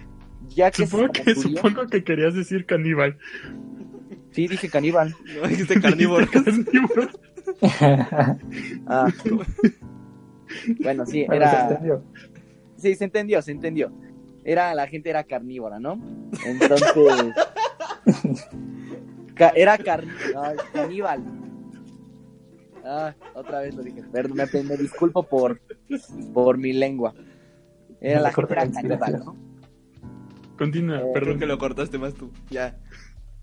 Jack es Supongo como que, supongo que querías decir caníbal. Sí, dije caníbal. No dijiste carnívoro. Carnívoro. Ah. Bueno, sí, bueno, se era. entendió. Sí, se entendió, se entendió. Era, la gente era carnívora, ¿no? Entonces. ca- era car- ay, caníbal. Ah, otra vez lo dije. Perdón, me, me disculpo por, por mi lengua. Era la Mejor gente era la caníbal. ¿no? Continúa, Eh, perdón. que lo cortaste más tú. Ya.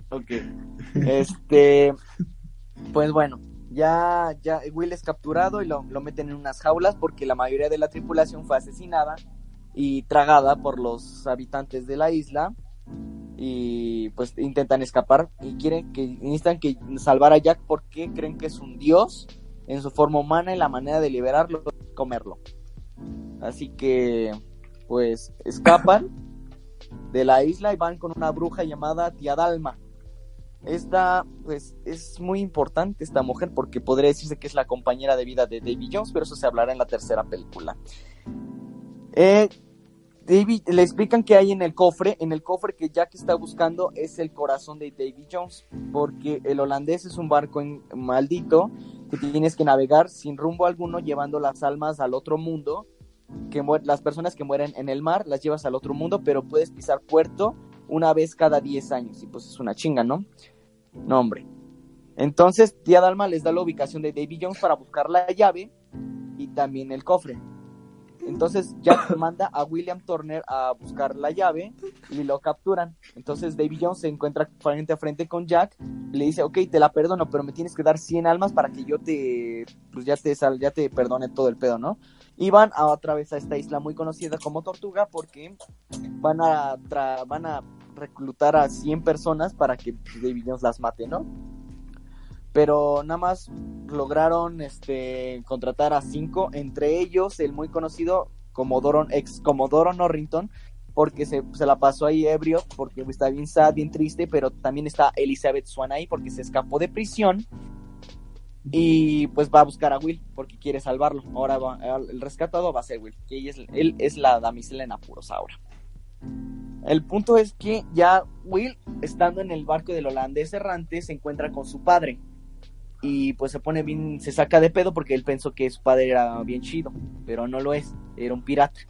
Ok. Este. Pues bueno, ya, ya Will es capturado y lo, lo meten en unas jaulas porque la mayoría de la tripulación fue asesinada y tragada por los habitantes de la isla y pues intentan escapar y quieren que necesitan que salvar a Jack porque creen que es un dios en su forma humana y la manera de liberarlo es comerlo. Así que pues escapan de la isla y van con una bruja llamada Tía Dalma. Esta, pues, es muy importante esta mujer porque podría decirse que es la compañera de vida de Davy Jones, pero eso se hablará en la tercera película. Eh, David, le explican que hay en el cofre, en el cofre que Jack está buscando es el corazón de Davy Jones, porque el holandés es un barco maldito que tienes que navegar sin rumbo alguno llevando las almas al otro mundo, que las personas que mueren en el mar las llevas al otro mundo, pero puedes pisar puerto una vez cada 10 años y pues es una chinga, ¿no? No, hombre. Entonces, tía Dalma les da la ubicación de Davy Jones para buscar la llave y también el cofre. Entonces Jack manda a William Turner a buscar la llave y lo capturan. Entonces Davy Jones se encuentra frente a frente con Jack le dice, ok, te la perdono, pero me tienes que dar 100 almas para que yo te, pues ya te, sal- ya te perdone todo el pedo, ¿no? Y van a otra vez a esta isla muy conocida como Tortuga porque van a, tra- van a reclutar a 100 personas para que pues, Davy Jones las mate, ¿no? Pero nada más lograron este contratar a cinco, entre ellos el muy conocido Comodoro, ex Comodoro Norrington, porque se, se la pasó ahí ebrio, porque está bien sad, bien triste, pero también está Elizabeth Swan ahí porque se escapó de prisión y pues va a buscar a Will porque quiere salvarlo. Ahora va- el rescatado va a ser Will, que él es la damisela en apuros ahora. El punto es que ya Will, estando en el barco del holandés errante, se encuentra con su padre. Y pues se pone bien, se saca de pedo porque él pensó que su padre era bien chido, pero no lo es, era un pirata.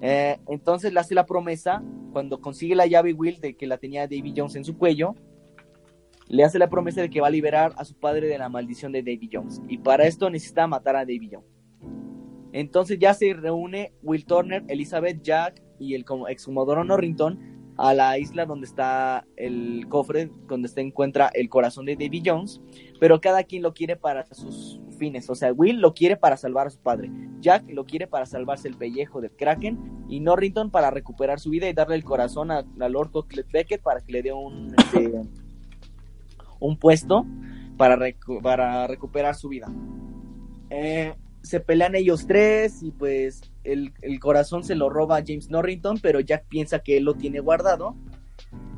Eh, entonces le hace la promesa, cuando consigue la llave Will de que la tenía Davy Jones en su cuello, le hace la promesa de que va a liberar a su padre de la maldición de Davy Jones. Y para esto necesita matar a Davy Jones. Entonces ya se reúne Will Turner, Elizabeth Jack y el como- ex Comodoro Norrington a la isla donde está el cofre, donde se encuentra el corazón de Davy Jones, pero cada quien lo quiere para sus fines. O sea, Will lo quiere para salvar a su padre, Jack lo quiere para salvarse el pellejo del Kraken y Norrington para recuperar su vida y darle el corazón a, a Lord Cocklet Beckett para que le dé un, este, un puesto para, recu- para recuperar su vida. Eh, se pelean ellos tres y pues el, el corazón se lo roba a James Norrington, pero Jack piensa que él lo tiene guardado.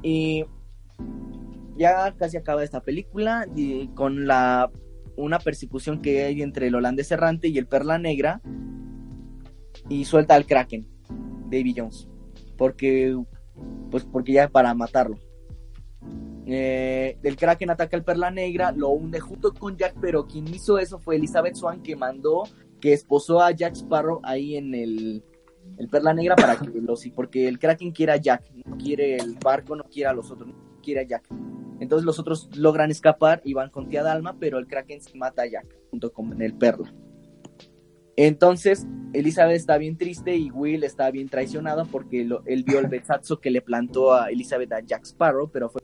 Y ya casi acaba esta película y con la una persecución que hay entre el holandés errante y el perla negra y suelta al Kraken, Davy Jones, porque pues porque ya para matarlo. Eh, el Kraken ataca al Perla Negra, lo hunde junto con Jack, pero quien hizo eso fue Elizabeth Swan, que mandó, que esposó a Jack Sparrow ahí en el, el Perla Negra para que lo sí, porque el Kraken quiere a Jack, no quiere el barco, no quiere a los otros, no quiere a Jack. Entonces los otros logran escapar y van con Tía Dalma, pero el Kraken se mata a Jack junto con el Perla. Entonces Elizabeth está bien triste y Will está bien traicionado porque lo- él vio el besazo que le plantó a Elizabeth a Jack Sparrow, pero fue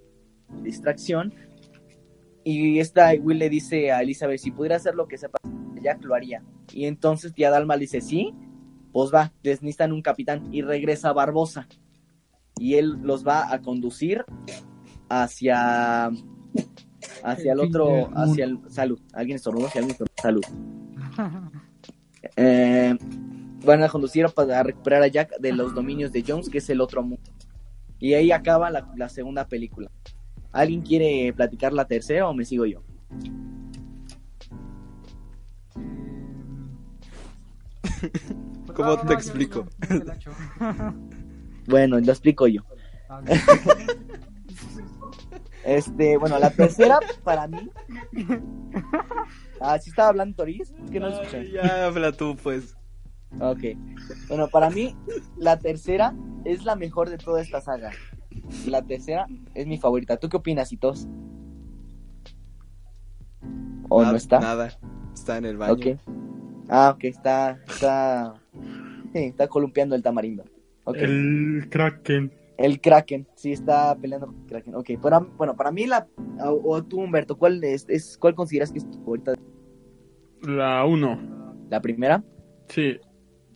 distracción. Y esta Will le dice a Elizabeth, si pudiera hacer lo que sepa, Jack lo haría. Y entonces Tía Dalma le dice, sí, pues va, necesitan un capitán. Y regresa Barbosa. Y él los va a conducir hacia hacia el otro, hacia el salud. Alguien estornudó, si alguien estornudó, salud. Eh, van a conducir para recuperar a Jack de los dominios de Jones, que es el otro mundo. Y ahí acaba la, la segunda película. ¿Alguien quiere platicar la tercera o me sigo yo? ¿Cómo No, te no, explico? Bueno, lo explico yo. Este, bueno, la tercera para mí. Ah, ¿sí estaba hablando Toriz? Es que no lo escuché. Ya habla tú, pues. Ok. Bueno, para mí, la tercera es la mejor de toda esta saga. La tercera es mi favorita. ¿Tú qué opinas, Hitos? ¿O Nada- no está? Nada. Está en el baño. Ok. Ah, ok, está. Está. Sí, está columpiando el tamarindo. Ok. El, El Kraken. Sí, está peleando con el Kraken. Ok, para, bueno, para mí, la. O, tú, Humberto, ¿cuál, es, es, ¿cuál consideras que es tu favorita? La 1. ¿La primera? Sí.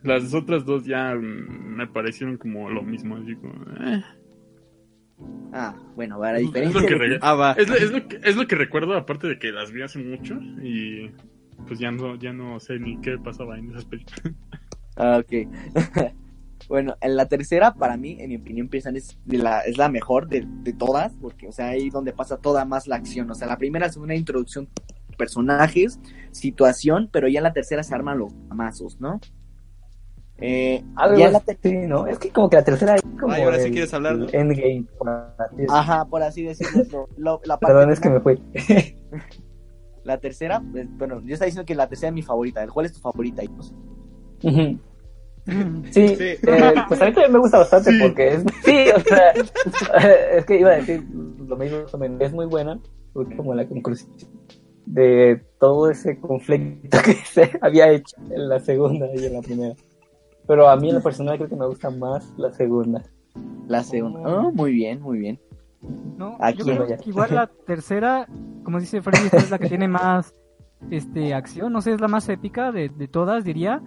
Las otras dos ya mm, me parecieron como lo mismo, así como... eh. Ah, bueno, para Es diferencia lo que Ah, va. Es lo, es lo que, es lo que recuerdo, aparte de que las vi hace mucho y pues ya no, ya no sé ni qué pasaba en esas películas. Ah, ok. bueno, en la tercera, para mí, en mi opinión, piensan es, de la, es la mejor de, de todas, porque, o sea, ahí donde pasa toda más la acción. O sea, la primera es una introducción personajes, situación, pero ya en la tercera se arman los amazos, ¿no? Eh, Algo ya la así, ¿no? Es que como que la tercera es como Ay, ahora sí quieres hablar, Endgame. por así decirlo. Ajá, por así decirlo. lo- la, parte Perdón, es que me fui. la tercera, eh, bueno, yo estaba diciendo que la tercera es mi favorita. ¿Cuál es tu favorita? Pues, Ujú. Sí, Sí. eh, pues a mí también me gusta bastante porque es... Sí, o sea, es que iba a decir lo mismo, es muy buena, porque como la conclusión de todo ese conflicto que se había hecho en la segunda y en la primera. Pero a mí en lo personal creo que me gusta más la segunda. La segunda. Ah, muy bien, muy bien. No, ¿A yo quién? creo que igual la tercera, como dice Freddy, esta es la que tiene más este acción, no sé, es la más épica de, de todas, diría.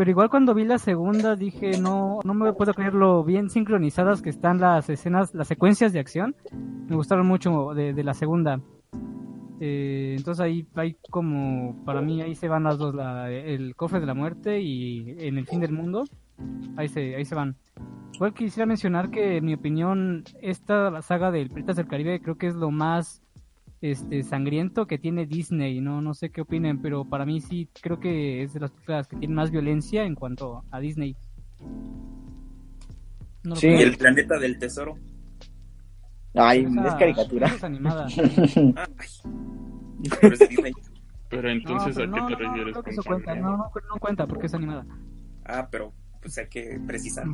Pero igual cuando vi la segunda dije, no, no me puedo creer lo bien sincronizadas que están las escenas, las secuencias de acción. Me gustaron mucho de, la segunda. Eh, entonces ahí hay como, para mí ahí se van las dos, la- el cofre de la muerte y en el fin del mundo. Ahí se, ahí se van. Igual quisiera mencionar que, en mi opinión, esta saga del Piratas del Caribe creo que es lo más este sangriento que tiene Disney. No, no sé qué opinen, pero para mí sí creo que es de las películas que tienen más violencia en cuanto a Disney. ¿No Sí. El planeta del tesoro. Ay, Esa- es caricatura. es animada. Ay. Pero es de Disney. Pero No, entonces, pero ¿a qué no, te no, no, refieres? con eso cuenta. No, no, no cuenta porque es animada. Ah, pero pues hay que precisar.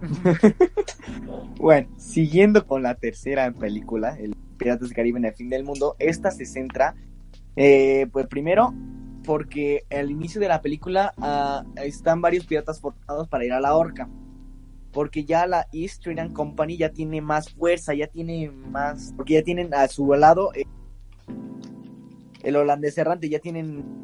Bueno, siguiendo con la tercera película, el Piratas del Caribe en el fin del mundo, esta se centra, eh, pues primero, porque al inicio de la película ah, están varios piratas forzados para ir a la horca, porque ya la East Indian Company ya tiene más fuerza, ya tiene más, porque ya tienen a su lado eh, el holandés errante, ya tienen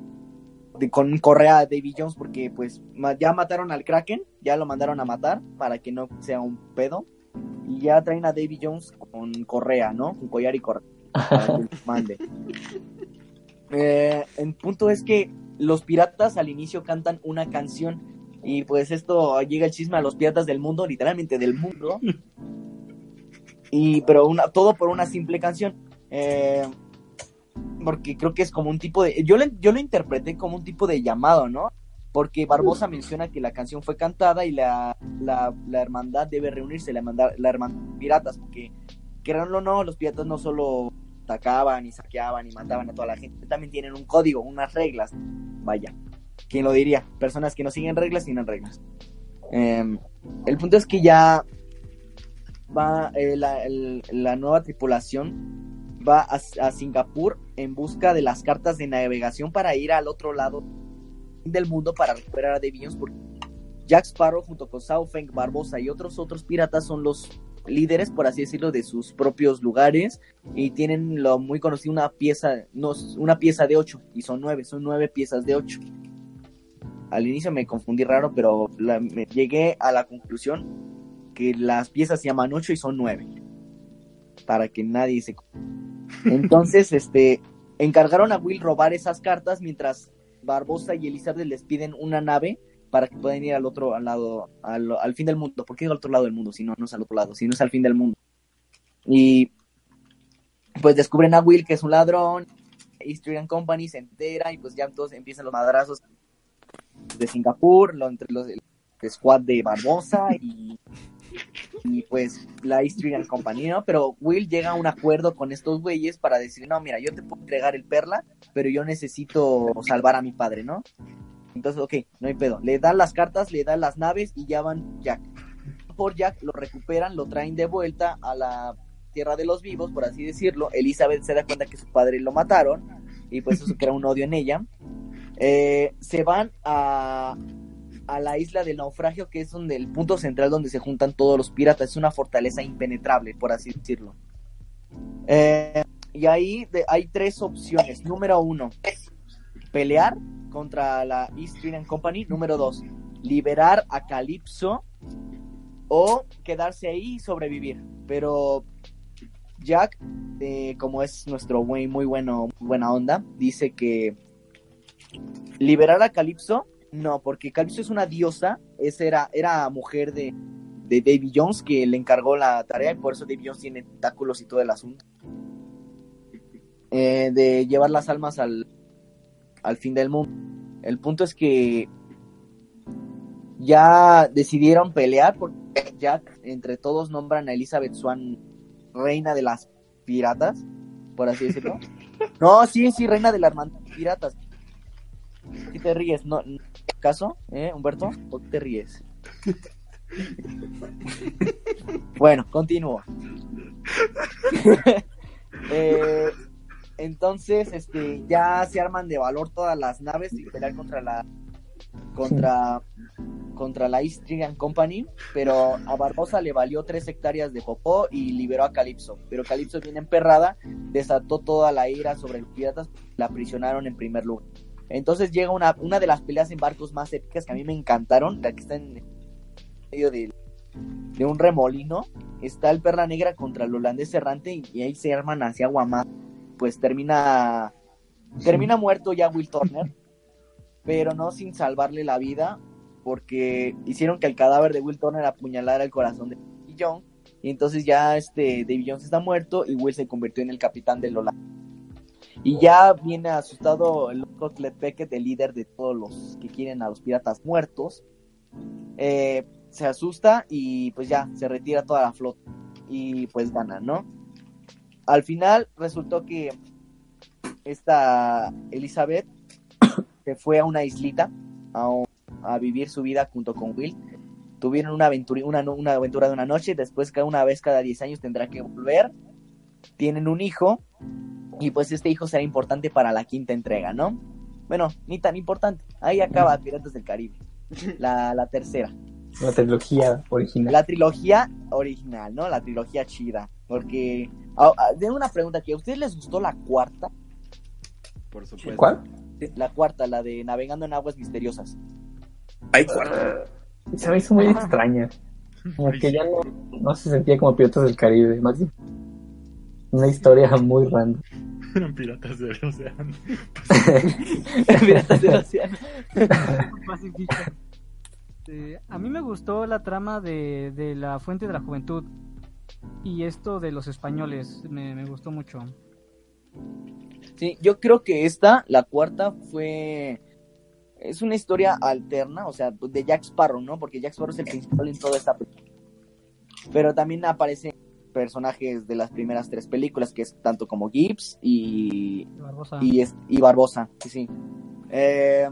con correa a Davy Jones porque pues ya mataron al Kraken, ya lo mandaron a matar para que no sea un pedo y ya traen a Davy Jones con correa, ¿no? Con collar y correa para que los mande. Eh, el punto es que los piratas al inicio cantan una canción y pues esto llega el chisme a los piratas del mundo, literalmente del mundo. Y pero una, todo por una simple canción. Eh, porque creo que es como un tipo de... Yo lo, yo lo interpreté como un tipo de llamado, ¿no? Porque Barbosa menciona que la canción fue cantada y la, la, la hermandad debe reunirse, la hermandad, la hermandad piratas, porque quieranlo o no, los piratas no solo atacaban y saqueaban y mataban a toda la gente, también tienen un código, unas reglas. Vaya, ¿quién lo diría? Personas que no siguen reglas, tienen reglas. Eh, el punto es que ya va eh, la, el- la nueva tripulación va a, a Singapur en busca de las cartas de navegación para ir al otro lado del mundo para recuperar a Davy Jones porque Jack Sparrow junto con Sao Feng Barbosa y otros otros piratas son los líderes por así decirlo de sus propios lugares y tienen lo muy conocido una pieza no una pieza de ocho y son nueve son nueve piezas de ocho. Al inicio me confundí raro pero la- me llegué a la conclusión que las piezas se llaman ocho y son nueve para que nadie se entonces este encargaron a Will robar esas cartas mientras Barbosa y Elizabeth les piden una nave para que puedan ir al otro al lado, al, al fin del mundo. ¿Por qué al otro lado del mundo? Si no, no es al otro lado, si no es al fin del mundo. Y pues descubren a Will que es un ladrón, East Indian Company se entera y pues ya todos empiezan los madrazos de Singapur, lo, entre los el squad de Barbosa y, y pues East Indian Company, ¿no? Pero Will llega a un acuerdo con estos güeyes para decir, no, mira, yo te puedo entregar el perla, pero yo necesito salvar a mi padre, ¿no? Entonces, ok, no hay pedo. Le dan las cartas, le dan las naves y ya van Jack. Por Jack lo recuperan, lo traen de vuelta a la tierra de los vivos, por así decirlo. Elizabeth se da cuenta que su padre lo mataron y pues eso crea un odio en ella. Eh, se van a, a la isla del naufragio, que es donde el punto central donde se juntan todos los piratas. Es una fortaleza impenetrable, por así decirlo. Eh, y ahí hay tres opciones. Número uno, pelear contra la East Indian Company. Número dos, liberar a Calypso o quedarse ahí y sobrevivir. Pero Jack, eh, como es nuestro güey muy bueno, buena onda, dice que liberar a Calypso, no, porque Calypso es una diosa, esa era, era mujer de, de Davy Jones que le encargó la tarea y por eso Davy Jones tiene tentáculos y todo el asunto. Eh, de llevar las almas al, al fin del mundo. El punto es que ya decidieron pelear porque Jack entre todos nombran a Elizabeth Swan reina de las piratas, por así decirlo. No, sí, sí, reina de las piratas. ¿Qué te ríes? ¿No, ¿Caso? ¿Eh, Humberto? ¿Por qué te ríes? bueno, continúo. Eh, entonces, este, ya se arman de valor todas las naves y pelear contra la contra contra la East Company, pero a Barbosa le valió tres hectáreas de popó y liberó a Calypso. Pero Calypso, bien emperrada, desató toda la ira sobre los piratas, la aprisionaron en primer lugar. Entonces llega una, una de las peleas en barcos más épicas que a mí me encantaron, la que está en medio de, de un remolino. Está el Perla Negra contra el holandés errante y, y ahí se arman hacia Guamá. Pues termina, termina muerto ya Will Turner, pero no sin salvarle la vida, porque hicieron que el cadáver de Will Turner apuñalara el corazón de Davy Jones. Y entonces ya este Davy Jones está muerto y Will se convirtió en el capitán del Holanda. Y ya viene asustado el Clet Beckett, el líder de todos los que quieren a los piratas muertos. Eh, se asusta y pues ya se retira toda la flota y pues gana, ¿no? Al final resultó que esta Elizabeth se fue a una islita a, vivir su vida junto con Will. Tuvieron una aventura, una aventura de una noche, después cada una vez cada 10 años tendrá que volver. Tienen un hijo y pues este hijo será importante para la quinta entrega, ¿no? Bueno, ni tan importante. Ahí acaba Piratas del Caribe. La, la tercera. La trilogía original. La trilogía original, ¿no? La trilogía chida. Porque. ah, ah, de una pregunta que a ustedes les gustó la cuarta. Por supuesto. ¿Cuál? La cuarta, la de Navegando en Aguas Misteriosas. Hay cuarto. Se me hizo muy extraña. Como que ya no, no se sentía como Piratas del Caribe. Más bien una historia muy random. Eran piratas del océano. Piratas del Océano. Eh, a mí me gustó la trama de, de la Fuente de la Juventud y esto de los españoles, me, me gustó mucho. Sí, yo creo que esta, la cuarta, fue. Es una historia alterna, o sea, de Jack Sparrow, ¿no? Porque Jack Sparrow es el principal en toda esta película. Pero también aparecen personajes de las primeras tres películas, que es tanto como Gibbs y, Barbosa. y, es- y Barbosa, sí, sí. Eh,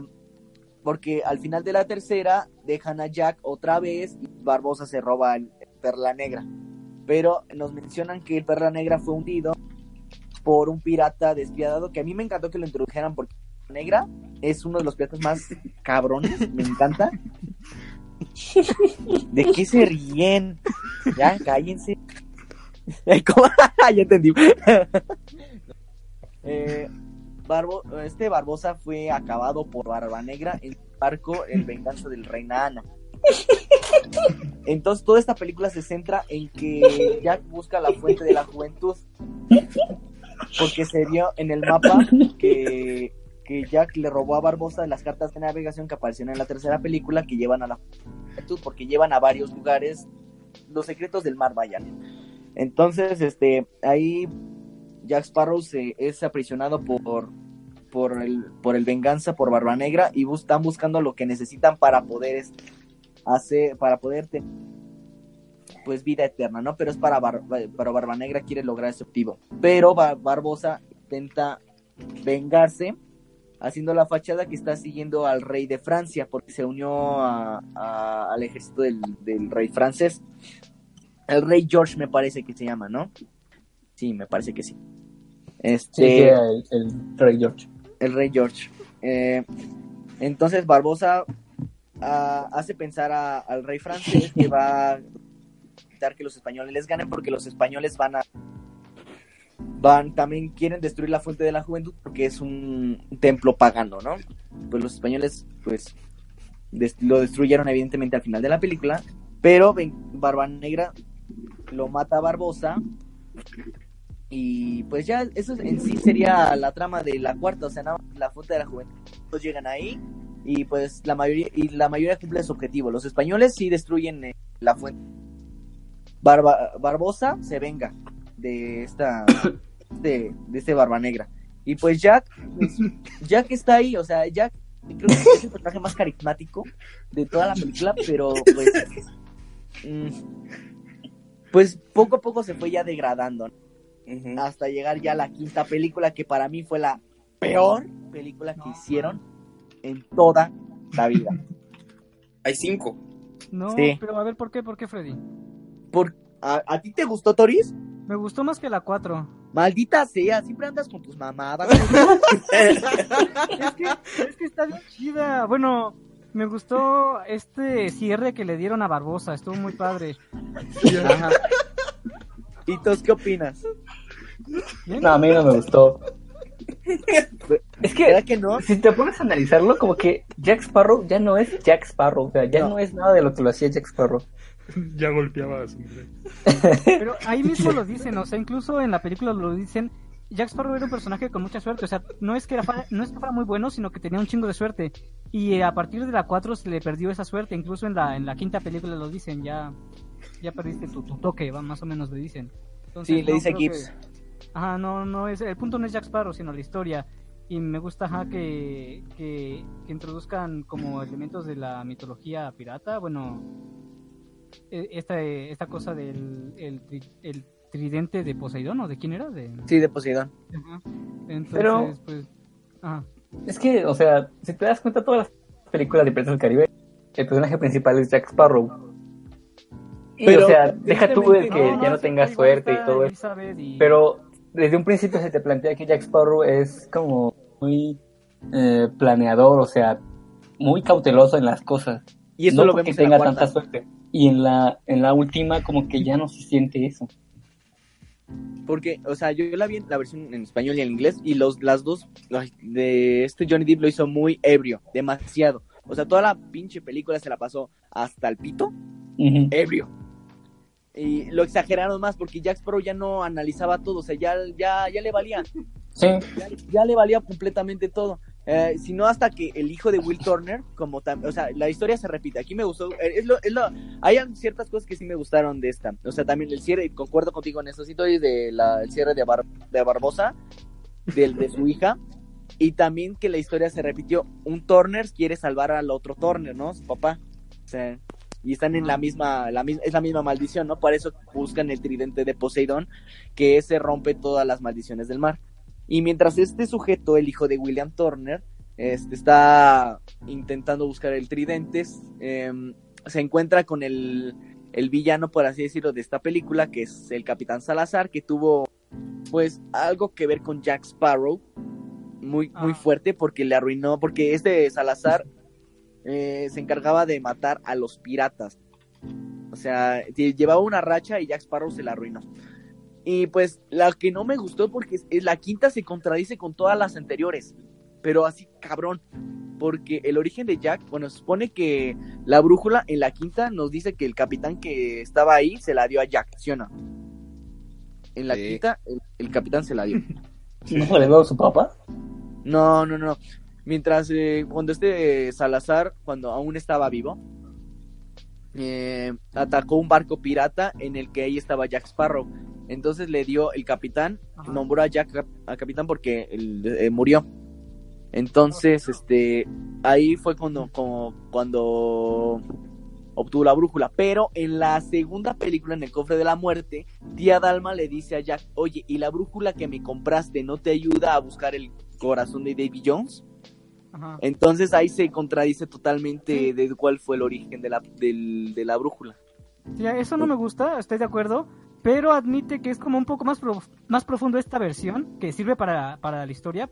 porque al final de la tercera dejan a Jack otra vez y Barbosa se roba el Perla Negra. Pero nos mencionan que el Perla Negra fue hundido por un pirata despiadado, que a mí me encantó que lo introdujeran porque Perla Negra es uno de los piratas más cabrones, me encanta. ¿De qué se ríen? Ya, cállense. Ya entendí. Eh, Barbo- este Barbosa fue acabado por Barba Negra en el barco El Venganza del Reina Ana. Entonces toda esta película se centra en que Jack busca la fuente de la juventud. Porque se vio en el mapa que, que Jack le robó a Barbosa las cartas de navegación que aparecieron en la tercera película que llevan a la juventud, porque llevan a varios lugares los secretos del mar, vayan. Entonces, este, ahí Jack Sparrow se, es aprisionado por, por, el, por el venganza, por Barba Negra, y bus- están buscando lo que necesitan para poder hacer, para poder tener pues vida eterna, ¿no? Pero es para, Bar- para Barba Negra quiere lograr ese objetivo. Pero Bar- Barbosa intenta vengarse haciendo la fachada que está siguiendo al rey de Francia porque se unió a- a- al ejército del, del rey francés. El rey George me parece que se llama, ¿no? Sí, me parece que sí. Este, sí, el, el Rey George. el rey George. Eh, entonces Barbosa ah, hace pensar a- al rey francés que va a evitar que los españoles les ganen porque los españoles van a van también quieren destruir la fuente de la juventud porque es un templo pagano, ¿no? Pues los españoles pues des- lo destruyeron evidentemente al final de la película, pero Barba Negra lo mata Barbosa y pues ya eso en sí sería la trama de la cuarta, o sea, nada más la fuente de la juventud. Todos llegan ahí y pues la mayoría y la mayoría cumple su objetivo. Los españoles sí destruyen eh, la fuente. Barba- Barbosa se venga de esta de, de este Barba Negra. Y pues Jack, pues, Jack está ahí, o sea, Jack creo que es el personaje más carismático de toda la película, pero pues mm, pues poco a poco se fue ya degradando hasta llegar ya a la quinta película que para mí fue la peor película que hicieron en toda la vida. Hay cinco. No, Sí. pero a ver, ¿por qué? ¿Por qué, Freddy? Por, ¿a, a ti te gustó Toris? Me gustó más que la 4. Maldita sea, siempre andas con tus mamadas. Es que, es que está bien chida. Bueno, me gustó este cierre que le dieron a Barbosa. Estuvo muy padre. Ajá. ¿Y tú qué opinas? Bien. No, a mí no me gustó. Es que, ¿Verdad que no? si te pones a analizarlo, como que Jack Sparrow ya no es Jack Sparrow. O sea, ya No. no, es nada de lo que lo hacía Jack Sparrow. Ya golpeaba a su mujer. Pero ahí mismo lo dicen, o sea, incluso en la película lo dicen. Jack Sparrow era un personaje con mucha suerte, o sea, no es que era fa- no es que fuera muy bueno, sino que tenía un chingo de suerte. Y eh, a partir de la 4 se le perdió esa suerte, incluso en la en la quinta película lo dicen, ya ya perdiste tu, tu toque, va, más o menos le dicen. Entonces, Sí, le dice Gibbs. que- Ajá, no, no es, el punto no es Jack Sparrow, sino la historia. Y me gusta ajá, que, que, que introduzcan como elementos de la mitología pirata, bueno, e- esta, esta cosa del el tridente de Poseidón, ¿o de quién era? De, Sí, de Poseidón. Ajá. Entonces, Pero- pues, ajá. Es que, o sea, si te das cuenta, todas las películas de Piratas del Caribe, el personaje principal es Jack Sparrow. Y, Pero, o sea, deja tú el que No, ya no sí, tenga igual suerte y todo eso. Y- Pero desde un principio se te plantea que Jack Sparrow es como muy eh, planeador, o sea, muy cauteloso en las cosas. Y eso no lo porque vemos en tenga la tanta suerte. Y en la, en la última como que ya no se siente eso. Porque, o sea, yo la vi en la versión en español y en inglés y los, las dos ay, de este Johnny Depp lo hizo muy ebrio, demasiado. O sea, toda la pinche película se la pasó hasta el pito, ebrio. Y lo exageraron más porque Jack Sparrow ya no analizaba todo, o sea, ya, ya, ya le valía, Sí, ya, ya le valía completamente todo. Eh, si no hasta que el hijo de Will Turner, como o sea, la historia se repite. Aquí me gustó, eh, es lo, es lo, hay ciertas cosas que sí me gustaron de esta. O sea, también el cierre, y concuerdo contigo en eso, sí, de la, el cierre de, Bar- de Barbosa, del, de su hija, y también que la historia se repitió. Un Turner quiere salvar al otro Turner, ¿no? Su papá. O sea, y están en la misma, la misma, es la misma maldición, ¿no? Por eso buscan el tridente de Poseidón, que ese rompe todas las maldiciones del mar. Y mientras este sujeto, el hijo de William Turner, este, está intentando buscar el tridente, em, se encuentra con el, el villano, por así decirlo, de esta película, que es el Capitán Salazar, que tuvo, pues, algo que ver con Jack Sparrow, muy, muy Ah. fuerte, porque le arruinó, porque este Salazar eh, se encargaba de matar a los piratas. O sea, lle- llevaba una racha y Jack Sparrow se la arruinó. Y pues la que no me gustó porque la quinta se contradice con todas las anteriores, pero así cabrón. Porque el origen de Jack, bueno, se supone que la brújula en la quinta nos dice que el capitán que estaba ahí se la dio a Jack, ¿sí o no? En la Sí. quinta, el, el capitán se la dio. ¿no se le dio a su papá? No, no, no. Mientras, eh, cuando este Salazar, cuando aún estaba vivo, eh, atacó un barco pirata en el que ahí estaba Jack Sparrow. Entonces le dio el capitán, Ajá. nombró a Jack a capitán porque él, eh, murió. Entonces, este, ahí fue cuando, como- cuando obtuvo la brújula. Pero en la segunda película, en el cofre de la muerte, tía Dalma le dice a Jack, oye, ¿y la brújula que me compraste no te ayuda a buscar el corazón de Davy Jones? Ajá. Entonces ahí se contradice totalmente de cuál fue el origen de la, del- de la brújula. Sí, eso no me gusta, estoy de acuerdo, pero admite que es como un poco más, prof- más profundo esta versión, que sirve para, para la historia,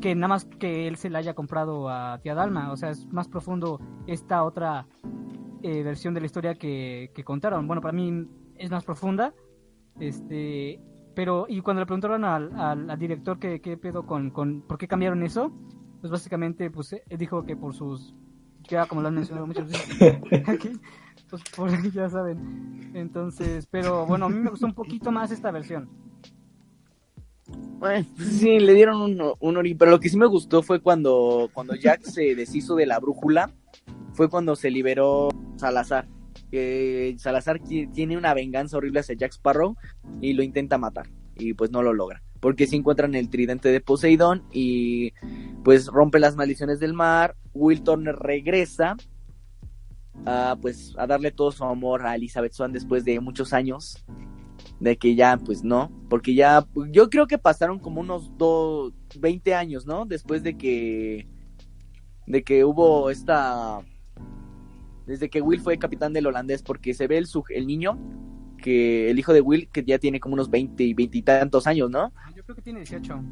que nada más que él se la haya comprado a Tía Dalma, o sea, es más profundo esta otra eh, versión de la historia que, que contaron. Bueno, para mí es más profunda, este, pero, y cuando le preguntaron al, al, al director qué, qué pedo con, con, por qué cambiaron eso, pues básicamente, pues él dijo que por sus ya como lo han mencionado muchas veces aquí, pues por ya saben. Entonces, pero bueno, a mí me gustó un poquito más esta versión. Bueno, sí, le dieron un, un ori- pero lo que sí me gustó fue cuando, cuando Jack se deshizo de la brújula, fue cuando se liberó Salazar. Que Salazar tiene una venganza horrible hacia Jack Sparrow y lo intenta matar y pues no lo logra. Porque se encuentran el tridente de Poseidón y pues rompe las maldiciones del mar. Will Turner regresa a pues a darle todo su amor a Elizabeth Swan después de muchos años de que ya, pues no, porque ya, yo creo que pasaron como unos dos, 20 años, ¿no? Después de que, de que hubo esta, desde que Will fue capitán del holandés, porque se ve el, el niño, que el hijo de Will, que ya tiene como unos 20 y 20 y tantos años, ¿no? Yo creo que tiene 18.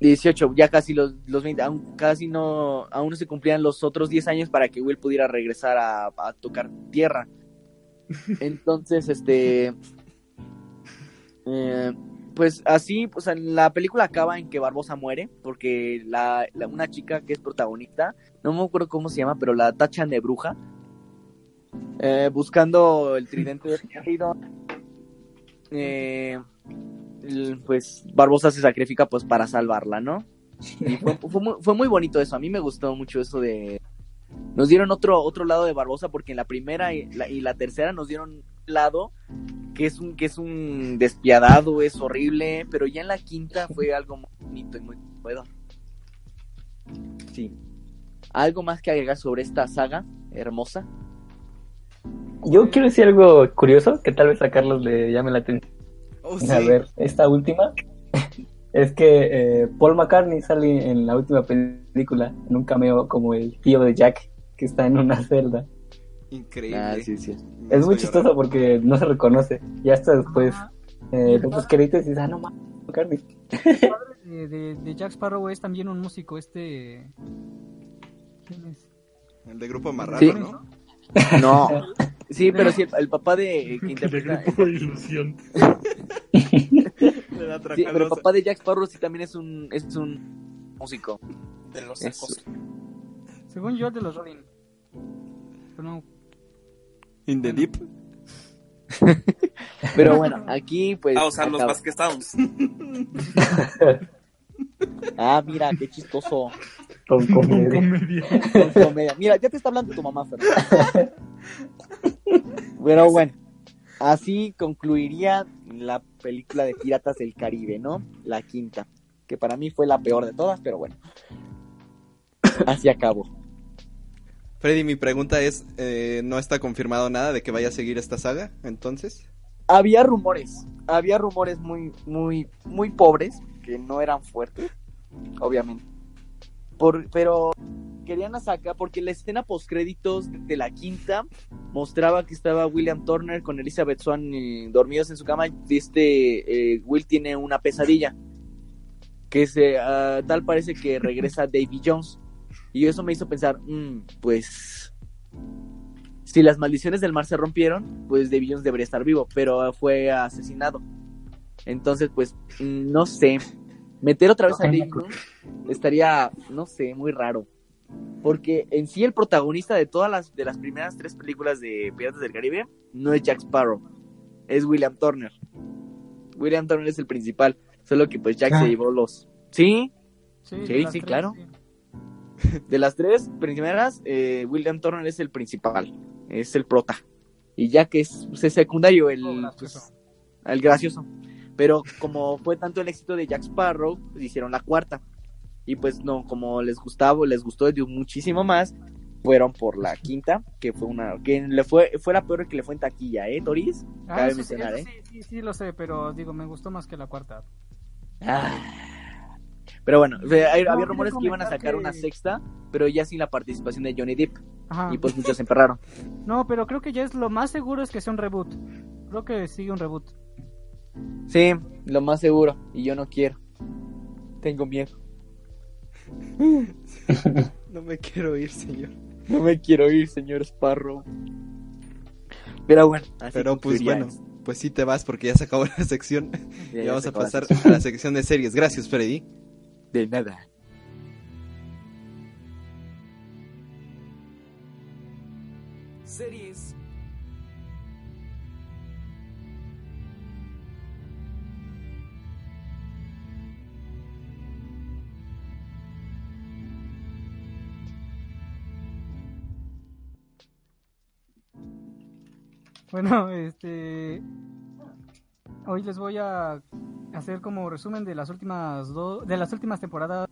18, ya casi los, los 20, aún casi no, aún no se cumplían los otros 10 años para que Will pudiera regresar a, a tocar tierra. Entonces, este, eh, pues así, pues en la película acaba en que Barbosa muere, porque la, la- una chica que es protagonista, no me acuerdo cómo se llama, pero la tachan de bruja, eh, buscando el tridente de. Eh, pues Barbosa se sacrifica pues para salvarla, ¿no? Y fue, fue muy, fue muy bonito eso, a mí me gustó mucho eso de... Nos dieron otro, otro lado de Barbosa porque en la primera y la, y la tercera nos dieron un lado que es un que es un despiadado, es horrible, pero ya en la quinta fue algo muy bonito y muy bueno. Sí. ¿Algo más que agregar sobre esta saga hermosa? Yo quiero decir algo curioso que tal vez a Carlos le llame la atención. Oh, sí. A ver, esta última es que eh, Paul McCartney sale en la última película en un cameo como el tío de Jack que está en una celda. Increíble. Ah, sí, sí. Me Es muy chistoso porque no se reconoce. Ya hasta después eh, de los créditos y dices, ah, no mames, McCartney. el padre de, de, de Jack Sparrow es también un músico, este... ¿Quién es? El de Grupo Marrano, Sí. ¿no? No. Sí, pero sí, el, el papá de que Que interpreta. de grupo de ilusión. Le da Sí, pero el papá de Jack Sparrow sí también es un es un músico. De los Eso. secos. Según yo, de los Rolling. Pero no, In the Deep. Pero bueno, aquí pues Ah, o sea, los acaba. Vasquez Towns. Ah, mira, qué chistoso. Con comedia. Con comedia. Mira, ya te está hablando tu mamá, Fernando. Pero bueno, así concluiría la película de Piratas del Caribe, ¿no? La quinta, que para mí fue la peor de todas, pero bueno. Así acabó. Freddy, mi pregunta es, eh, ¿no está confirmado nada de que vaya a seguir esta saga, entonces? Había rumores, había rumores muy, muy, muy pobres, que no eran fuertes, obviamente. Por, pero querían a porque la escena postcréditos de la quinta mostraba que estaba William Turner con Elizabeth Swan eh, dormidos en su cama. y Este eh, Will tiene una pesadilla. Que se, ah, tal parece que regresa Davy Jones. Y eso me hizo pensar, mm, pues si las maldiciones del mar se rompieron, pues Davy Jones debería estar vivo, pero fue asesinado. Entonces, pues, mm, no sé. Meter otra vez a Davy Jones estaría, no sé, muy raro. Porque en sí el protagonista de todas las, de las primeras tres películas de Piratas del Caribe no es Jack Sparrow, es William Turner. William Turner es el principal, solo que pues Jack Ah. se llevó los... Sí, Sí, Sí, tres, claro. sí. de las tres primeras, eh, William Turner es el principal, es el prota. Y Jack es, es secundario, el, Oh, gracioso. pues, el gracioso. Pero como fue tanto el éxito de Jack Sparrow, pues, hicieron la cuarta. Y pues no, como les gustaba, les gustó dio muchísimo más, fueron por la quinta, que fue una, que le fue, fue la peor que le fue en taquilla, ¿eh, Toris? Ah, Cabe sí, sí, mencionar, ¿eh? sí, sí, sí, lo sé, pero digo, me gustó más que la cuarta. Ah. Pero bueno, hay- No, había rumores que iban a sacar que- una sexta, pero ya sin la participación de Johnny Depp. Ajá. Y pues muchos se emperraron. No, pero creo que ya es lo más seguro es que sea un reboot. Creo que sigue un reboot. Sí, lo más seguro. Y yo no quiero. Tengo miedo. No me quiero ir, señor. No me quiero ir, señor Sparrow. Pero bueno, así Pero pues bueno, pues sí te vas porque ya se acabó la sección. Ya- Y ya vamos a pasar a la sección de series. Gracias, Freddy. De nada. Bueno, este. Hoy les voy a hacer como resumen de las últimas dos, de las últimas temporadas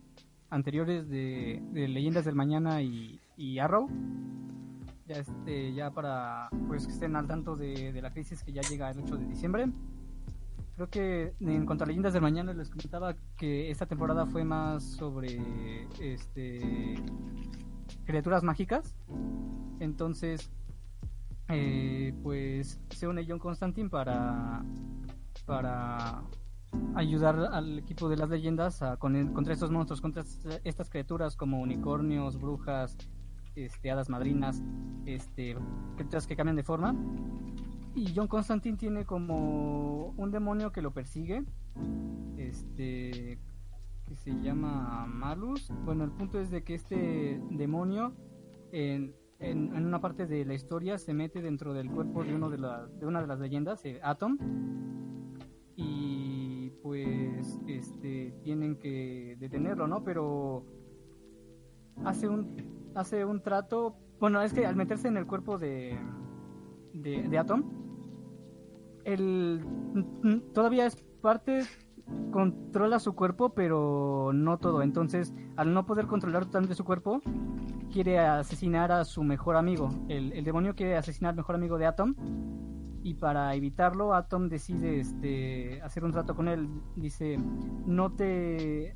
anteriores de, Leyendas del Mañana y, y Arrow. Ya este, ya para pues que estén al tanto de, de la crisis que ya llega el 8 de diciembre. Creo que en cuanto a Leyendas del Mañana les comentaba que esta temporada fue más sobre este criaturas mágicas. Entonces, eh, pues se une John Constantine para para ayudar al equipo de las leyendas a, con- contra estos monstruos, contra est- estas criaturas como unicornios, brujas, este, hadas madrinas, este, criaturas que cambian de forma. Y John Constantine tiene como un demonio que lo persigue, este, que se llama Malus. Bueno, el punto es de que este demonio en, en una parte de la historia se mete dentro del cuerpo de uno de, la, de una de las leyendas, eh, Atom, y pues este tienen que detenerlo, ¿no? Pero hace un hace un trato, bueno, es que al meterse en el cuerpo de de, de Atom, él todavía es parte controla su cuerpo, pero no todo. Entonces, al no poder controlar totalmente su cuerpo, quiere asesinar a su mejor amigo. El, el demonio quiere asesinar al mejor amigo de Atom. Y para evitarlo, Atom decide este, hacer un trato con él. Dice, no te...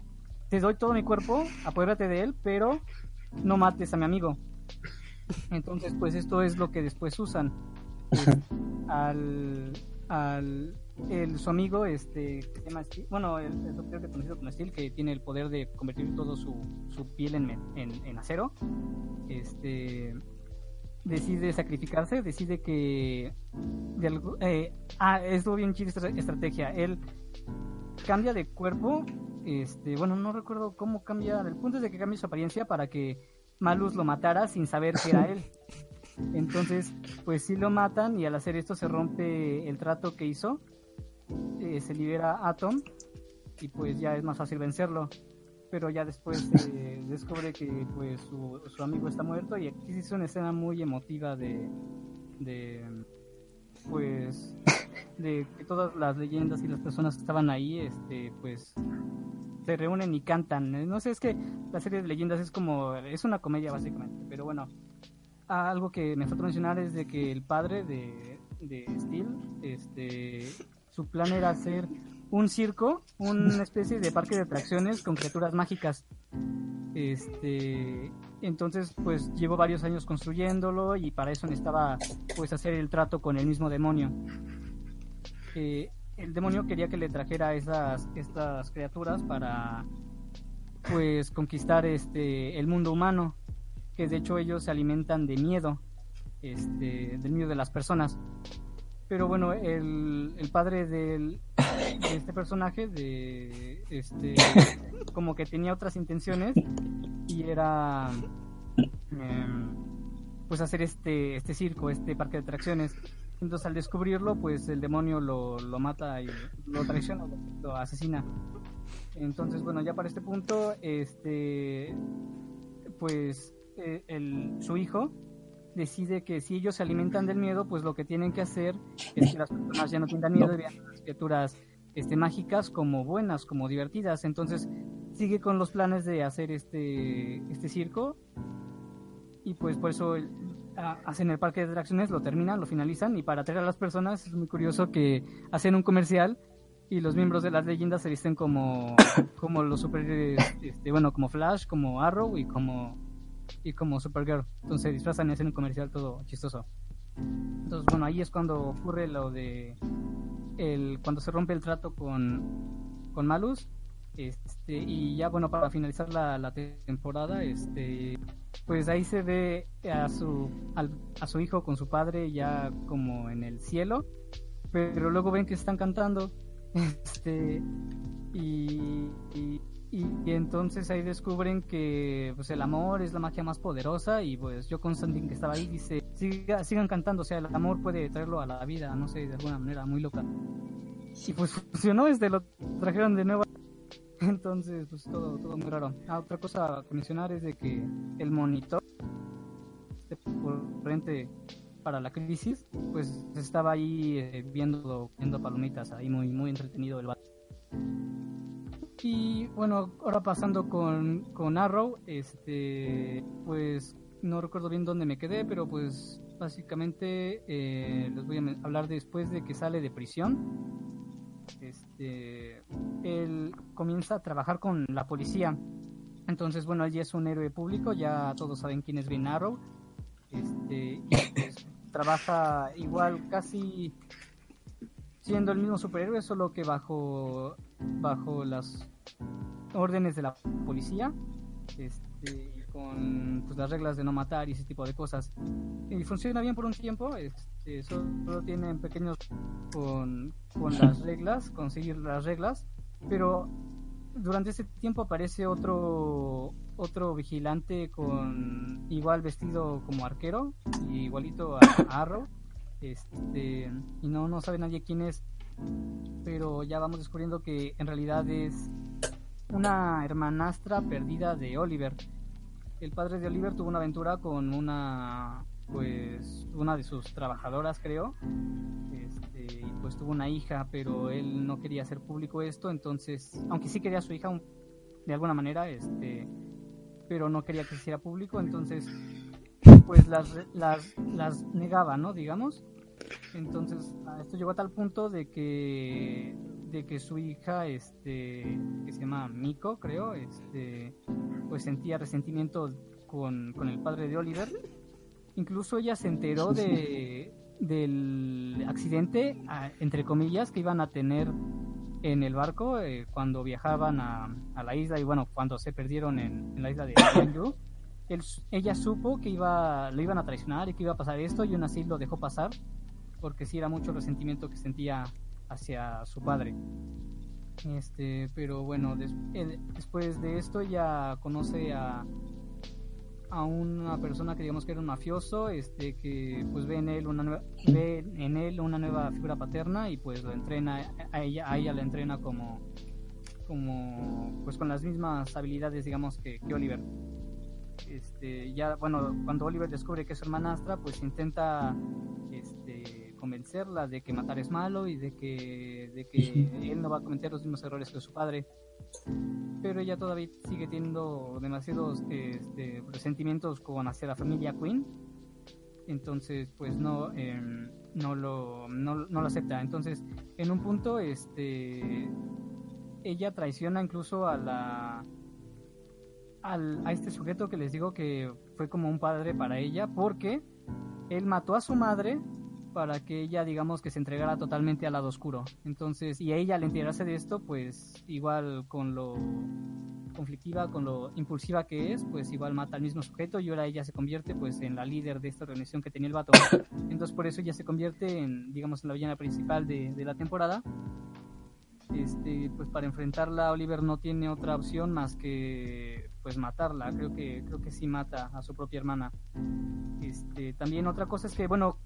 Te doy todo mi cuerpo, apodérate de él, pero no mates a mi amigo. Entonces, pues esto es lo que después usan. Eh, al, al el, su amigo, este, que se llama Steel- bueno, el, el doctor conocido como Steel, que tiene el poder de convertir todo su, su piel en, en, en acero, este, decide sacrificarse, decide que, de algo- eh, ah, estuvo bien chida esta estrategia, él cambia de cuerpo, este, bueno, no recuerdo cómo cambia, el punto es de que cambia su apariencia para que Malus lo matara sin saber que era él. Entonces, pues sí lo matan y al hacer esto se rompe el trato que hizo. Eh, se libera Atom y pues ya es más fácil vencerlo. Pero ya después eh, descubre que pues su, su amigo está muerto y aquí sí es una escena muy emotiva de, de pues de que todas las leyendas y las personas que estaban ahí este pues se reúnen y cantan. Eh, No sé, es que la serie de leyendas es como es una comedia básicamente, pero bueno, algo que me falta mencionar es de que el padre de, de Steel, este, su plan era hacer un circo, una especie de parque de atracciones con criaturas mágicas. Este, entonces, pues llevó varios años construyéndolo y para eso necesitaba, pues, hacer el trato con el mismo demonio. Eh, el demonio quería que le trajera esas, estas criaturas para, pues, conquistar este, el mundo humano que de hecho ellos se alimentan de miedo, este, del miedo de las personas. Pero bueno, el, el padre del, de este personaje, de este, como que tenía otras intenciones y era, em, pues hacer este, este circo, este parque de atracciones. Entonces al descubrirlo, pues el demonio lo, lo mata y lo traiciona, lo, asesina. Entonces, bueno, ya para este punto, este, pues eh, el, su hijo decide que si ellos se alimentan del miedo, pues lo que tienen que hacer es que las personas ya no tengan miedo y vean a las criaturas este, mágicas como buenas, como divertidas. Entonces sigue con los planes de hacer este, este circo. Y pues por eso el- a- hacen el parque de atracciones, lo terminan, lo finalizan. Y para atraer a las personas es muy curioso que hacen un comercial y los miembros de las leyendas se visten como, como los superhéroes, este, bueno, como Flash, como Arrow y como y como Supergirl. Entonces se disfrazan y hacen un comercial todo chistoso. Entonces, bueno, ahí es cuando ocurre lo de el cuando se rompe el trato con, con Malus. Este, y ya bueno, para finalizar la, la temporada, este pues ahí se ve a su al- a su hijo con su padre ya como en el cielo, pero luego ven que están cantando este y, y Y, y entonces ahí descubren que pues el amor es la magia más poderosa y pues yo Constantine que estaba ahí dice, "Siga- sigan cantando, o sea, el amor puede traerlo a la vida, no sé, de alguna manera muy loca. Y pues funcionó, este lo trajeron de nuevo. Entonces, pues todo, todo muy raro. Ah, otra cosa a mencionar es de que el monitor corriente para la crisis, pues estaba ahí eh, viendo, viendo palomitas, ahí muy, muy entretenido el vato. Y bueno, ahora pasando con, con Arrow, este, pues no recuerdo bien dónde me quedé, pero pues básicamente eh, les voy a hablar después de que sale de prisión. Este, él comienza a trabajar con la policía. Entonces, bueno, él ya es un héroe público, ya todos saben quién es Green Arrow. Este, pues, trabaja igual casi siendo el mismo superhéroe, solo que bajo bajo las órdenes de la policía este, con pues, las reglas de no matar y ese tipo de cosas. Y funciona bien por un tiempo, este, solo tienen pequeños con, con las reglas, conseguir las reglas, pero durante ese tiempo aparece otro otro vigilante con igual vestido como arquero, igualito a, a Arrow, este, y no, no sabe nadie quién es, pero ya vamos descubriendo que en realidad es una hermanastra perdida de Oliver. El padre de Oliver tuvo una aventura con una, pues, una de sus trabajadoras, creo, este, pues tuvo una hija, pero él no quería hacer público esto, entonces, aunque sí quería a su hija de alguna manera, este, pero no quería que se hiciera público, entonces, pues las, las, las negaba, ¿no? Digamos. Entonces, a esto llegó a tal punto de que de que su hija, este, que se llama Miko, creo, este, pues sentía resentimiento con, con el padre de Oliver. Incluso ella se enteró de del accidente, entre comillas, que iban a tener en el barco eh, cuando viajaban a, a la isla y bueno, cuando se perdieron en, en la isla de Jeonju. Él, ella supo que iba, lo iban a traicionar y que iba a pasar esto y aún así lo dejó pasar porque sí era mucho resentimiento que sentía hacia su padre. Este, pero bueno, él- después de esto ya conoce a, a una persona que digamos que era un mafioso, este, que pues ve en él una nueva, ve en él una nueva figura paterna y pues lo entrena a ella, a ella la entrena como, como pues con las mismas habilidades digamos que, que Oliver. Este, ya bueno, cuando Oliver descubre que es hermanastra, pues intenta este, convencerla de que matar es malo y de que, de que él no va a cometer los mismos errores que su padre. Pero ella todavía sigue teniendo demasiados este, resentimientos con hacia la familia Queen. Entonces, pues no, em, no, lo, no, no lo acepta. Entonces, en un punto, este, ella traiciona incluso a la al, a este sujeto que les digo que fue como un padre para ella porque él mató a su madre para que ella digamos que se entregara totalmente al lado oscuro entonces y a ella al enterarse de esto pues igual con lo conflictiva con lo impulsiva que es pues igual mata al mismo sujeto y ahora ella se convierte pues en la líder de esta organización que tenía el vato entonces por eso ella se convierte en digamos en la villana principal de, de la temporada este, pues para enfrentarla Oliver no tiene otra opción más que pues matarla. Creo que creo que sí mata a su propia hermana. Este, también otra cosa es que bueno,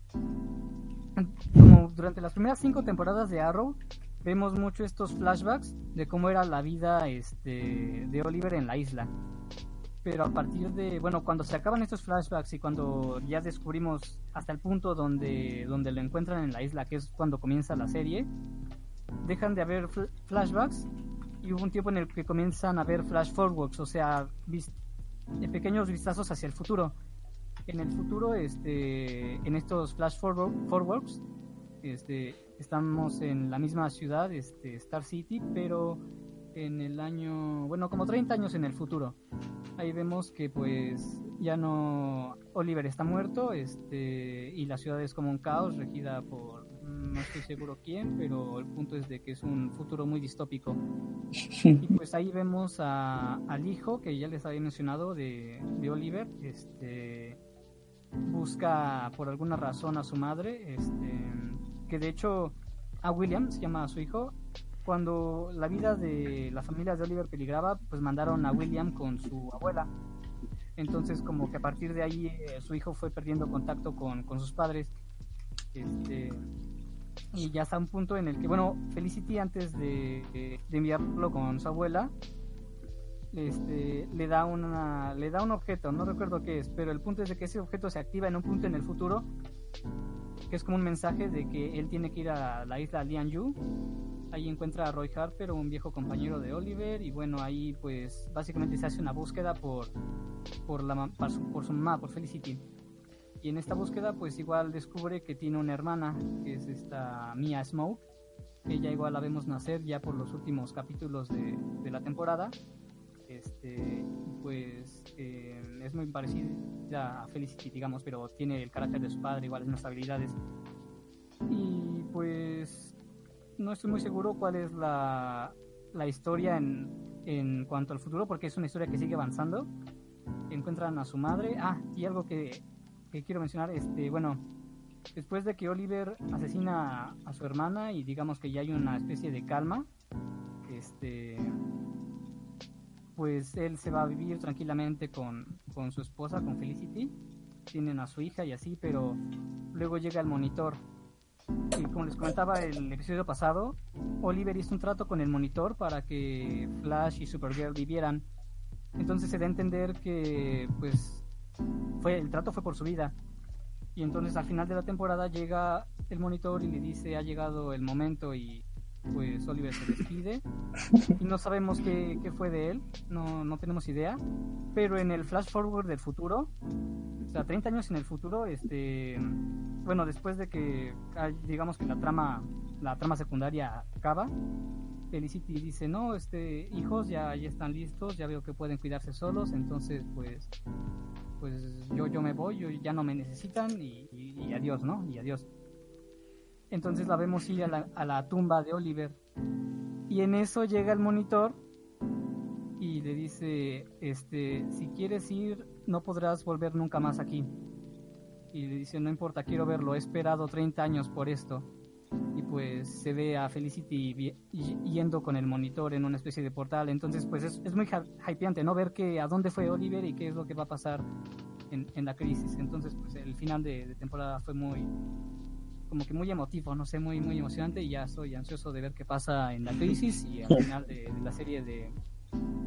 como durante las primeras cinco temporadas de Arrow vemos mucho estos flashbacks de cómo era la vida este de Oliver en la isla. Pero a partir de, bueno, cuando se acaban estos flashbacks y cuando ya descubrimos hasta el punto donde, donde lo encuentran en la isla, que es cuando comienza la serie, dejan de haber fl- flashbacks y hubo un tiempo en el que comienzan a haber flash forwards, o sea, vis- eh, pequeños vistazos hacia el futuro. En el futuro, este, en estos flash forward, forwards, este, estamos en la misma ciudad, este, Star City, pero en el año, bueno, como 30 años en el futuro. Ahí vemos que pues ya no Oliver está muerto, este y la ciudad es como un caos regida por no estoy seguro quién, pero el punto es de que es un futuro muy distópico. Y pues ahí vemos a, al hijo que ya les había mencionado de, de Oliver, este busca por alguna razón a su madre, este que de hecho a William se llama a su hijo, cuando la vida de la familia de Oliver peligraba, pues mandaron a William con su abuela. Entonces, como que a partir de ahí eh, su hijo fue perdiendo contacto con, sus padres. Este, y ya está un punto en el que, bueno, Felicity antes de enviarlo con su abuela, este, le da una, le da un objeto, no recuerdo qué es, pero el punto es de que ese objeto se activa en un punto en el futuro, que es como un mensaje de que él tiene que ir a la isla Lianyu. Ahí encuentra a Roy Harper, un viejo compañero de Oliver, y bueno, ahí pues básicamente se hace una búsqueda por, por, la, por, su, por su mamá, por Felicity. Y en esta búsqueda pues igual descubre que tiene una hermana, que es esta Mia Smoke. Ella igual la vemos nacer ya por los últimos capítulos de, de la temporada este pues eh, es muy parecida a Felicity digamos pero tiene el carácter de su padre igual las habilidades. Y pues no estoy muy seguro cuál es la, la historia en, en cuanto al futuro porque es una historia que sigue avanzando. Encuentran a su madre. Ah y algo que, que quiero mencionar este bueno después de que Oliver asesina a su hermana y digamos que ya hay una especie de calma este pues él se va a vivir tranquilamente con, con su esposa, con Felicity. Tienen a su hija y así, pero luego llega el monitor. Y como les comentaba el episodio pasado, Oliver hizo un trato con el monitor para que Flash y Supergirl vivieran. Entonces se da a entender que pues fue el trato fue por su vida. Y entonces al final de la temporada llega el monitor y le dice ha llegado el momento y pues Oliver se despide y no sabemos qué, qué fue de él, no, no tenemos idea, pero en el flash forward del futuro, o sea, 30 años en el futuro, este, bueno, después de que digamos que la trama, la trama secundaria acaba, Felicity dice, no, este, hijos ya, ya están listos, ya veo que pueden cuidarse solos, entonces pues, pues yo, yo me voy, yo, ya no me necesitan y, y- y adiós, ¿no? Y adiós. Entonces la vemos ir a la, a la tumba de Oliver. Y en eso llega el monitor y le dice, este, si quieres ir, no podrás volver nunca más aquí. Y le dice, no importa, quiero verlo, he esperado 30 años por esto. Y pues se ve a Felicity yendo con el monitor en una especie de portal. Entonces, pues es, es muy hy- hypeante, ¿no? Ver que a dónde fue Oliver y qué es lo que va a pasar en, en la crisis. Entonces, pues el final de, de temporada fue muy, como que muy emotivo, no sé, muy muy emocionante y ya estoy ansioso de ver qué pasa en la crisis y al final de, de la serie de,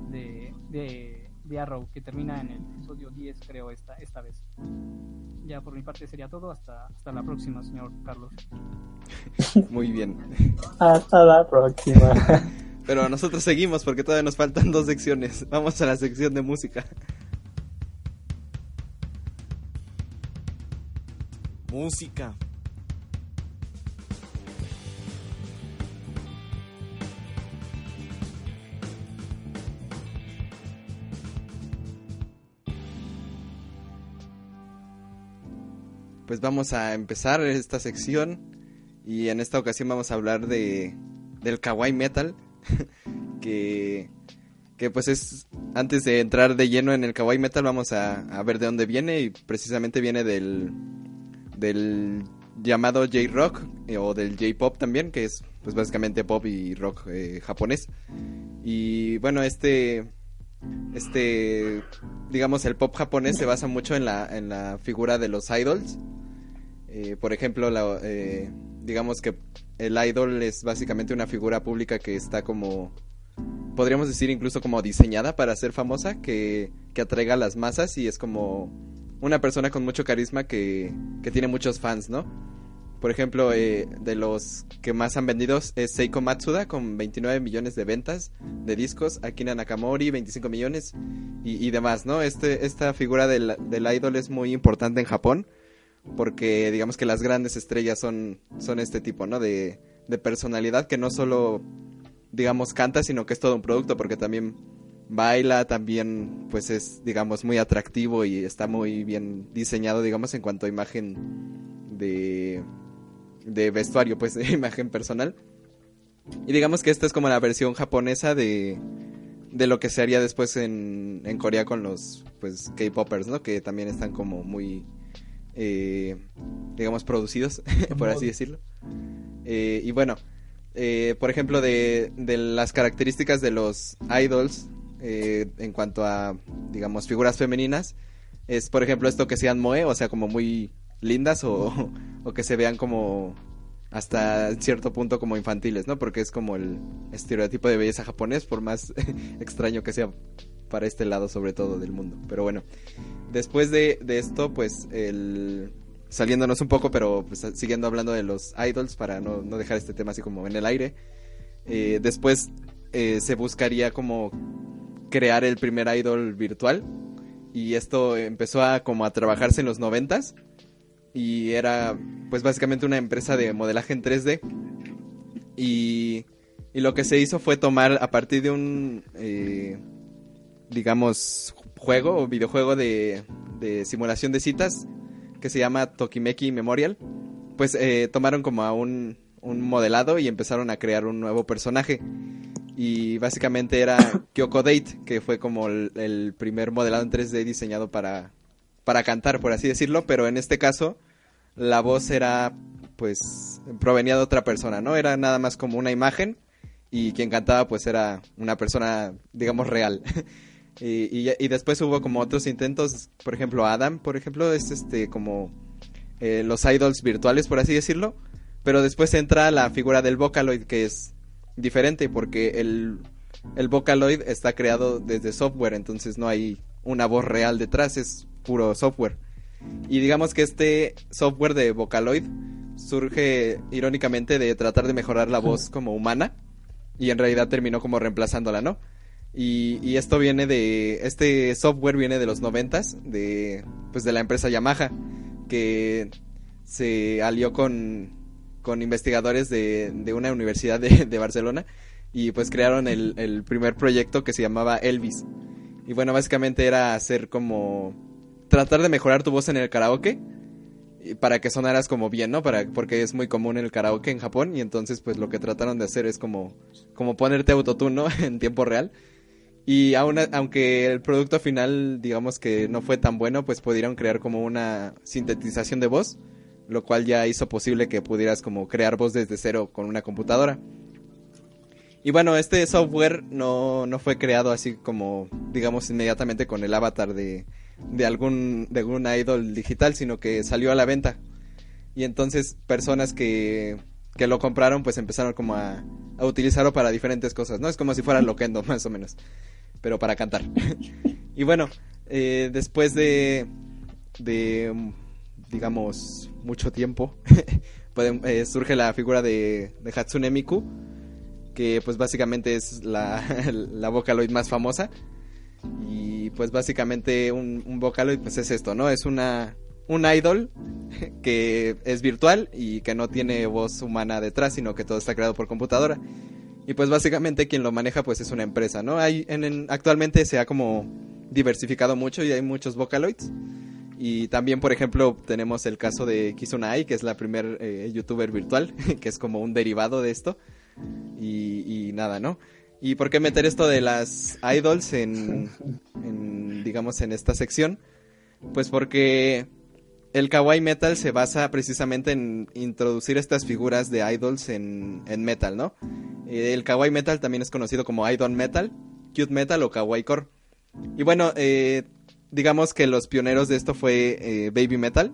de, de, de Arrow que termina en el episodio 10 creo esta, esta vez. Ya por mi parte sería todo, hasta, hasta la próxima señor Carlos. Muy bien. Hasta la próxima. Pero nosotros seguimos porque todavía nos faltan dos secciones. Vamos a la sección de música. Música. Pues vamos a empezar esta sección y en esta ocasión vamos a hablar de del kawaii metal que que pues es antes de entrar de lleno en el kawaii metal vamos a, ver de dónde viene y precisamente viene del del llamado J-rock eh, o del J-pop también que es pues básicamente pop y rock eh, japonés. Y bueno este este digamos el pop japonés se basa mucho en la en la figura de los idols eh, por ejemplo, la, eh, digamos que el idol es básicamente una figura pública que está como, podríamos decir incluso como diseñada para ser famosa, que, que atraiga a las masas y es como una persona con mucho carisma que, que tiene muchos fans, ¿no? Por ejemplo, eh, de los que más han vendido es Seiko Matsuda con 29 millones de ventas de discos, Akira Nakamori 25 millones y, y demás, ¿no? Este, esta figura del, del idol es muy importante en Japón porque digamos que las grandes estrellas son, son este tipo, ¿no? De, de personalidad que no solo, digamos, canta, sino que es todo un producto, porque también baila, también, pues es, digamos, muy atractivo y está muy bien diseñado, digamos, en cuanto a imagen de, de vestuario, pues de imagen personal. Y digamos que esta es como la versión japonesa de, de lo que se haría después en, en Corea con los, pues, K-Poppers, ¿no? Que también están como muy eh, digamos, producidos, por así decirlo. Eh, y bueno, eh, por ejemplo, de, de las características de los idols eh, en cuanto a, digamos, figuras femeninas, es, por ejemplo, esto que sean moe, o sea, como muy lindas o, o que se vean como hasta cierto punto como infantiles, ¿no? Porque es como el estereotipo de belleza japonés, por más extraño que sea para este lado sobre todo del mundo. Pero bueno, después de, de esto, pues el... Saliéndonos un poco, pero pues, siguiendo hablando de los idols para no, no dejar este tema así como en el aire. eh, después eh, se buscaría como crear el primer idol virtual. Y esto empezó a como a trabajarse en los noventas. Y era pues básicamente una empresa de modelaje en 3D. Y, y lo que se hizo fue tomar a partir de un, eh, digamos, juego o videojuego de, de simulación de citas que se llama Tokimeki Memorial. Pues eh, tomaron como a un, un modelado y empezaron a crear un nuevo personaje. Y básicamente era Kyoko Date, que fue como el, el primer modelado en 3D diseñado para, para cantar, por así decirlo. Pero en este caso, la voz era, pues, provenía de otra persona, ¿no? Era nada más como una imagen y quien cantaba, pues, era una persona, digamos, real. y, y, y después hubo como otros intentos, por ejemplo, Adam, por ejemplo, es este, como eh, los idols virtuales, por así decirlo. Pero después entra la figura del Vocaloid, que es diferente porque el, el Vocaloid está creado desde software, entonces no hay una voz real detrás, es puro software. Y digamos que este software de Vocaloid surge irónicamente de tratar de mejorar la voz como humana y en realidad terminó como reemplazándola, ¿no? Y, y esto viene de, este software viene de los noventas, de, pues de la empresa Yamaha, que se alió con, con investigadores de, de una universidad de, de, Barcelona y pues crearon el, el, primer proyecto que se llamaba Elvis. Y bueno, básicamente era hacer como tratar de mejorar tu voz en el karaoke para que sonaras como bien, ¿no? Para, porque es muy común el karaoke en Japón y entonces pues lo que trataron de hacer es como, como ponerte autotune, ¿no? en tiempo real. Y aún, aunque el producto final digamos que no fue tan bueno, pues pudieron crear como una sintetización de voz lo cual ya hizo posible que pudieras como crear voz desde cero con una computadora. Y bueno, este software no, no fue creado así como, digamos, inmediatamente con el avatar de, de, algún, de algún idol digital, sino que salió a la venta. Y entonces personas que, que lo compraron pues empezaron como a, a utilizarlo para diferentes cosas, ¿no? Es como si fuera Loquendo, más o menos, pero para cantar. y bueno, eh, después de... de digamos, mucho tiempo, eh, surge la figura de, de, Hatsune Miku, que pues básicamente es la, la Vocaloid más famosa. Y pues básicamente un, un, Vocaloid pues es esto, ¿no? Es una un idol que es virtual y que no tiene voz humana detrás, sino que todo está creado por computadora. Y pues básicamente quien lo maneja pues es una empresa, ¿no? Hay en, en, actualmente se ha como diversificado mucho y hay muchos Vocaloids. Y también, por ejemplo, tenemos el caso de Kizunai, que es la primer eh, youtuber virtual, que es como un derivado de esto. Y, y, nada, ¿no? ¿Y por qué meter esto de las idols en, en, digamos, en esta sección? Pues porque el kawaii metal se basa precisamente en introducir estas figuras de idols en, en metal, ¿no? El kawaii metal también es conocido como idol metal, cute metal o kawaii core. Y bueno, eh, digamos que los pioneros de esto fue eh, Baby Metal,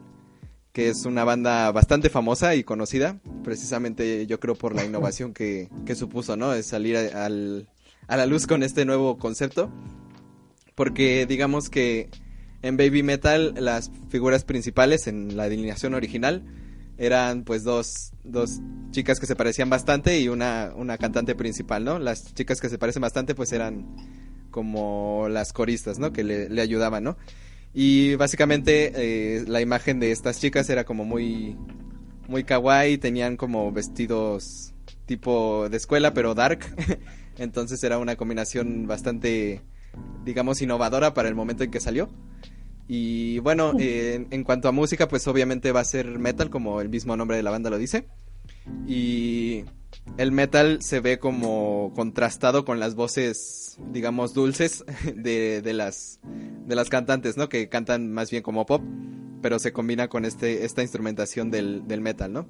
que es una banda bastante famosa y conocida, precisamente yo creo por la innovación que, que supuso, ¿no? Es salir a, al, a, la luz con este nuevo concepto, porque digamos que en Baby Metal las figuras principales en la delineación original eran pues dos, dos chicas que se parecían bastante y una, una cantante principal, ¿no? Las chicas que se parecen bastante pues eran como las coristas, ¿no? Que le, ayudaban, ¿no? Y básicamente eh, la imagen de estas chicas era como muy, muy kawaii, tenían como vestidos tipo de escuela, pero dark. Entonces era una combinación bastante, digamos, innovadora para el momento en que salió. Y bueno, eh, en, cuanto a música, pues obviamente va a ser metal, como el mismo nombre de la banda lo dice. Y el metal se ve como contrastado con las voces, digamos, dulces de, de, las, de las cantantes, ¿no? Que cantan más bien como pop, pero se combina con este, esta instrumentación del, del metal, ¿no?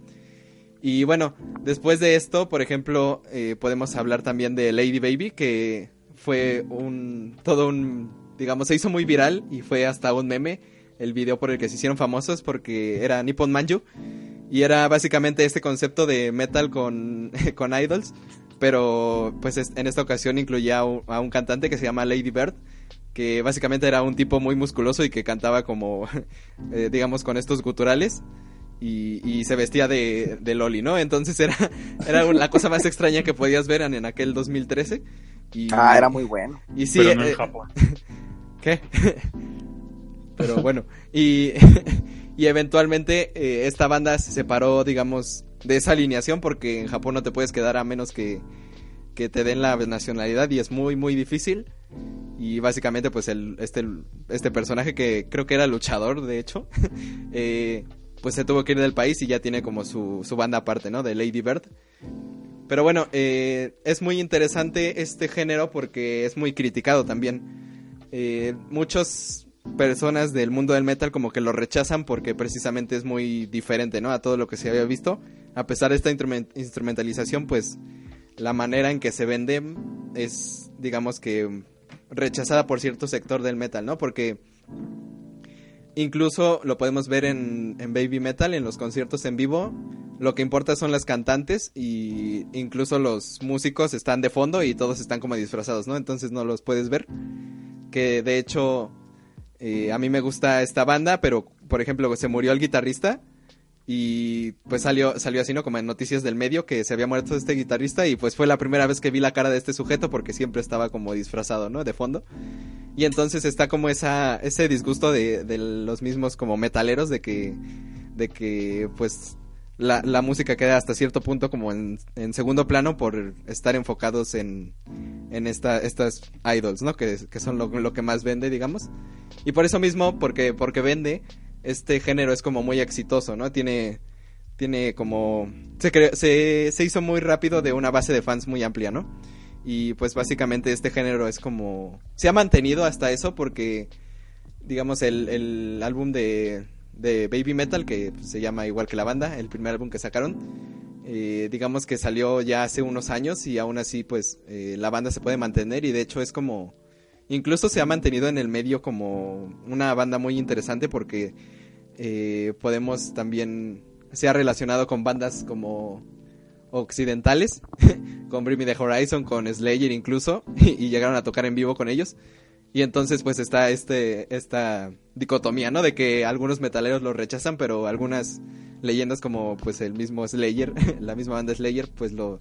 Y bueno, después de esto, por ejemplo, eh, podemos hablar también de Lady Baby, que fue un todo un digamos se hizo muy viral y fue hasta un meme el video por el que se hicieron famosos porque era Nippon Manju y era básicamente este concepto de metal con, con idols, pero pues es- en esta ocasión incluía a un, a un cantante que se llama Lady Bird, que básicamente era un tipo muy musculoso y que cantaba como, eh, digamos, con estos guturales. Y, y se vestía de, de Loli, ¿no? Entonces era, era la cosa más extraña que podías ver en, en aquel 2013. Y, Ah, era muy bueno. Y sí, pero no eh, en Japón. ¿Qué? Pero bueno, y, y eventualmente eh, esta banda se separó, digamos, de esa alineación porque en Japón no te puedes quedar a menos que, que te den la nacionalidad y es muy, muy difícil. Y básicamente, pues, el, este, este personaje que creo que era luchador, de hecho, eh, pues se tuvo que ir del país y ya tiene como su, su banda aparte, ¿no? De Lady Bird. Pero bueno, eh, es muy interesante este género porque es muy criticado también. Eh, muchas personas del mundo del metal como que lo rechazan porque precisamente es muy diferente, ¿no? A todo lo que se había visto. A pesar de esta instrument- instrumentalización, pues la manera en que se vende es, digamos que, rechazada por cierto sector del metal, ¿no? Porque incluso lo podemos ver en, en Baby Metal, en los conciertos en vivo. Lo que importa son las cantantes y incluso los músicos están de fondo y todos están como disfrazados, ¿no? Entonces no los puedes ver. Que de hecho eh, a mí me gusta esta banda, pero por ejemplo se murió el guitarrista y pues salió, salió así, ¿no? Como en noticias del medio que se había muerto este guitarrista y pues fue la primera vez que vi la cara de este sujeto porque siempre estaba como disfrazado, ¿no? De fondo. Y entonces está como esa, ese disgusto de, de los mismos como metaleros de que, de que pues la, la música queda hasta cierto punto como en, en segundo plano por estar enfocados en, en esta, estas idols, ¿no? Que, que son lo, lo que más vende, digamos. Y por eso mismo, porque, porque vende, este género es como muy exitoso, ¿no? Tiene, tiene como... Se, cre- se, se hizo muy rápido de una base de fans muy amplia, ¿no? Y pues básicamente este género es como... Se ha mantenido hasta eso porque, digamos, el, el álbum de, de Baby Metal, que se llama igual que la banda, el primer álbum que sacaron, eh, digamos que salió ya hace unos años y aún así pues eh, la banda se puede mantener y de hecho es como... Incluso se ha mantenido en el medio como una banda muy interesante porque eh, podemos también... Se ha relacionado con bandas como occidentales, con Bring Me the Horizon, con Slayer incluso, y llegaron a tocar en vivo con ellos. Y entonces pues está este esta dicotomía, ¿no? De que algunos metaleros lo rechazan, pero algunas leyendas como pues el mismo Slayer, la misma banda Slayer, pues lo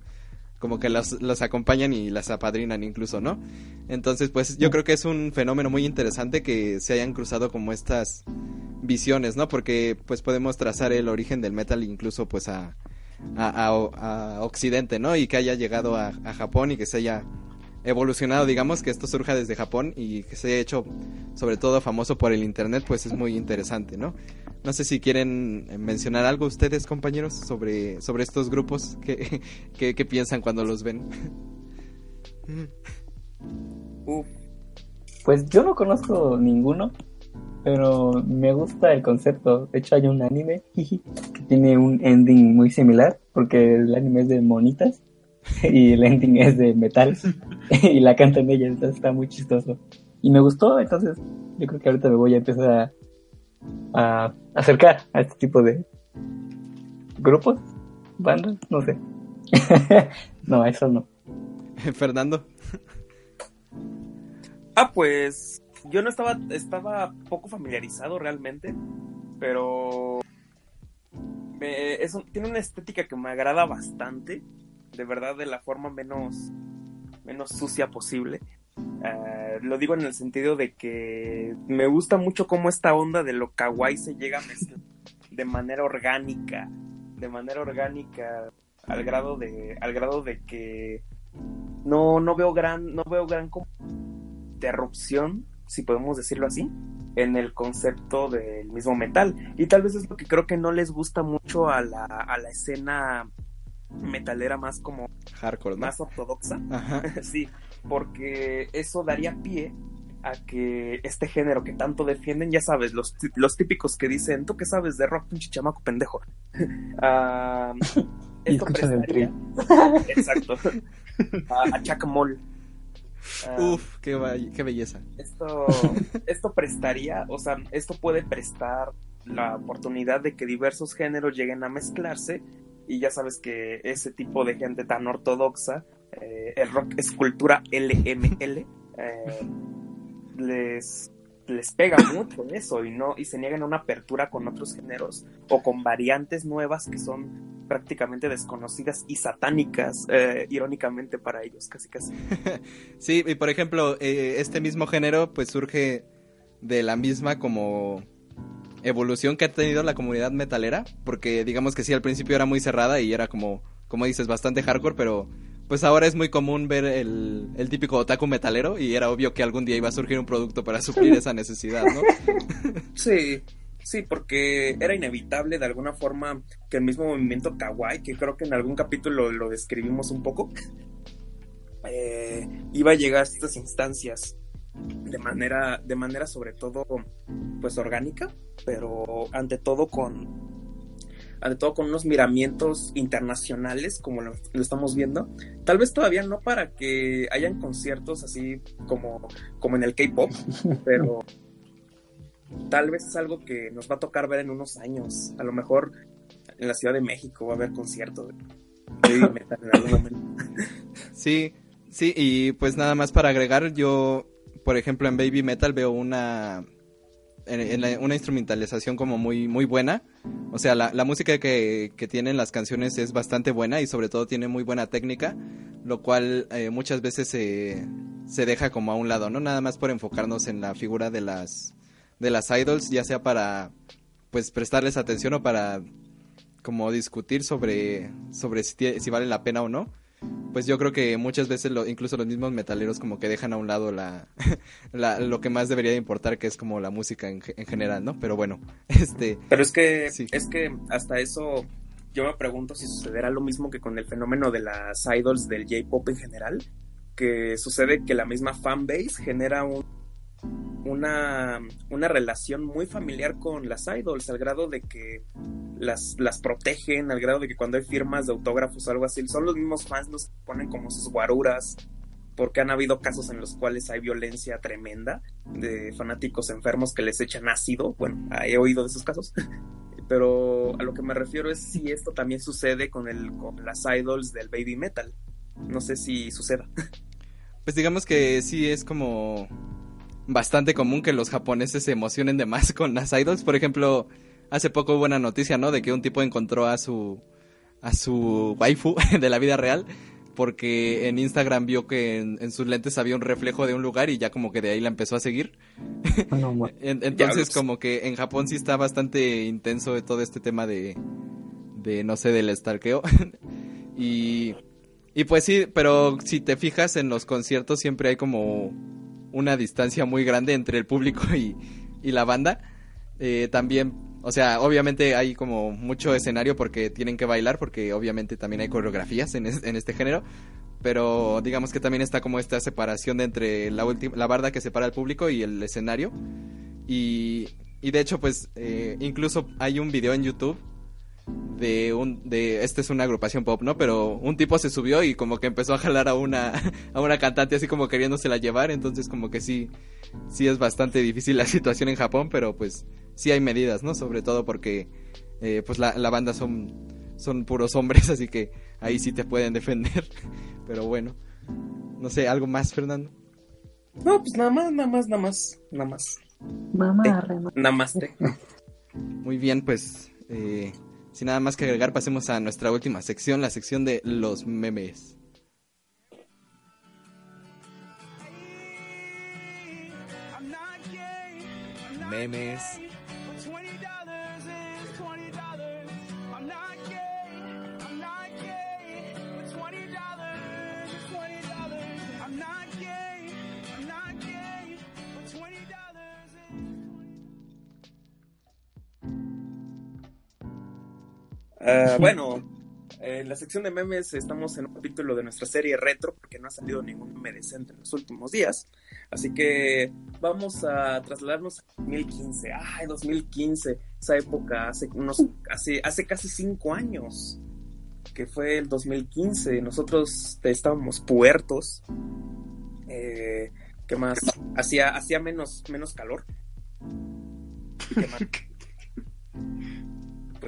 como que los, los acompañan y las apadrinan incluso, ¿no? Entonces pues yo creo que es un fenómeno muy interesante que se hayan cruzado como estas visiones, ¿no? Porque pues podemos trazar el origen del metal incluso pues a, a, a- a Occidente, ¿no? Y que haya llegado a, a Japón y que se haya evolucionado, digamos, que esto surja desde Japón y que se haya hecho sobre todo famoso por el Internet, pues es muy interesante, ¿no? No sé si quieren eh, mencionar algo ustedes, compañeros, sobre, sobre estos grupos, ¿qué, qué, qué piensan cuando los ven? Uf, Pues yo no conozco ninguno, pero me gusta el concepto. De hecho, hay un anime que tiene un ending muy similar, porque el anime es de monitas y el ending es de metal y la cantan ella, entonces está muy chistoso. Y me gustó, entonces yo creo que ahorita me voy a empezar a, a acercar a este tipo de grupos, bandas, no sé. no, eso no. Fernando. Ah, pues yo no estaba, estaba poco familiarizado realmente, pero me- tiene una estética que me agrada bastante, de verdad de la forma menos, menos sucia posible. Ah, lo digo en el sentido de que me gusta mucho cómo esta onda de lo kawaii se llega a mezclar de manera orgánica, de manera orgánica al grado de, al grado de que no, no veo gran, no veo gran interrupción, si podemos decirlo así, en el concepto del mismo metal. Y tal vez es lo que creo que no les gusta mucho a la, a la escena metalera más como Hardcore, ¿no? más ortodoxa. Ajá. sí, porque eso daría pie a que este género que tanto defienden, ya sabes, los, los típicos que dicen, ¿tú qué sabes de rock, pinche chamaco pendejo? Y esto escuchas el prestaría- Exacto. A, a Chuck Moll. Ah, Uf, qué, belleza. esto, esto prestaría, o sea, esto puede prestar la oportunidad de que diversos géneros lleguen a mezclarse y ya sabes que ese tipo de gente tan ortodoxa, eh, el rock es cultura LML, eh, les, les pega mucho eso y no y se niegan a una apertura con otros géneros o con variantes nuevas que son prácticamente desconocidas y satánicas, eh, irónicamente para ellos, casi casi. Sí, y por ejemplo, eh, este mismo género pues surge de la misma como evolución que ha tenido la comunidad metalera, porque digamos que sí, al principio era muy cerrada y era como, como dices, bastante hardcore, pero pues ahora es muy común ver el, el típico otaku metalero y era obvio que algún día iba a surgir un producto para suplir esa necesidad, ¿no? Sí, sí, porque era inevitable de alguna forma que el mismo movimiento kawaii, que creo que en algún capítulo lo describimos un poco, eh, iba a llegar a estas instancias de manera, de manera sobre todo, pues orgánica, pero ante todo con, ante todo con unos miramientos internacionales, como lo, lo estamos viendo. Tal vez todavía no para que hayan conciertos así como, como en el K-pop, pero tal vez es algo que nos va a tocar ver en unos años. A lo mejor en la Ciudad de México va a haber conciertos de metal en algún momento. Sí, sí, y pues nada más para agregar, yo, por ejemplo, en Baby Metal veo una, en- en la- una instrumentalización como muy, muy buena. O sea, la, la música que, que tienen las canciones es bastante buena y sobre todo tiene muy buena técnica, lo cual eh, muchas veces se, se deja como a un lado, ¿no? Nada más por enfocarnos en la figura de las, de las idols, ya sea para, pues, prestarles atención o para como discutir sobre, sobre si, si vale la pena o no pues yo creo que muchas veces lo, incluso los mismos metaleros como que dejan a un lado la, la- lo que más debería de importar que es como la música en, ge- en general, ¿no? Pero bueno, este Pero es que, Sí. es que hasta eso yo me pregunto si sucederá lo mismo que con el fenómeno de las idols del J-pop en general, que sucede que la misma fanbase genera un- una, una relación muy familiar con las idols, al grado de que las, las protegen, al grado de que cuando hay firmas de autógrafos o algo así, son los mismos fans los que ponen como sus guaruras, porque han habido casos en los cuales hay violencia tremenda de fanáticos enfermos que les echan ácido, bueno, he oído de esos casos, pero a lo que me refiero es si esto también sucede con, el, con las idols del baby metal. No sé si suceda. pues digamos que sí es como bastante común que los japoneses se emocionen de más con las idols, por ejemplo, hace poco hubo una noticia, ¿no? De que un tipo encontró a su a su waifu de la vida real porque en Instagram vio que en, en sus lentes había un reflejo de un lugar y ya como que de ahí la empezó a seguir. No. En- entonces como que en Japón sí está bastante intenso de todo este tema de, de no sé, del stalkeo. y, y pues sí, pero si te fijas en los conciertos siempre hay como una distancia muy grande entre el público y, y la banda. Eh, también, o sea, obviamente hay como mucho escenario porque tienen que bailar, porque obviamente también hay coreografías en, en este género. Pero digamos que también está como esta separación de entre la, la barda que separa al público y el escenario. Y, y de hecho, pues, eh, incluso hay un video en YouTube de un, de, esta es una agrupación pop, ¿no? Pero un tipo se subió y como que empezó a jalar a una, a una cantante así como queriéndosela llevar, entonces como que sí, sí es bastante difícil la situación en Japón, pero pues sí hay medidas, ¿no? Sobre todo porque, eh, pues la, la banda son, son puros hombres, así que ahí sí te pueden defender, pero bueno, no sé, ¿algo más, Fernando? No, pues nada más, nada más, nada más, nada más. Mamá, rema. Nada más. te- Muy bien, pues eh, sin nada más que agregar, pasemos a nuestra última sección, la sección de los memes. Memes. Ah, bueno, en la sección de memes estamos en un capítulo de nuestra serie retro porque no ha salido ningún meme decente en los últimos días. Así que vamos a trasladarnos a 2015. ¡Ay, 2015! Esa época hace, unos, hace, hace casi cinco años. que fue el 2015. Nosotros estábamos puertos. Eh, ¿Qué más? Hacía, hacía menos, menos calor. ¿Qué más?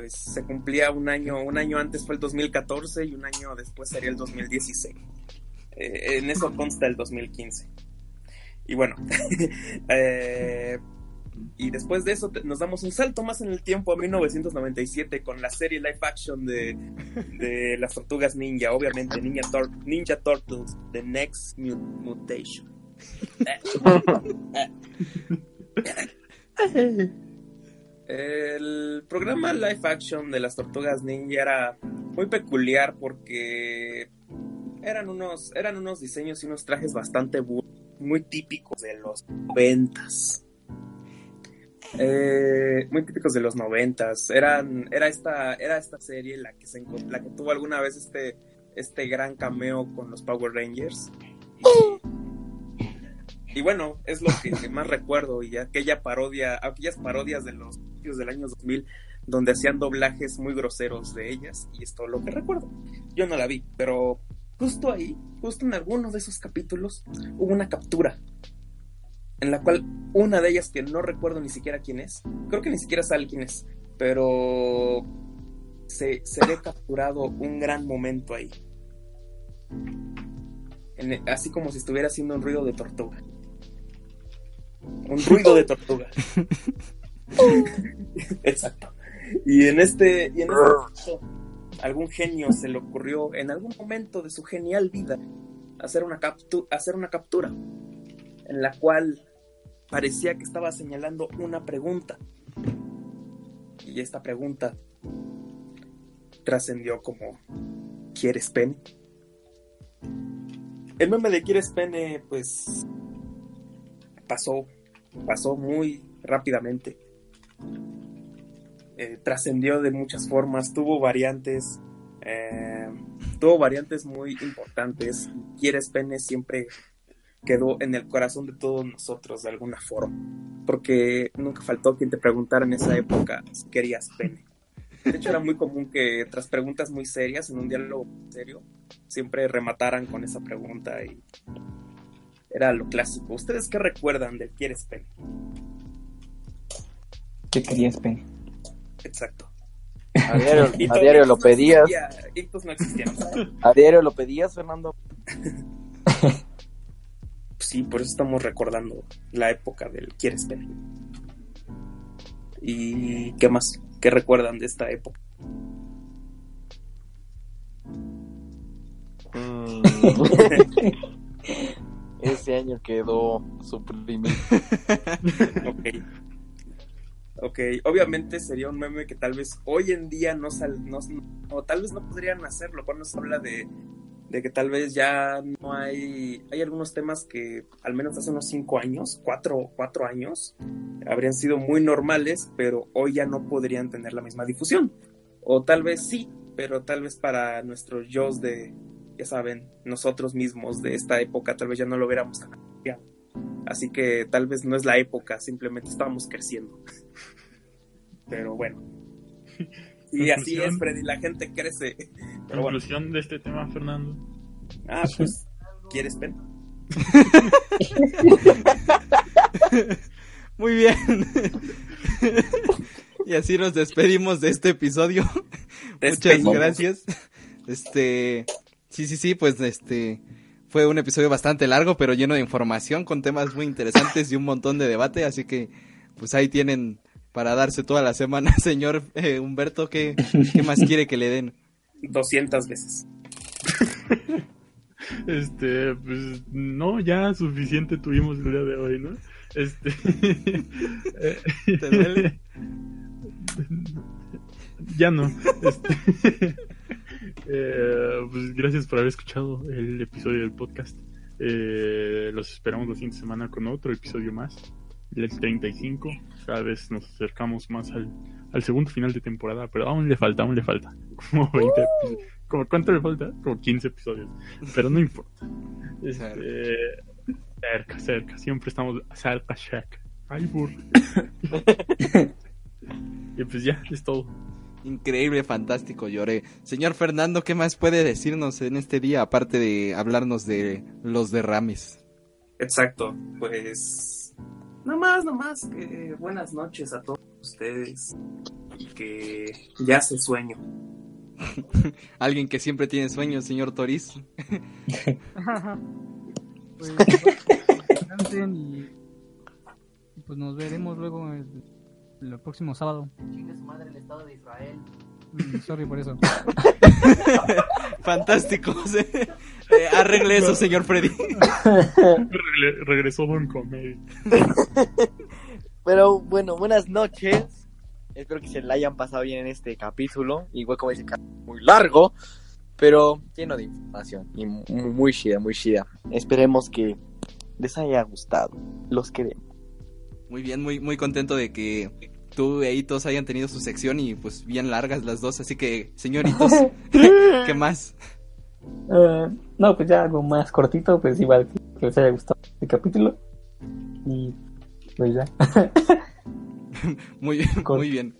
Pues se cumplía un año, un año antes fue el 2014 y un año después sería el 2016. Eh, en eso consta el 2015. Y bueno, eh, y después de eso te- nos damos un salto más en el tiempo a 1997 con la serie live action de, de las tortugas ninja, obviamente Ninja, Tur- Ninja Turtles, The Next Mu- Mutation. El programa live action de las tortugas ninja era muy peculiar porque eran unos, eran unos diseños y unos trajes bastante muy típicos de los noventas. Eh, muy típicos de los noventas. Eran, era esta, era esta serie la que se la que tuvo alguna vez este, este gran cameo con los Power Rangers. Y, y bueno, es lo que más recuerdo y aquella parodia, aquellas parodias de los del año 2000 donde hacían doblajes muy groseros de ellas y es todo lo que recuerdo. Yo no la vi, pero justo ahí, justo en alguno de esos capítulos hubo una captura en la cual una de ellas que no recuerdo ni siquiera quién es, creo que ni siquiera sabe quién es, pero se, se ve capturado un gran momento ahí. Así como si estuviera haciendo un ruido de tortuga. Un ruido de tortuga. Exacto. Y en este, y en este caso, algún genio se le ocurrió en algún momento de su genial vida hacer una, captu- hacer una captura en la cual parecía que estaba señalando una pregunta. Y esta pregunta trascendió como ¿Quieres pene? El meme de ¿Quieres pene? pues pasó, pasó muy rápidamente. Eh, trascendió de muchas formas, tuvo variantes, eh, tuvo variantes muy importantes. Quieres pene siempre quedó en el corazón de todos nosotros de alguna forma, porque nunca faltó quien te preguntara en esa época si querías pene. De hecho, era muy común que tras preguntas muy serias, en un diálogo serio, siempre remataran con esa pregunta y era lo clásico. ¿Ustedes qué recuerdan del quieres pene? ¿Qué querías, Penny? Exacto. A diario, Y a todo- diario lo no pedías. Ictus no. ¿no? A diario lo pedías, Fernando. Sí, por eso estamos recordando la época del quieres pene. ¿Y qué más? ¿Qué recuerdan de esta época? Ese año quedó suprimido. Ok. Ok, obviamente sería un meme que tal vez hoy en día no sal, no, o tal vez no podrían hacerlo. Cuando se habla de, de que tal vez ya no hay, hay algunos temas que al menos hace unos cinco años, cuatro, cuatro años, habrían sido muy normales, pero hoy ya no podrían tener la misma difusión. O tal vez sí, pero tal vez para nuestros yo de, ya saben, nosotros mismos de esta época, tal vez ya no lo apreciado. Así que tal vez no es la época, simplemente estamos creciendo. Pero bueno. Y así es, Freddy, la gente crece. Pero bueno. Conclusión de este tema, Fernando. Ah, pues, ¿quieres pena? Muy bien. y así nos despedimos de este episodio. Muchas gracias. Este, sí, sí, sí, pues este fue un episodio bastante largo, pero lleno de información con temas muy interesantes y un montón de debate, así que pues ahí tienen para darse toda la semana, señor eh, Humberto, ¿qué, ¿qué más quiere que le den? 200 veces. Este, pues no, ya suficiente tuvimos el día de hoy, ¿no? Este. ¿Te duele? ya no. Este, eh, pues gracias por haber escuchado el episodio del podcast. Eh, los esperamos la siguiente semana con otro episodio más. El 35. Cada vez nos acercamos más al, al segundo final de temporada, pero aún le falta, aún le falta. Como 20 episodios. Como, ¿Cuánto le falta? Como 15 episodios. Pero no importa. Este, cerca, cerca. Siempre estamos cerca, cerca. Ay, burro. y pues ya, es todo. Increíble, fantástico, lloré. Señor Fernando, ¿qué más puede decirnos en este día, aparte de hablarnos de los derrames? Exacto, pues nada más, nada más que buenas noches a todos ustedes y que ya se sueño. Alguien que siempre tiene sueños, señor Toriz. pues, y, pues nos veremos luego el, el próximo sábado. Chingue su madre el Estado de Israel. Mm, Sorry por eso. Fantástico. Eh, arregle eso, señor Freddy. Regle- regresó Don Comedy. Pero bueno, buenas noches. Espero que se la hayan pasado bien en este capítulo. Igual como dice, muy largo, pero lleno de información. Y mu- muy chida, muy chida. Esperemos que les haya gustado. Los queremos. Muy bien, muy, muy contento de que tú y todos hayan tenido su sección y pues bien largas las dos. Así que, señoritos, ¿qué más? Eh, no, pues ya algo más cortito, pues igual que les haya gustado este capítulo. Y pues ya. Muy, Con- muy bien.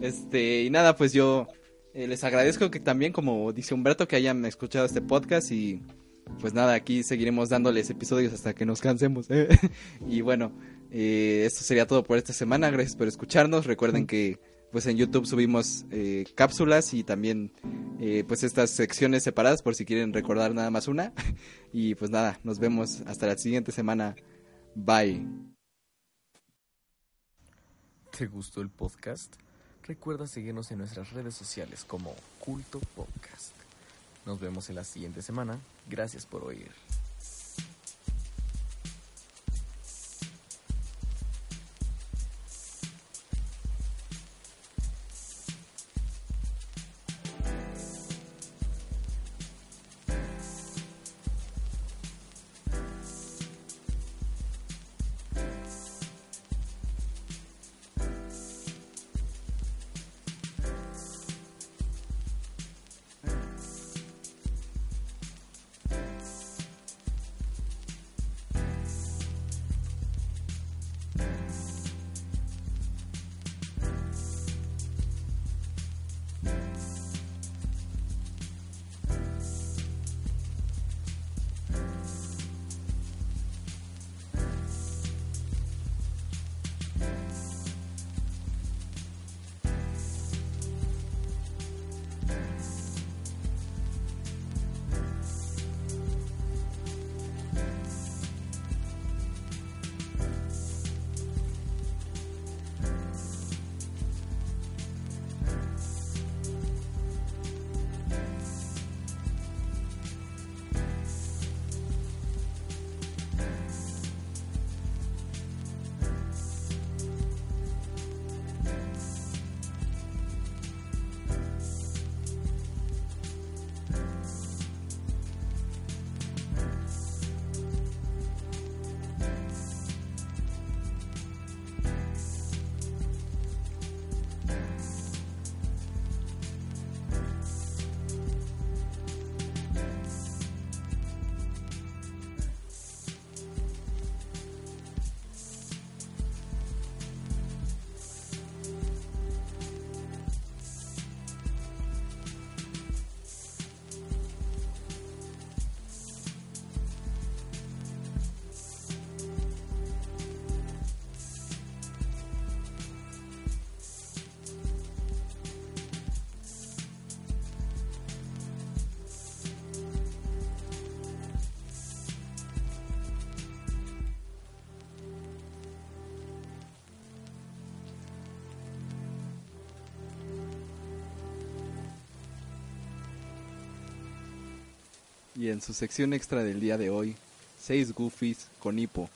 Este, y nada, pues yo eh, les agradezco que también, como dice Humberto, que hayan escuchado este podcast y pues nada, aquí seguiremos dándoles episodios hasta que nos cansemos. ¿eh? y bueno, eh, esto sería todo por esta semana. Gracias por escucharnos. Recuerden que pues en YouTube subimos eh, cápsulas y también eh, pues estas secciones separadas por si quieren recordar nada más una. y pues nada, nos vemos hasta la siguiente semana. Bye. ¿Te gustó el podcast? Recuerda seguirnos en nuestras redes sociales como Culto Podcast. Nos vemos en la siguiente semana. Gracias por oír. Y en su sección extra del día de hoy, seis goofies con hipo.